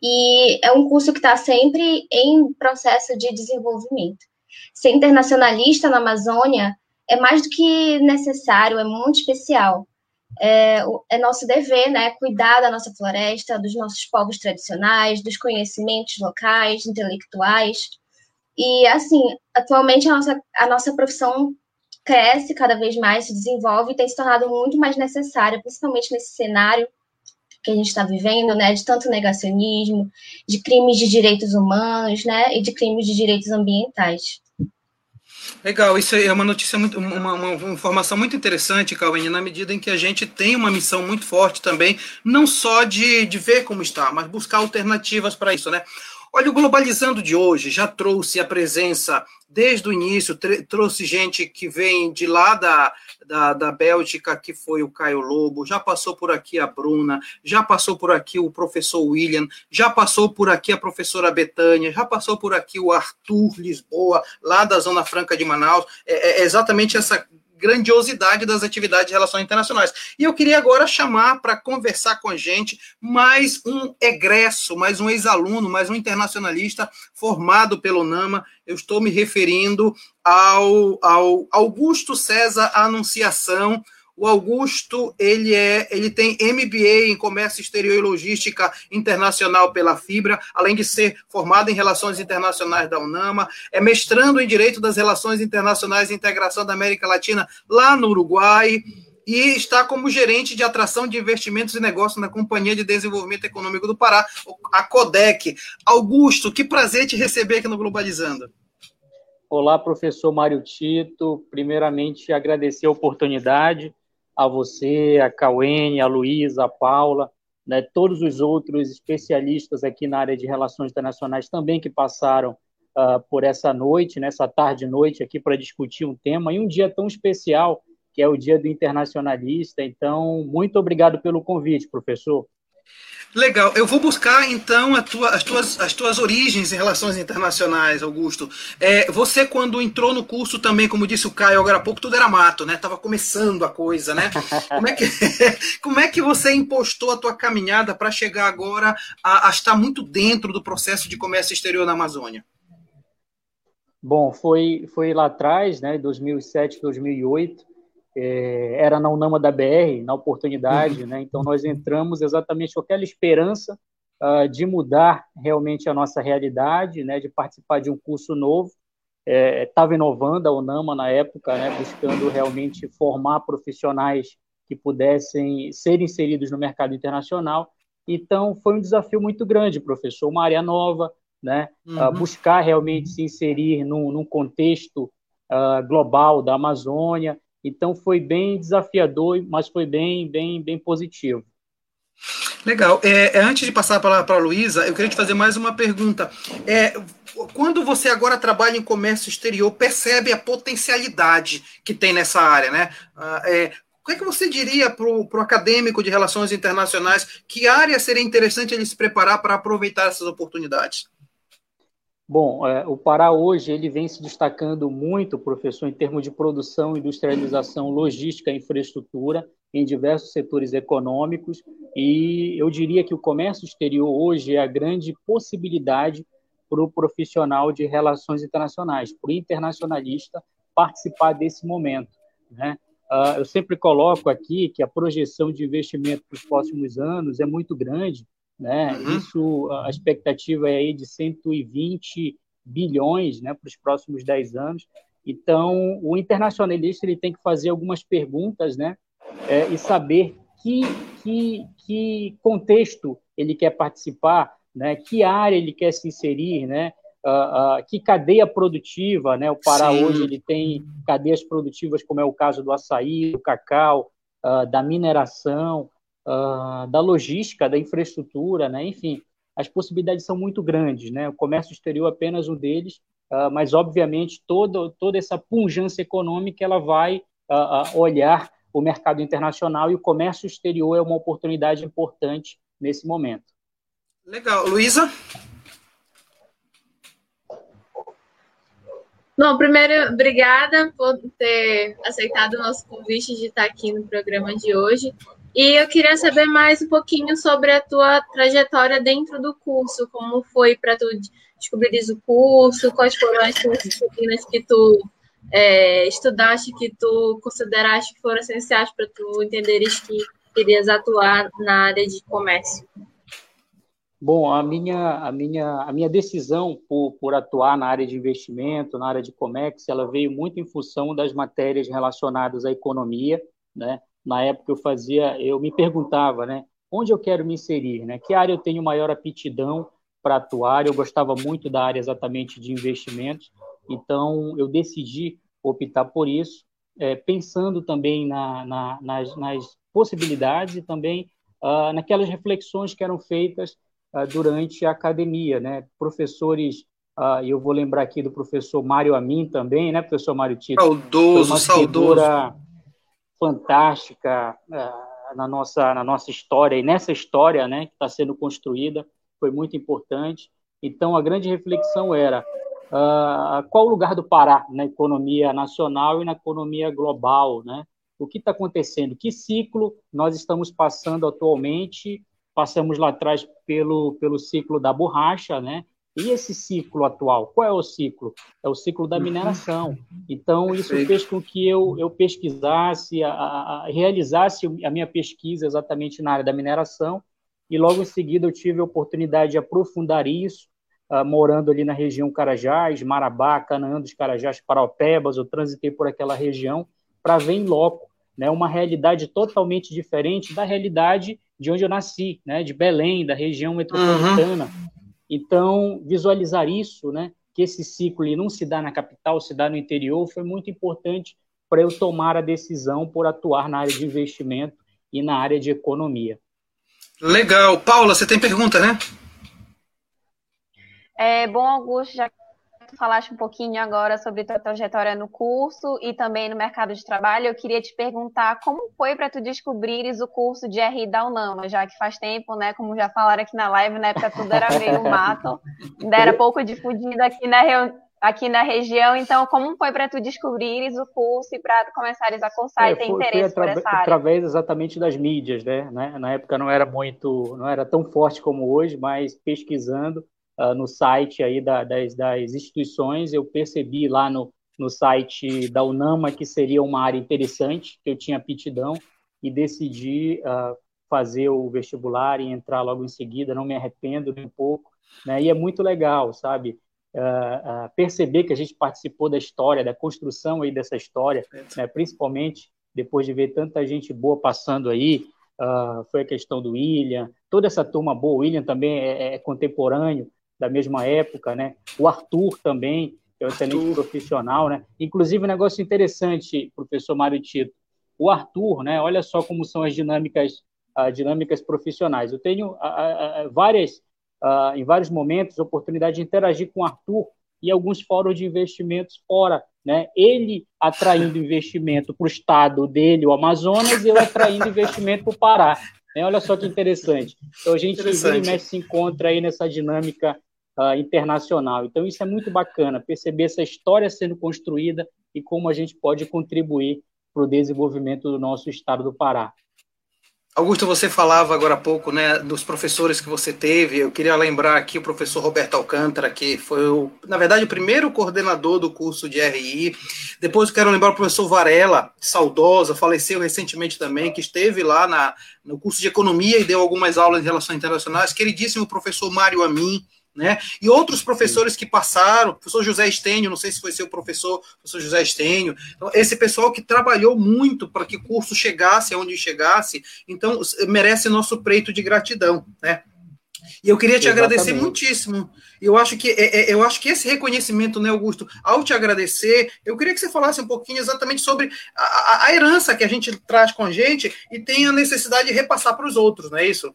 C: E é um curso que está sempre em processo de desenvolvimento. Ser internacionalista na Amazônia é mais do que necessário, é muito especial. é, é, nosso dever, né, cuidar da nossa floresta, dos nossos povos tradicionais, dos conhecimentos locais, intelectuais. E, assim, atualmente a nossa, a nossa profissão cresce cada vez mais, se desenvolve e tem se tornado muito mais necessária, principalmente nesse cenário que a gente está vivendo, né, de tanto negacionismo, de crimes de direitos humanos, né, e de crimes de direitos ambientais.
A: Legal, isso é uma notícia muito, uma, uma informação muito interessante, Cauene, na medida em que a gente tem uma missão muito forte também, não só de, de ver como está, mas buscar alternativas para isso, né? Olha, o Globalizando de hoje já trouxe a presença, desde o início, trouxe gente que vem de lá da, da, da Bélgica, que foi o Caio Lobo, já passou por aqui a Bruna, já passou por aqui o professor William, já passou por aqui a professora Betânia, já passou por aqui o Arthur Lisboa, lá da Zona Franca de Manaus. É, é exatamente essa grandiosidade das atividades de relações internacionais. E eu queria agora chamar para conversar com a gente mais um egresso, mais um ex-aluno, mais um internacionalista formado pelo NAMA. Eu estou me referindo ao, ao Augusto César Anunciação, o Augusto, ele é, ele tem MBA em Comércio Exterior e Logística Internacional pela Fibra, além de ser formado em Relações Internacionais da UNAMA, é mestrando em Direito das Relações Internacionais e Integração da América Latina lá no Uruguai e está como gerente de atração de investimentos e negócios na Companhia de Desenvolvimento Econômico do Pará, a CODEC. Augusto, que prazer te receber aqui no Globalizando.
M: Olá, professor Mário Tito. Primeiramente, agradecer a oportunidade a você, a Cauene, a Luísa, a Paula, né, todos os outros especialistas aqui na área de relações internacionais também que passaram uh, por essa noite, nessa tarde e noite aqui para discutir um tema e um dia tão especial que é o Dia do Internacionalista. Então, muito obrigado pelo convite, professor.
A: Legal. Eu vou buscar, então, tua, as, tuas, as tuas origens em relações internacionais, Augusto. É, você, quando entrou no curso também, como disse o Caio agora há pouco, tudo era mato, né? Tava começando a coisa, né? Como é que, como é que você impostou a tua caminhada para chegar agora a, a estar muito dentro do processo de comércio exterior na Amazônia?
M: Bom, foi, foi lá atrás, né, 2007, 2008, é, era na Unama da BR, na oportunidade, uhum. né? Então nós entramos exatamente com aquela esperança uh, de mudar realmente a nossa realidade, né? De participar de um curso novo. Estava é, inovando a Unama na época, né? Buscando realmente formar profissionais que pudessem ser inseridos no mercado internacional. Então foi um desafio muito grande, professor, uma área nova, né? Uhum. Uh, buscar realmente se inserir num, num contexto uh, global da Amazônia então foi bem desafiador, mas foi bem, bem, bem positivo.
A: Legal. É, é antes de passar para a Luísa, eu queria te fazer mais uma pergunta. É, quando você agora trabalha em comércio exterior, percebe a potencialidade que tem nessa área, né? Ah, é, o que, é você diria para o acadêmico de relações internacionais? Que área seria interessante ele se preparar para aproveitar essas oportunidades?
M: Bom, é, o Pará hoje ele vem se destacando muito, professor, em termos de produção, industrialização, logística, infraestrutura, em diversos setores econômicos, e eu diria que o comércio exterior hoje é a grande possibilidade para o profissional de relações internacionais, para o internacionalista participar desse momento. Né? Uh, eu sempre coloco aqui que a projeção de investimento para os próximos anos é muito grande, né? Uhum. Isso, a expectativa é aí de 120 bilhões né, para os próximos 10 anos. Então, o internacionalista ele tem que fazer algumas perguntas né, é, e saber que, que, que contexto ele quer participar, né, que área ele quer se inserir, né, uh, uh, que cadeia produtiva. Né, o Pará Sim. hoje ele tem cadeias produtivas, como é o caso do açaí, do cacau, uh, da mineração, uh, da logística, da infraestrutura, né? enfim, as possibilidades são muito grandes. Né? O comércio exterior é apenas um deles, uh, mas, obviamente, todo, toda essa punjância econômica ela vai uh, olhar o mercado internacional e o comércio exterior é uma oportunidade importante nesse momento.
A: Legal. Luísa?
D: Bom, primeiro, obrigada por ter aceitado o nosso convite de estar aqui no programa de hoje. E eu queria saber mais um pouquinho sobre a tua trajetória dentro do curso, como foi para tu descobrir o curso, quais foram as disciplinas que tu é, estudaste que tu consideraste que foram essenciais para tu entenderes que querias atuar na área de comércio?
M: Bom, a minha, a minha, a minha decisão por, por atuar na área de investimento, na área de comércio, ela veio muito em função das matérias relacionadas à economia, né? Na época eu fazia, eu me perguntava, né, onde eu quero me inserir, né? Que área eu tenho maior aptidão para atuar? Eu gostava muito da área exatamente de investimentos, então eu decidi optar por isso, é, pensando também na, na, nas, nas, possibilidades e também uh, naquelas reflexões que eram feitas uh, durante a academia, né? Professores, uh, eu vou lembrar aqui do professor Mário Amin também, né, professor Mário Tito?
A: Saudoso, saudoso.
M: Fantástica na nossa na nossa história e nessa história, né, que está sendo construída, foi muito importante. Então a grande reflexão era uh, qual o lugar do Pará na economia nacional e na economia global, né? O que está acontecendo? Que ciclo nós estamos passando atualmente? Passamos lá atrás pelo, pelo ciclo da borracha, né? E esse ciclo atual, qual é o ciclo? É o ciclo da mineração. Então, isso fez com que eu, eu pesquisasse, a, a, realizasse a minha pesquisa exatamente na área da mineração, e logo em seguida eu tive a oportunidade de aprofundar isso, uh, morando ali na região Carajás, Marabá, Canaã dos Carajás, Paraupebas, eu transitei por aquela região para ver em loco, né, uma realidade totalmente diferente da realidade de onde eu nasci, né, de Belém, da região metropolitana. Uhum. Então, visualizar isso, né, que esse ciclo não se dá na capital, se dá no interior, foi muito importante para eu tomar a decisão por atuar na área de investimento e na área de economia.
A: Legal. Paula, você tem pergunta, né?
B: É, bom, Augusto, já que tu falaste um pouquinho agora sobre tua trajetória no curso e também no mercado de trabalho, eu queria te perguntar como foi para tu descobrires o curso de RI da UNAMA, já que faz tempo, né, como já falaram aqui na live, na época tudo era meio mato, ainda era pouco difundido aqui na, aqui na região, então como foi para tu descobrires o curso e para começares a cursar é, e ter foi, interesse foi por essa área?
M: Através exatamente das mídias, né? Na época não era muito, não era tão forte como hoje, mas pesquisando, uh, no site aí da, das, das, instituições, eu percebi lá no, no site da UNAMA que seria uma área interessante, que eu tinha aptidão, e decidi uh, fazer o vestibular e entrar logo em seguida, não me arrependo nem um pouco, né? e é muito legal, sabe? Uh, perceber que a gente participou da história, da construção aí dessa história, né? principalmente depois de ver tanta gente boa passando aí, Uh, foi a questão do William, toda essa turma boa, o William também é, é contemporâneo, da mesma época, né? O Arthur também é um excelente profissional, né? Inclusive, um negócio interessante, professor Mário Tito, o Arthur, né? Olha só como são as dinâmicas, uh, dinâmicas profissionais. Eu tenho uh, uh, várias, em vários momentos, oportunidade de interagir com o Arthur e alguns fóruns de investimentos fora, né? Ele atraindo investimento para o estado dele, o Amazonas, e eu atraindo investimento para o Pará. Né? Olha só que interessante. Então a gente interessante. se encontra aí nessa dinâmica uh, internacional. Então, isso é muito bacana, perceber essa história sendo construída e como a gente pode contribuir para o desenvolvimento do nosso estado do Pará.
A: Augusto, você falava agora há pouco, né, dos professores que você teve. Eu queria lembrar aqui o professor Roberto Alcântara, que foi, o, na verdade, o primeiro coordenador do curso de RI. Depois eu quero lembrar o professor Varela, saudosa, faleceu recentemente também, que esteve lá na, no curso de economia e deu algumas aulas de relações internacionais. Queridíssimo professor Mário Amin, né? E outros professores que passaram, professor José Estênio, não sei se foi seu professor, professor José Estênio, então, esse pessoal que trabalhou muito para que o curso chegasse aonde chegasse, então merece nosso preito de gratidão, né? E eu queria te Exatamente. agradecer muitíssimo. Eu acho que é, é, eu acho que esse reconhecimento, né, Augusto, ao te agradecer, eu queria que você falasse um pouquinho exatamente sobre a, a, a herança que a gente traz com a gente e tem a necessidade de repassar para os outros, não é isso?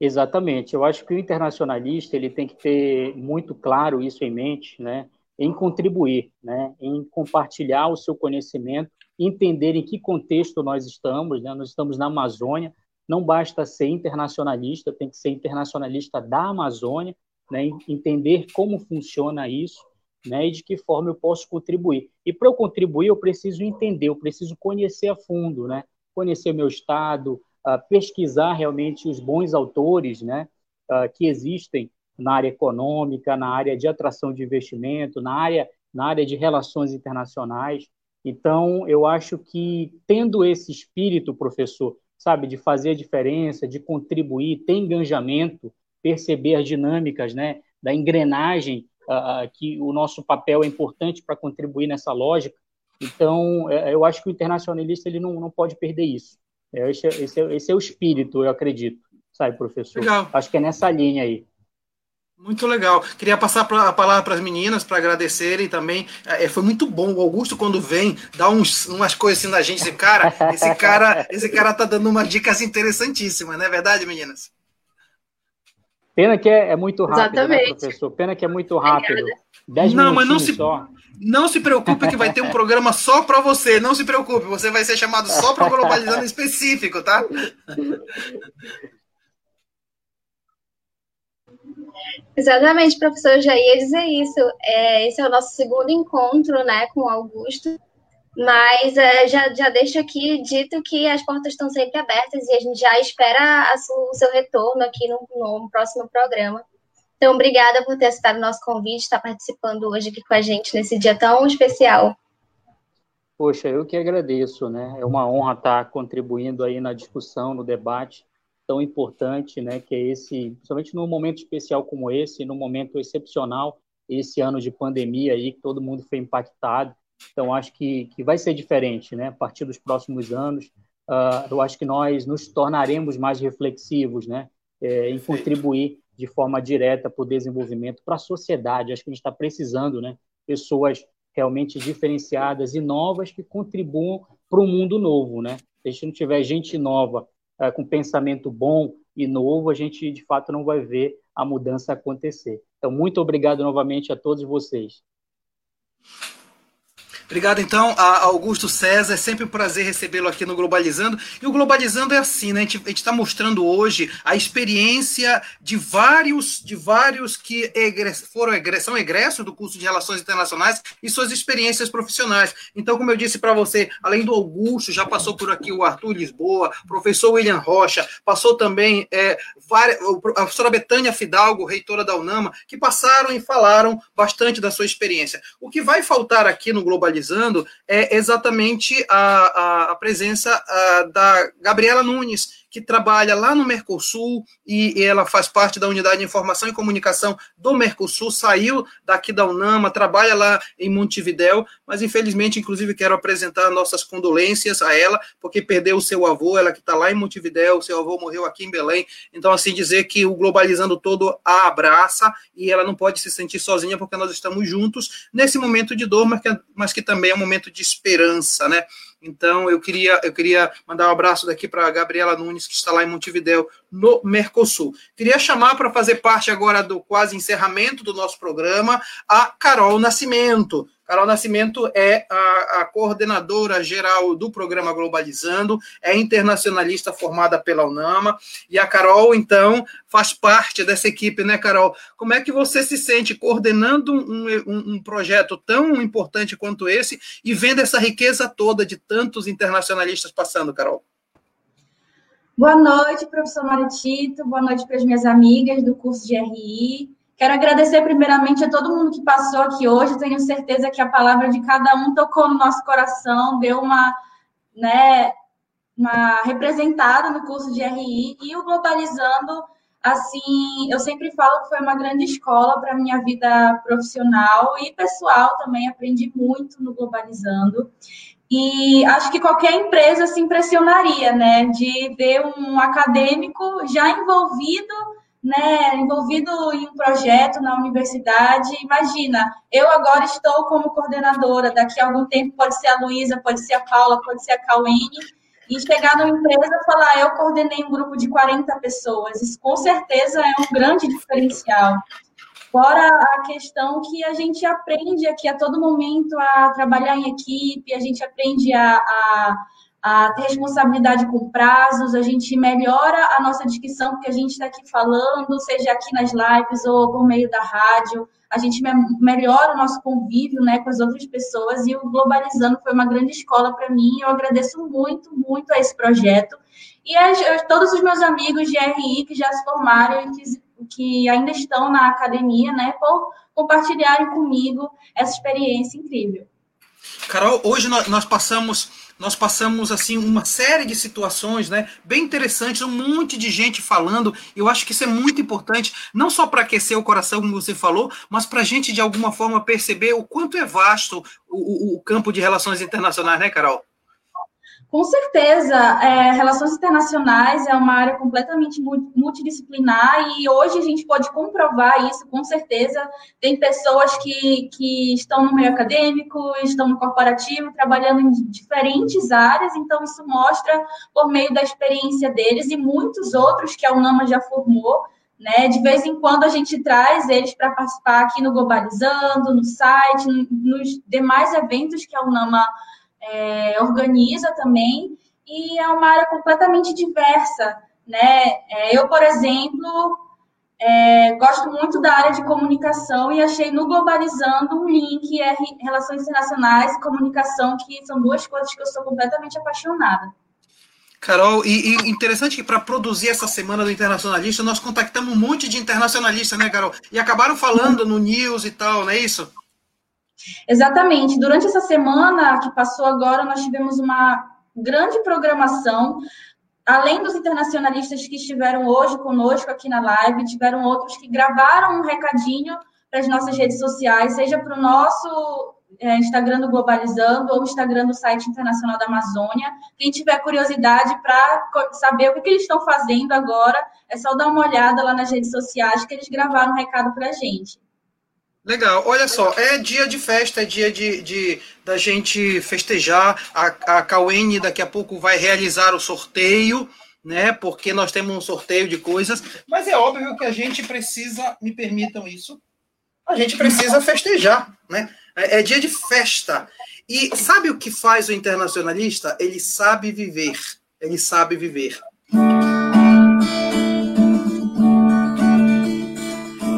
M: Exatamente. Eu acho que o internacionalista ele tem que ter muito claro isso em mente, né? Em contribuir, né? Em compartilhar o seu conhecimento, entender em que contexto nós estamos, né? Nós estamos na Amazônia. Não basta ser internacionalista, tem que ser internacionalista da Amazônia, né? Entender como funciona isso, né? E de que forma eu posso contribuir. E para eu contribuir, eu preciso entender, eu preciso conhecer a fundo, né? Conhecer meu estado, pesquisar realmente os bons autores né, uh, que existem na área econômica, na área de atração de investimento, na área na área de relações internacionais. Então, eu acho que tendo esse espírito, professor, sabe, de fazer a diferença, de contribuir, ter engajamento, perceber as dinâmicas, né, da engrenagem, uh, que o nosso papel é importante para contribuir nessa lógica. Então, é, eu acho que o internacionalista ele não, não pode perder isso. É, esse, é, esse, é, esse é o espírito, eu acredito, sabe, professor? Legal. Acho que é nessa linha aí.
A: Muito legal. Queria passar a palavra para as meninas para agradecerem também. É, foi muito bom. O Augusto, quando vem, dá uns, umas coisas assim na gente. Esse cara, esse cara, esse cara tá dando umas dicas interessantíssimas, não é verdade, meninas?
M: Pena que é, é muito rápido, né, professor? Pena que é muito rápido. Dez não, mas
A: não se,
M: só.
A: não se preocupe que vai ter um programa só para você. Não se preocupe, você vai ser chamado só para globalizando específico, tá?
C: Exatamente, professor, eu já ia dizer isso. É, esse é o nosso segundo encontro né, com o Augusto, mas é, já, já deixo aqui dito que as portas estão sempre abertas e a gente já espera o seu retorno aqui no, no próximo programa. Então, obrigada por ter aceitado o nosso convite, estar participando hoje aqui com a gente nesse dia tão especial.
M: Poxa, eu que agradeço, né? É uma honra estar contribuindo aí na discussão, no debate tão importante, né, que é esse, principalmente num momento especial como esse, num momento excepcional, esse ano de pandemia aí, que todo mundo foi impactado. Então, acho que, que vai ser diferente, né, a partir dos próximos anos. Uh, eu acho que nós nos tornaremos mais reflexivos, né, é, em contribuir de forma direta para o desenvolvimento, para a sociedade. Acho que a gente está precisando, né, pessoas realmente diferenciadas e novas que contribuam para um mundo novo, né? Se a gente não tiver gente nova é, com pensamento bom e novo, a gente de fato não vai ver a mudança acontecer. Então, muito obrigado novamente a todos vocês.
A: Obrigado, então, a Augusto César. É sempre um prazer recebê-lo aqui no Globalizando. E o Globalizando é assim, né? A gente está mostrando hoje a experiência de vários, de vários que foram são egressos do curso de Relações Internacionais e suas experiências profissionais. Então, como eu disse para você, além do Augusto, já passou por aqui o Arthur Lisboa, professor William Rocha, passou também é, várias, a professora Betânia Fidalgo, reitora da UNAMA, que passaram e falaram bastante da sua experiência. O que vai faltar aqui no Globalizando é exatamente a, a, a presença a, da Gabriela Nunes, que trabalha lá no Mercosul e, ela faz parte da unidade de informação e comunicação do Mercosul, saiu daqui da UNAMA, trabalha lá em Montevidéu, mas infelizmente, inclusive, quero apresentar nossas condolências a ela, porque perdeu o seu avô, ela que está lá em Montevidéu, seu avô morreu aqui em Belém, então assim dizer que o Globalizando todo a abraça e ela não pode se sentir sozinha porque nós estamos juntos nesse momento de dor, mas que, mas que também é um momento de esperança, né? Então, eu queria, eu queria mandar um abraço daqui para a Gabriela Nunes, que está lá em Montevidéu, no Mercosul. Queria chamar para fazer parte agora do quase encerramento do nosso programa a Carol Nascimento. Carol Nascimento é a, a, coordenadora geral do programa Globalizando, é internacionalista formada pela UNAMA, e a Carol, então, faz parte dessa equipe, né, Carol? Como é que você se sente coordenando um, um, um projeto tão importante quanto esse e vendo essa riqueza toda de tantos internacionalistas passando, Carol?
N: Boa noite, professor Maritito, boa noite para as minhas amigas do curso de RI. Quero agradecer primeiramente a todo mundo que passou aqui hoje. Tenho certeza que a palavra de cada um tocou no nosso coração, deu uma, né, uma representada no curso de RI e o Globalizando, assim, eu sempre falo que foi uma grande escola para minha vida profissional e pessoal também. Aprendi muito no Globalizando. E acho que qualquer empresa se impressionaria, né, de ver um acadêmico já envolvido né, envolvido em um projeto na universidade. Imagina, eu agora estou como coordenadora, daqui a algum tempo pode ser a Luísa, pode ser a Paula, pode ser a Cauene, e chegar numa empresa e falar, eu coordenei um grupo de 40 pessoas. Isso com certeza é um grande diferencial. Fora a questão que a gente aprende aqui a todo momento a trabalhar em equipe, a gente aprende a, a a responsabilidade com prazos, a gente melhora a nossa dicção, porque a gente está aqui falando, seja aqui nas lives ou por meio da rádio, a gente melhora o nosso convívio né, com as outras pessoas, e o Globalizando foi uma grande escola para mim, eu agradeço muito, muito a esse projeto, e a, todos os meus amigos de RI que já se formaram e que que ainda estão na academia, né, por compartilharem comigo essa experiência incrível.
A: Carol, hoje nós passamos nós passamos assim uma série de situações, né, bem interessantes, um monte de gente falando. Eu acho que isso é muito importante, não só para aquecer o coração, como você falou, mas para a gente de alguma forma perceber o quanto é vasto o, o, o campo de relações internacionais, né, Carol?
N: Com certeza, é, relações internacionais é uma área completamente multidisciplinar e hoje a gente pode comprovar isso, com certeza. Tem pessoas que, que estão no meio acadêmico, estão no corporativo, trabalhando em diferentes áreas, então isso mostra por meio da experiência deles e muitos outros que a UNAMA já formou. Né? De vez em quando a gente traz eles para participar aqui no Globalizando, no site, nos demais eventos que a UNAMA é, organiza também, e é uma área completamente diversa. Né? É, eu, por exemplo, é, gosto muito da área de comunicação e achei no Globalizando um link é Relações Internacionais e Comunicação, que são duas coisas que eu sou completamente apaixonada.
A: Carol, e, e interessante que para produzir essa semana do internacionalista, nós contactamos um monte de internacionalistas, né, Carol? E acabaram falando no news e tal, não é isso?
N: Exatamente. Durante essa semana que passou agora, nós tivemos uma grande programação. Além dos internacionalistas que estiveram hoje conosco aqui na live, tiveram outros que gravaram um recadinho para as nossas redes sociais, seja para o nosso é, Instagram do Globalizando ou Instagram do site internacional da Amazônia. Quem tiver curiosidade para saber o que, que, eles estão fazendo agora, é só dar uma olhada lá nas redes sociais que eles gravaram um recado para a gente.
A: Legal, olha só, é dia de festa, é dia de, de da gente festejar. A, a Cauene daqui a pouco vai realizar o sorteio, né? Porque nós temos um sorteio de coisas, mas é óbvio que a gente precisa, me permitam isso, a gente precisa festejar, né? É, é dia de festa. E sabe o que faz o internacionalista? Ele sabe viver. Ele sabe viver.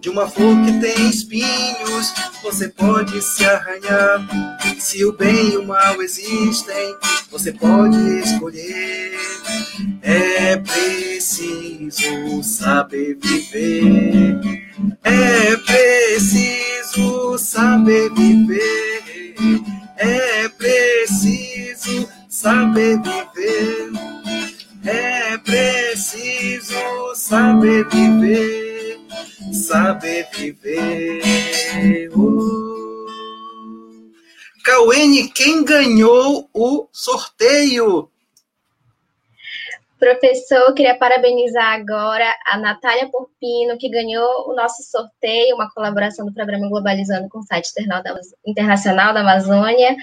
A: de uma flor que tem espinhos, você pode se arranhar. Se o bem e o mal existem, você pode escolher. É preciso saber viver. É preciso saber viver. É preciso saber viver. É preciso saber viver saber viver. Uh. Quem ganhou o sorteio?
C: Professor, queria parabenizar agora a Natália Porpino, que ganhou o nosso sorteio, uma colaboração do programa Globalizando com o site internacional da Amazônia.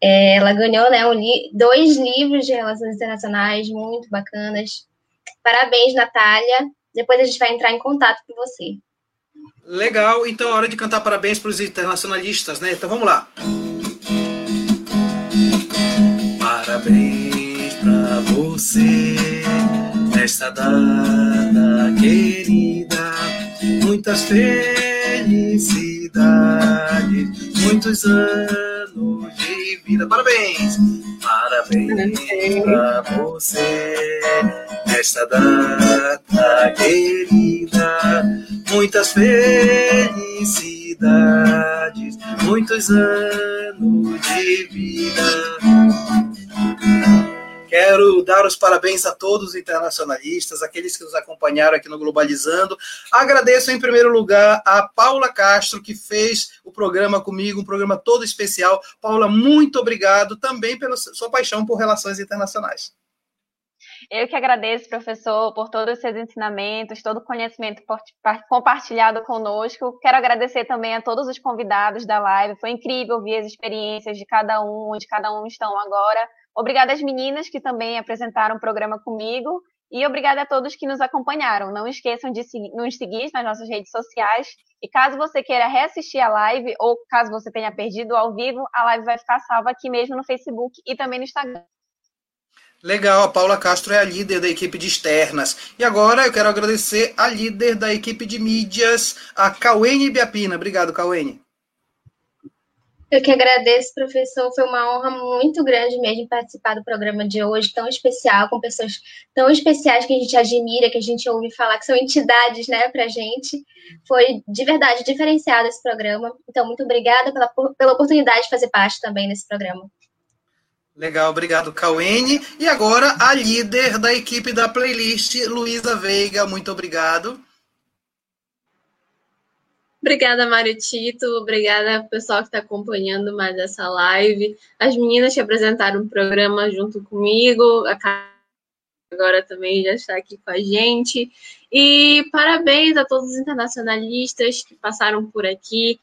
C: É, ela ganhou né, um li dois livros de relações internacionais muito bacanas. Parabéns, Natália. Depois a gente vai entrar em contato com você.
A: Legal, então é hora de cantar parabéns para os internacionalistas, né? Então vamos lá. Parabéns para você nesta data querida. Muitas felicidades, muitos anos de vida. Parabéns! Parabéns para você nesta data querida muitas felicidades, muitos anos de vida. Quero dar os parabéns a todos os internacionalistas, aqueles que nos acompanharam aqui no Globalizando. Agradeço em primeiro lugar a Paula Castro, que fez o programa comigo, um programa todo especial. Paula, muito obrigado também pela sua paixão por relações internacionais.
B: Eu que agradeço, professor, por todos os seus ensinamentos, todo o conhecimento compartilhado conosco. Quero agradecer também a todos os convidados da live. Foi incrível ouvir as experiências de cada um, onde cada um estão agora. Obrigada às meninas que também apresentaram o programa comigo. E obrigada a todos que nos acompanharam. Não esqueçam de nos seguir nas nossas redes sociais. E caso você queira reassistir a live, ou caso você tenha perdido ao vivo, a live vai ficar salva aqui mesmo no Facebook e também no Instagram.
A: Legal, a Paula Castro é a líder da equipe de externas. E agora eu quero agradecer a líder da equipe de mídias, a Cauene Biapina. Obrigado, Cauene.
C: Eu que agradeço, professor. Foi uma honra muito grande mesmo participar do programa de hoje, tão especial, com pessoas tão especiais que a gente admira, que a gente ouve falar, que são entidades, né, pra gente. Foi de verdade diferenciado esse programa. Então, muito obrigada pela, pela oportunidade de fazer parte também nesse programa.
A: Legal, obrigado, Cauene. E agora a líder da equipe da playlist, Luísa Veiga. Muito obrigado.
D: Obrigada, Mário Tito. Obrigada, pessoal que está acompanhando mais essa live. As meninas que apresentaram o programa junto comigo. A agora também já está aqui com a gente. E parabéns a todos os internacionalistas que passaram por aqui,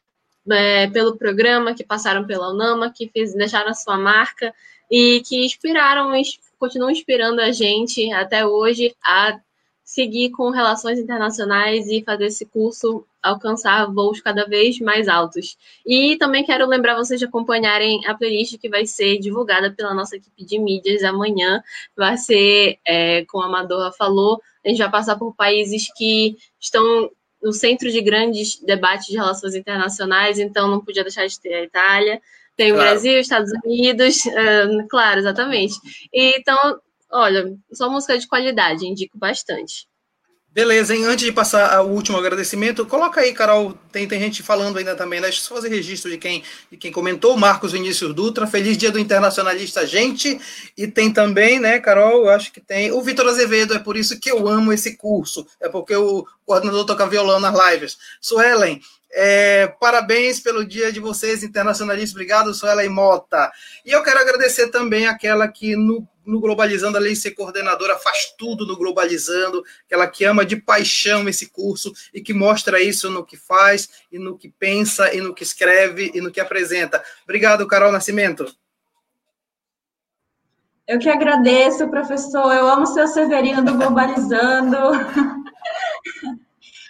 D: é, pelo programa, que passaram pela UNAMA, que fez, deixaram a sua marca e que inspiraram, continuam inspirando a gente até hoje a seguir com relações internacionais e fazer esse curso alcançar voos cada vez mais altos. E também quero lembrar vocês de acompanharem a playlist que vai ser divulgada pela nossa equipe de mídias amanhã. Vai ser, é, como a Madorra falou, a gente vai passar por países que estão no centro de grandes debates de relações internacionais, então não podia deixar de ter a Itália. Tem claro. o Brasil, Estados Unidos, uh, claro, exatamente. E, então, olha, só música de qualidade, indico bastante.
A: Beleza, hein? Antes de passar o último agradecimento, coloca aí, Carol, tem, tem gente falando ainda também, né? Deixa eu fazer registro de quem, de quem comentou, Marcos Vinícius Dutra, feliz dia do internacionalista, gente, e tem também, né, Carol, eu acho que tem, o Vitor Azevedo, é por isso que eu amo esse curso, é porque o coordenador toca violão nas lives. Suelen, é, parabéns pelo dia de vocês, internacionalistas. Obrigado, Suelen Mota. E eu quero agradecer também aquela que no, no Globalizando, além de ser coordenadora, faz tudo no Globalizando, aquela que ama de paixão esse curso e que mostra isso no que faz, e no que pensa, e no que escreve, e no que apresenta. Obrigado, Carol Nascimento.
N: Eu que agradeço, professor. Eu amo ser o Severino do Globalizando.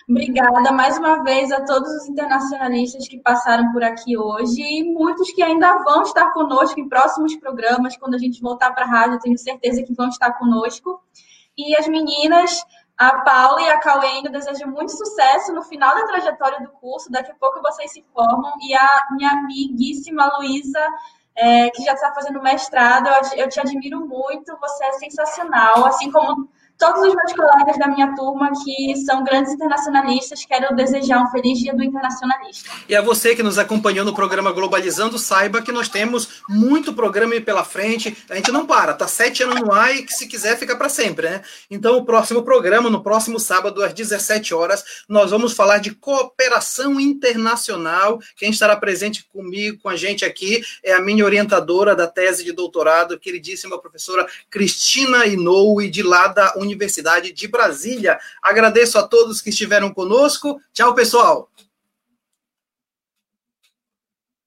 N: Obrigada mais uma vez a todos os internacionalistas que passaram por aqui hoje e muitos que ainda vão estar conosco em próximos programas. Quando a gente voltar para a rádio, tenho certeza que vão estar conosco. E as meninas, a Paula e a Cauê, desejo muito sucesso no final da trajetória do curso. Daqui a pouco vocês se formam. E a minha amiguíssima Luísa, é, que já está fazendo mestrado, eu te admiro muito. Você é sensacional, assim como todos os meus colegas da minha turma que são grandes internacionalistas, quero desejar um feliz dia do internacionalista.
A: E a você que nos acompanhou no programa Globalizando, saiba que nós temos muito programa pela frente. A gente não para, tá sete anos no ar e que se quiser fica para sempre, né? Então, o próximo programa, no próximo sábado, às 17 horas, nós vamos falar de cooperação internacional. Quem estará presente comigo, com a gente aqui, é a minha orientadora da tese de doutorado, queridíssima professora Cristina Inoue, de lá da Universidade de Brasília. Agradeço a todos que estiveram conosco. Tchau, pessoal.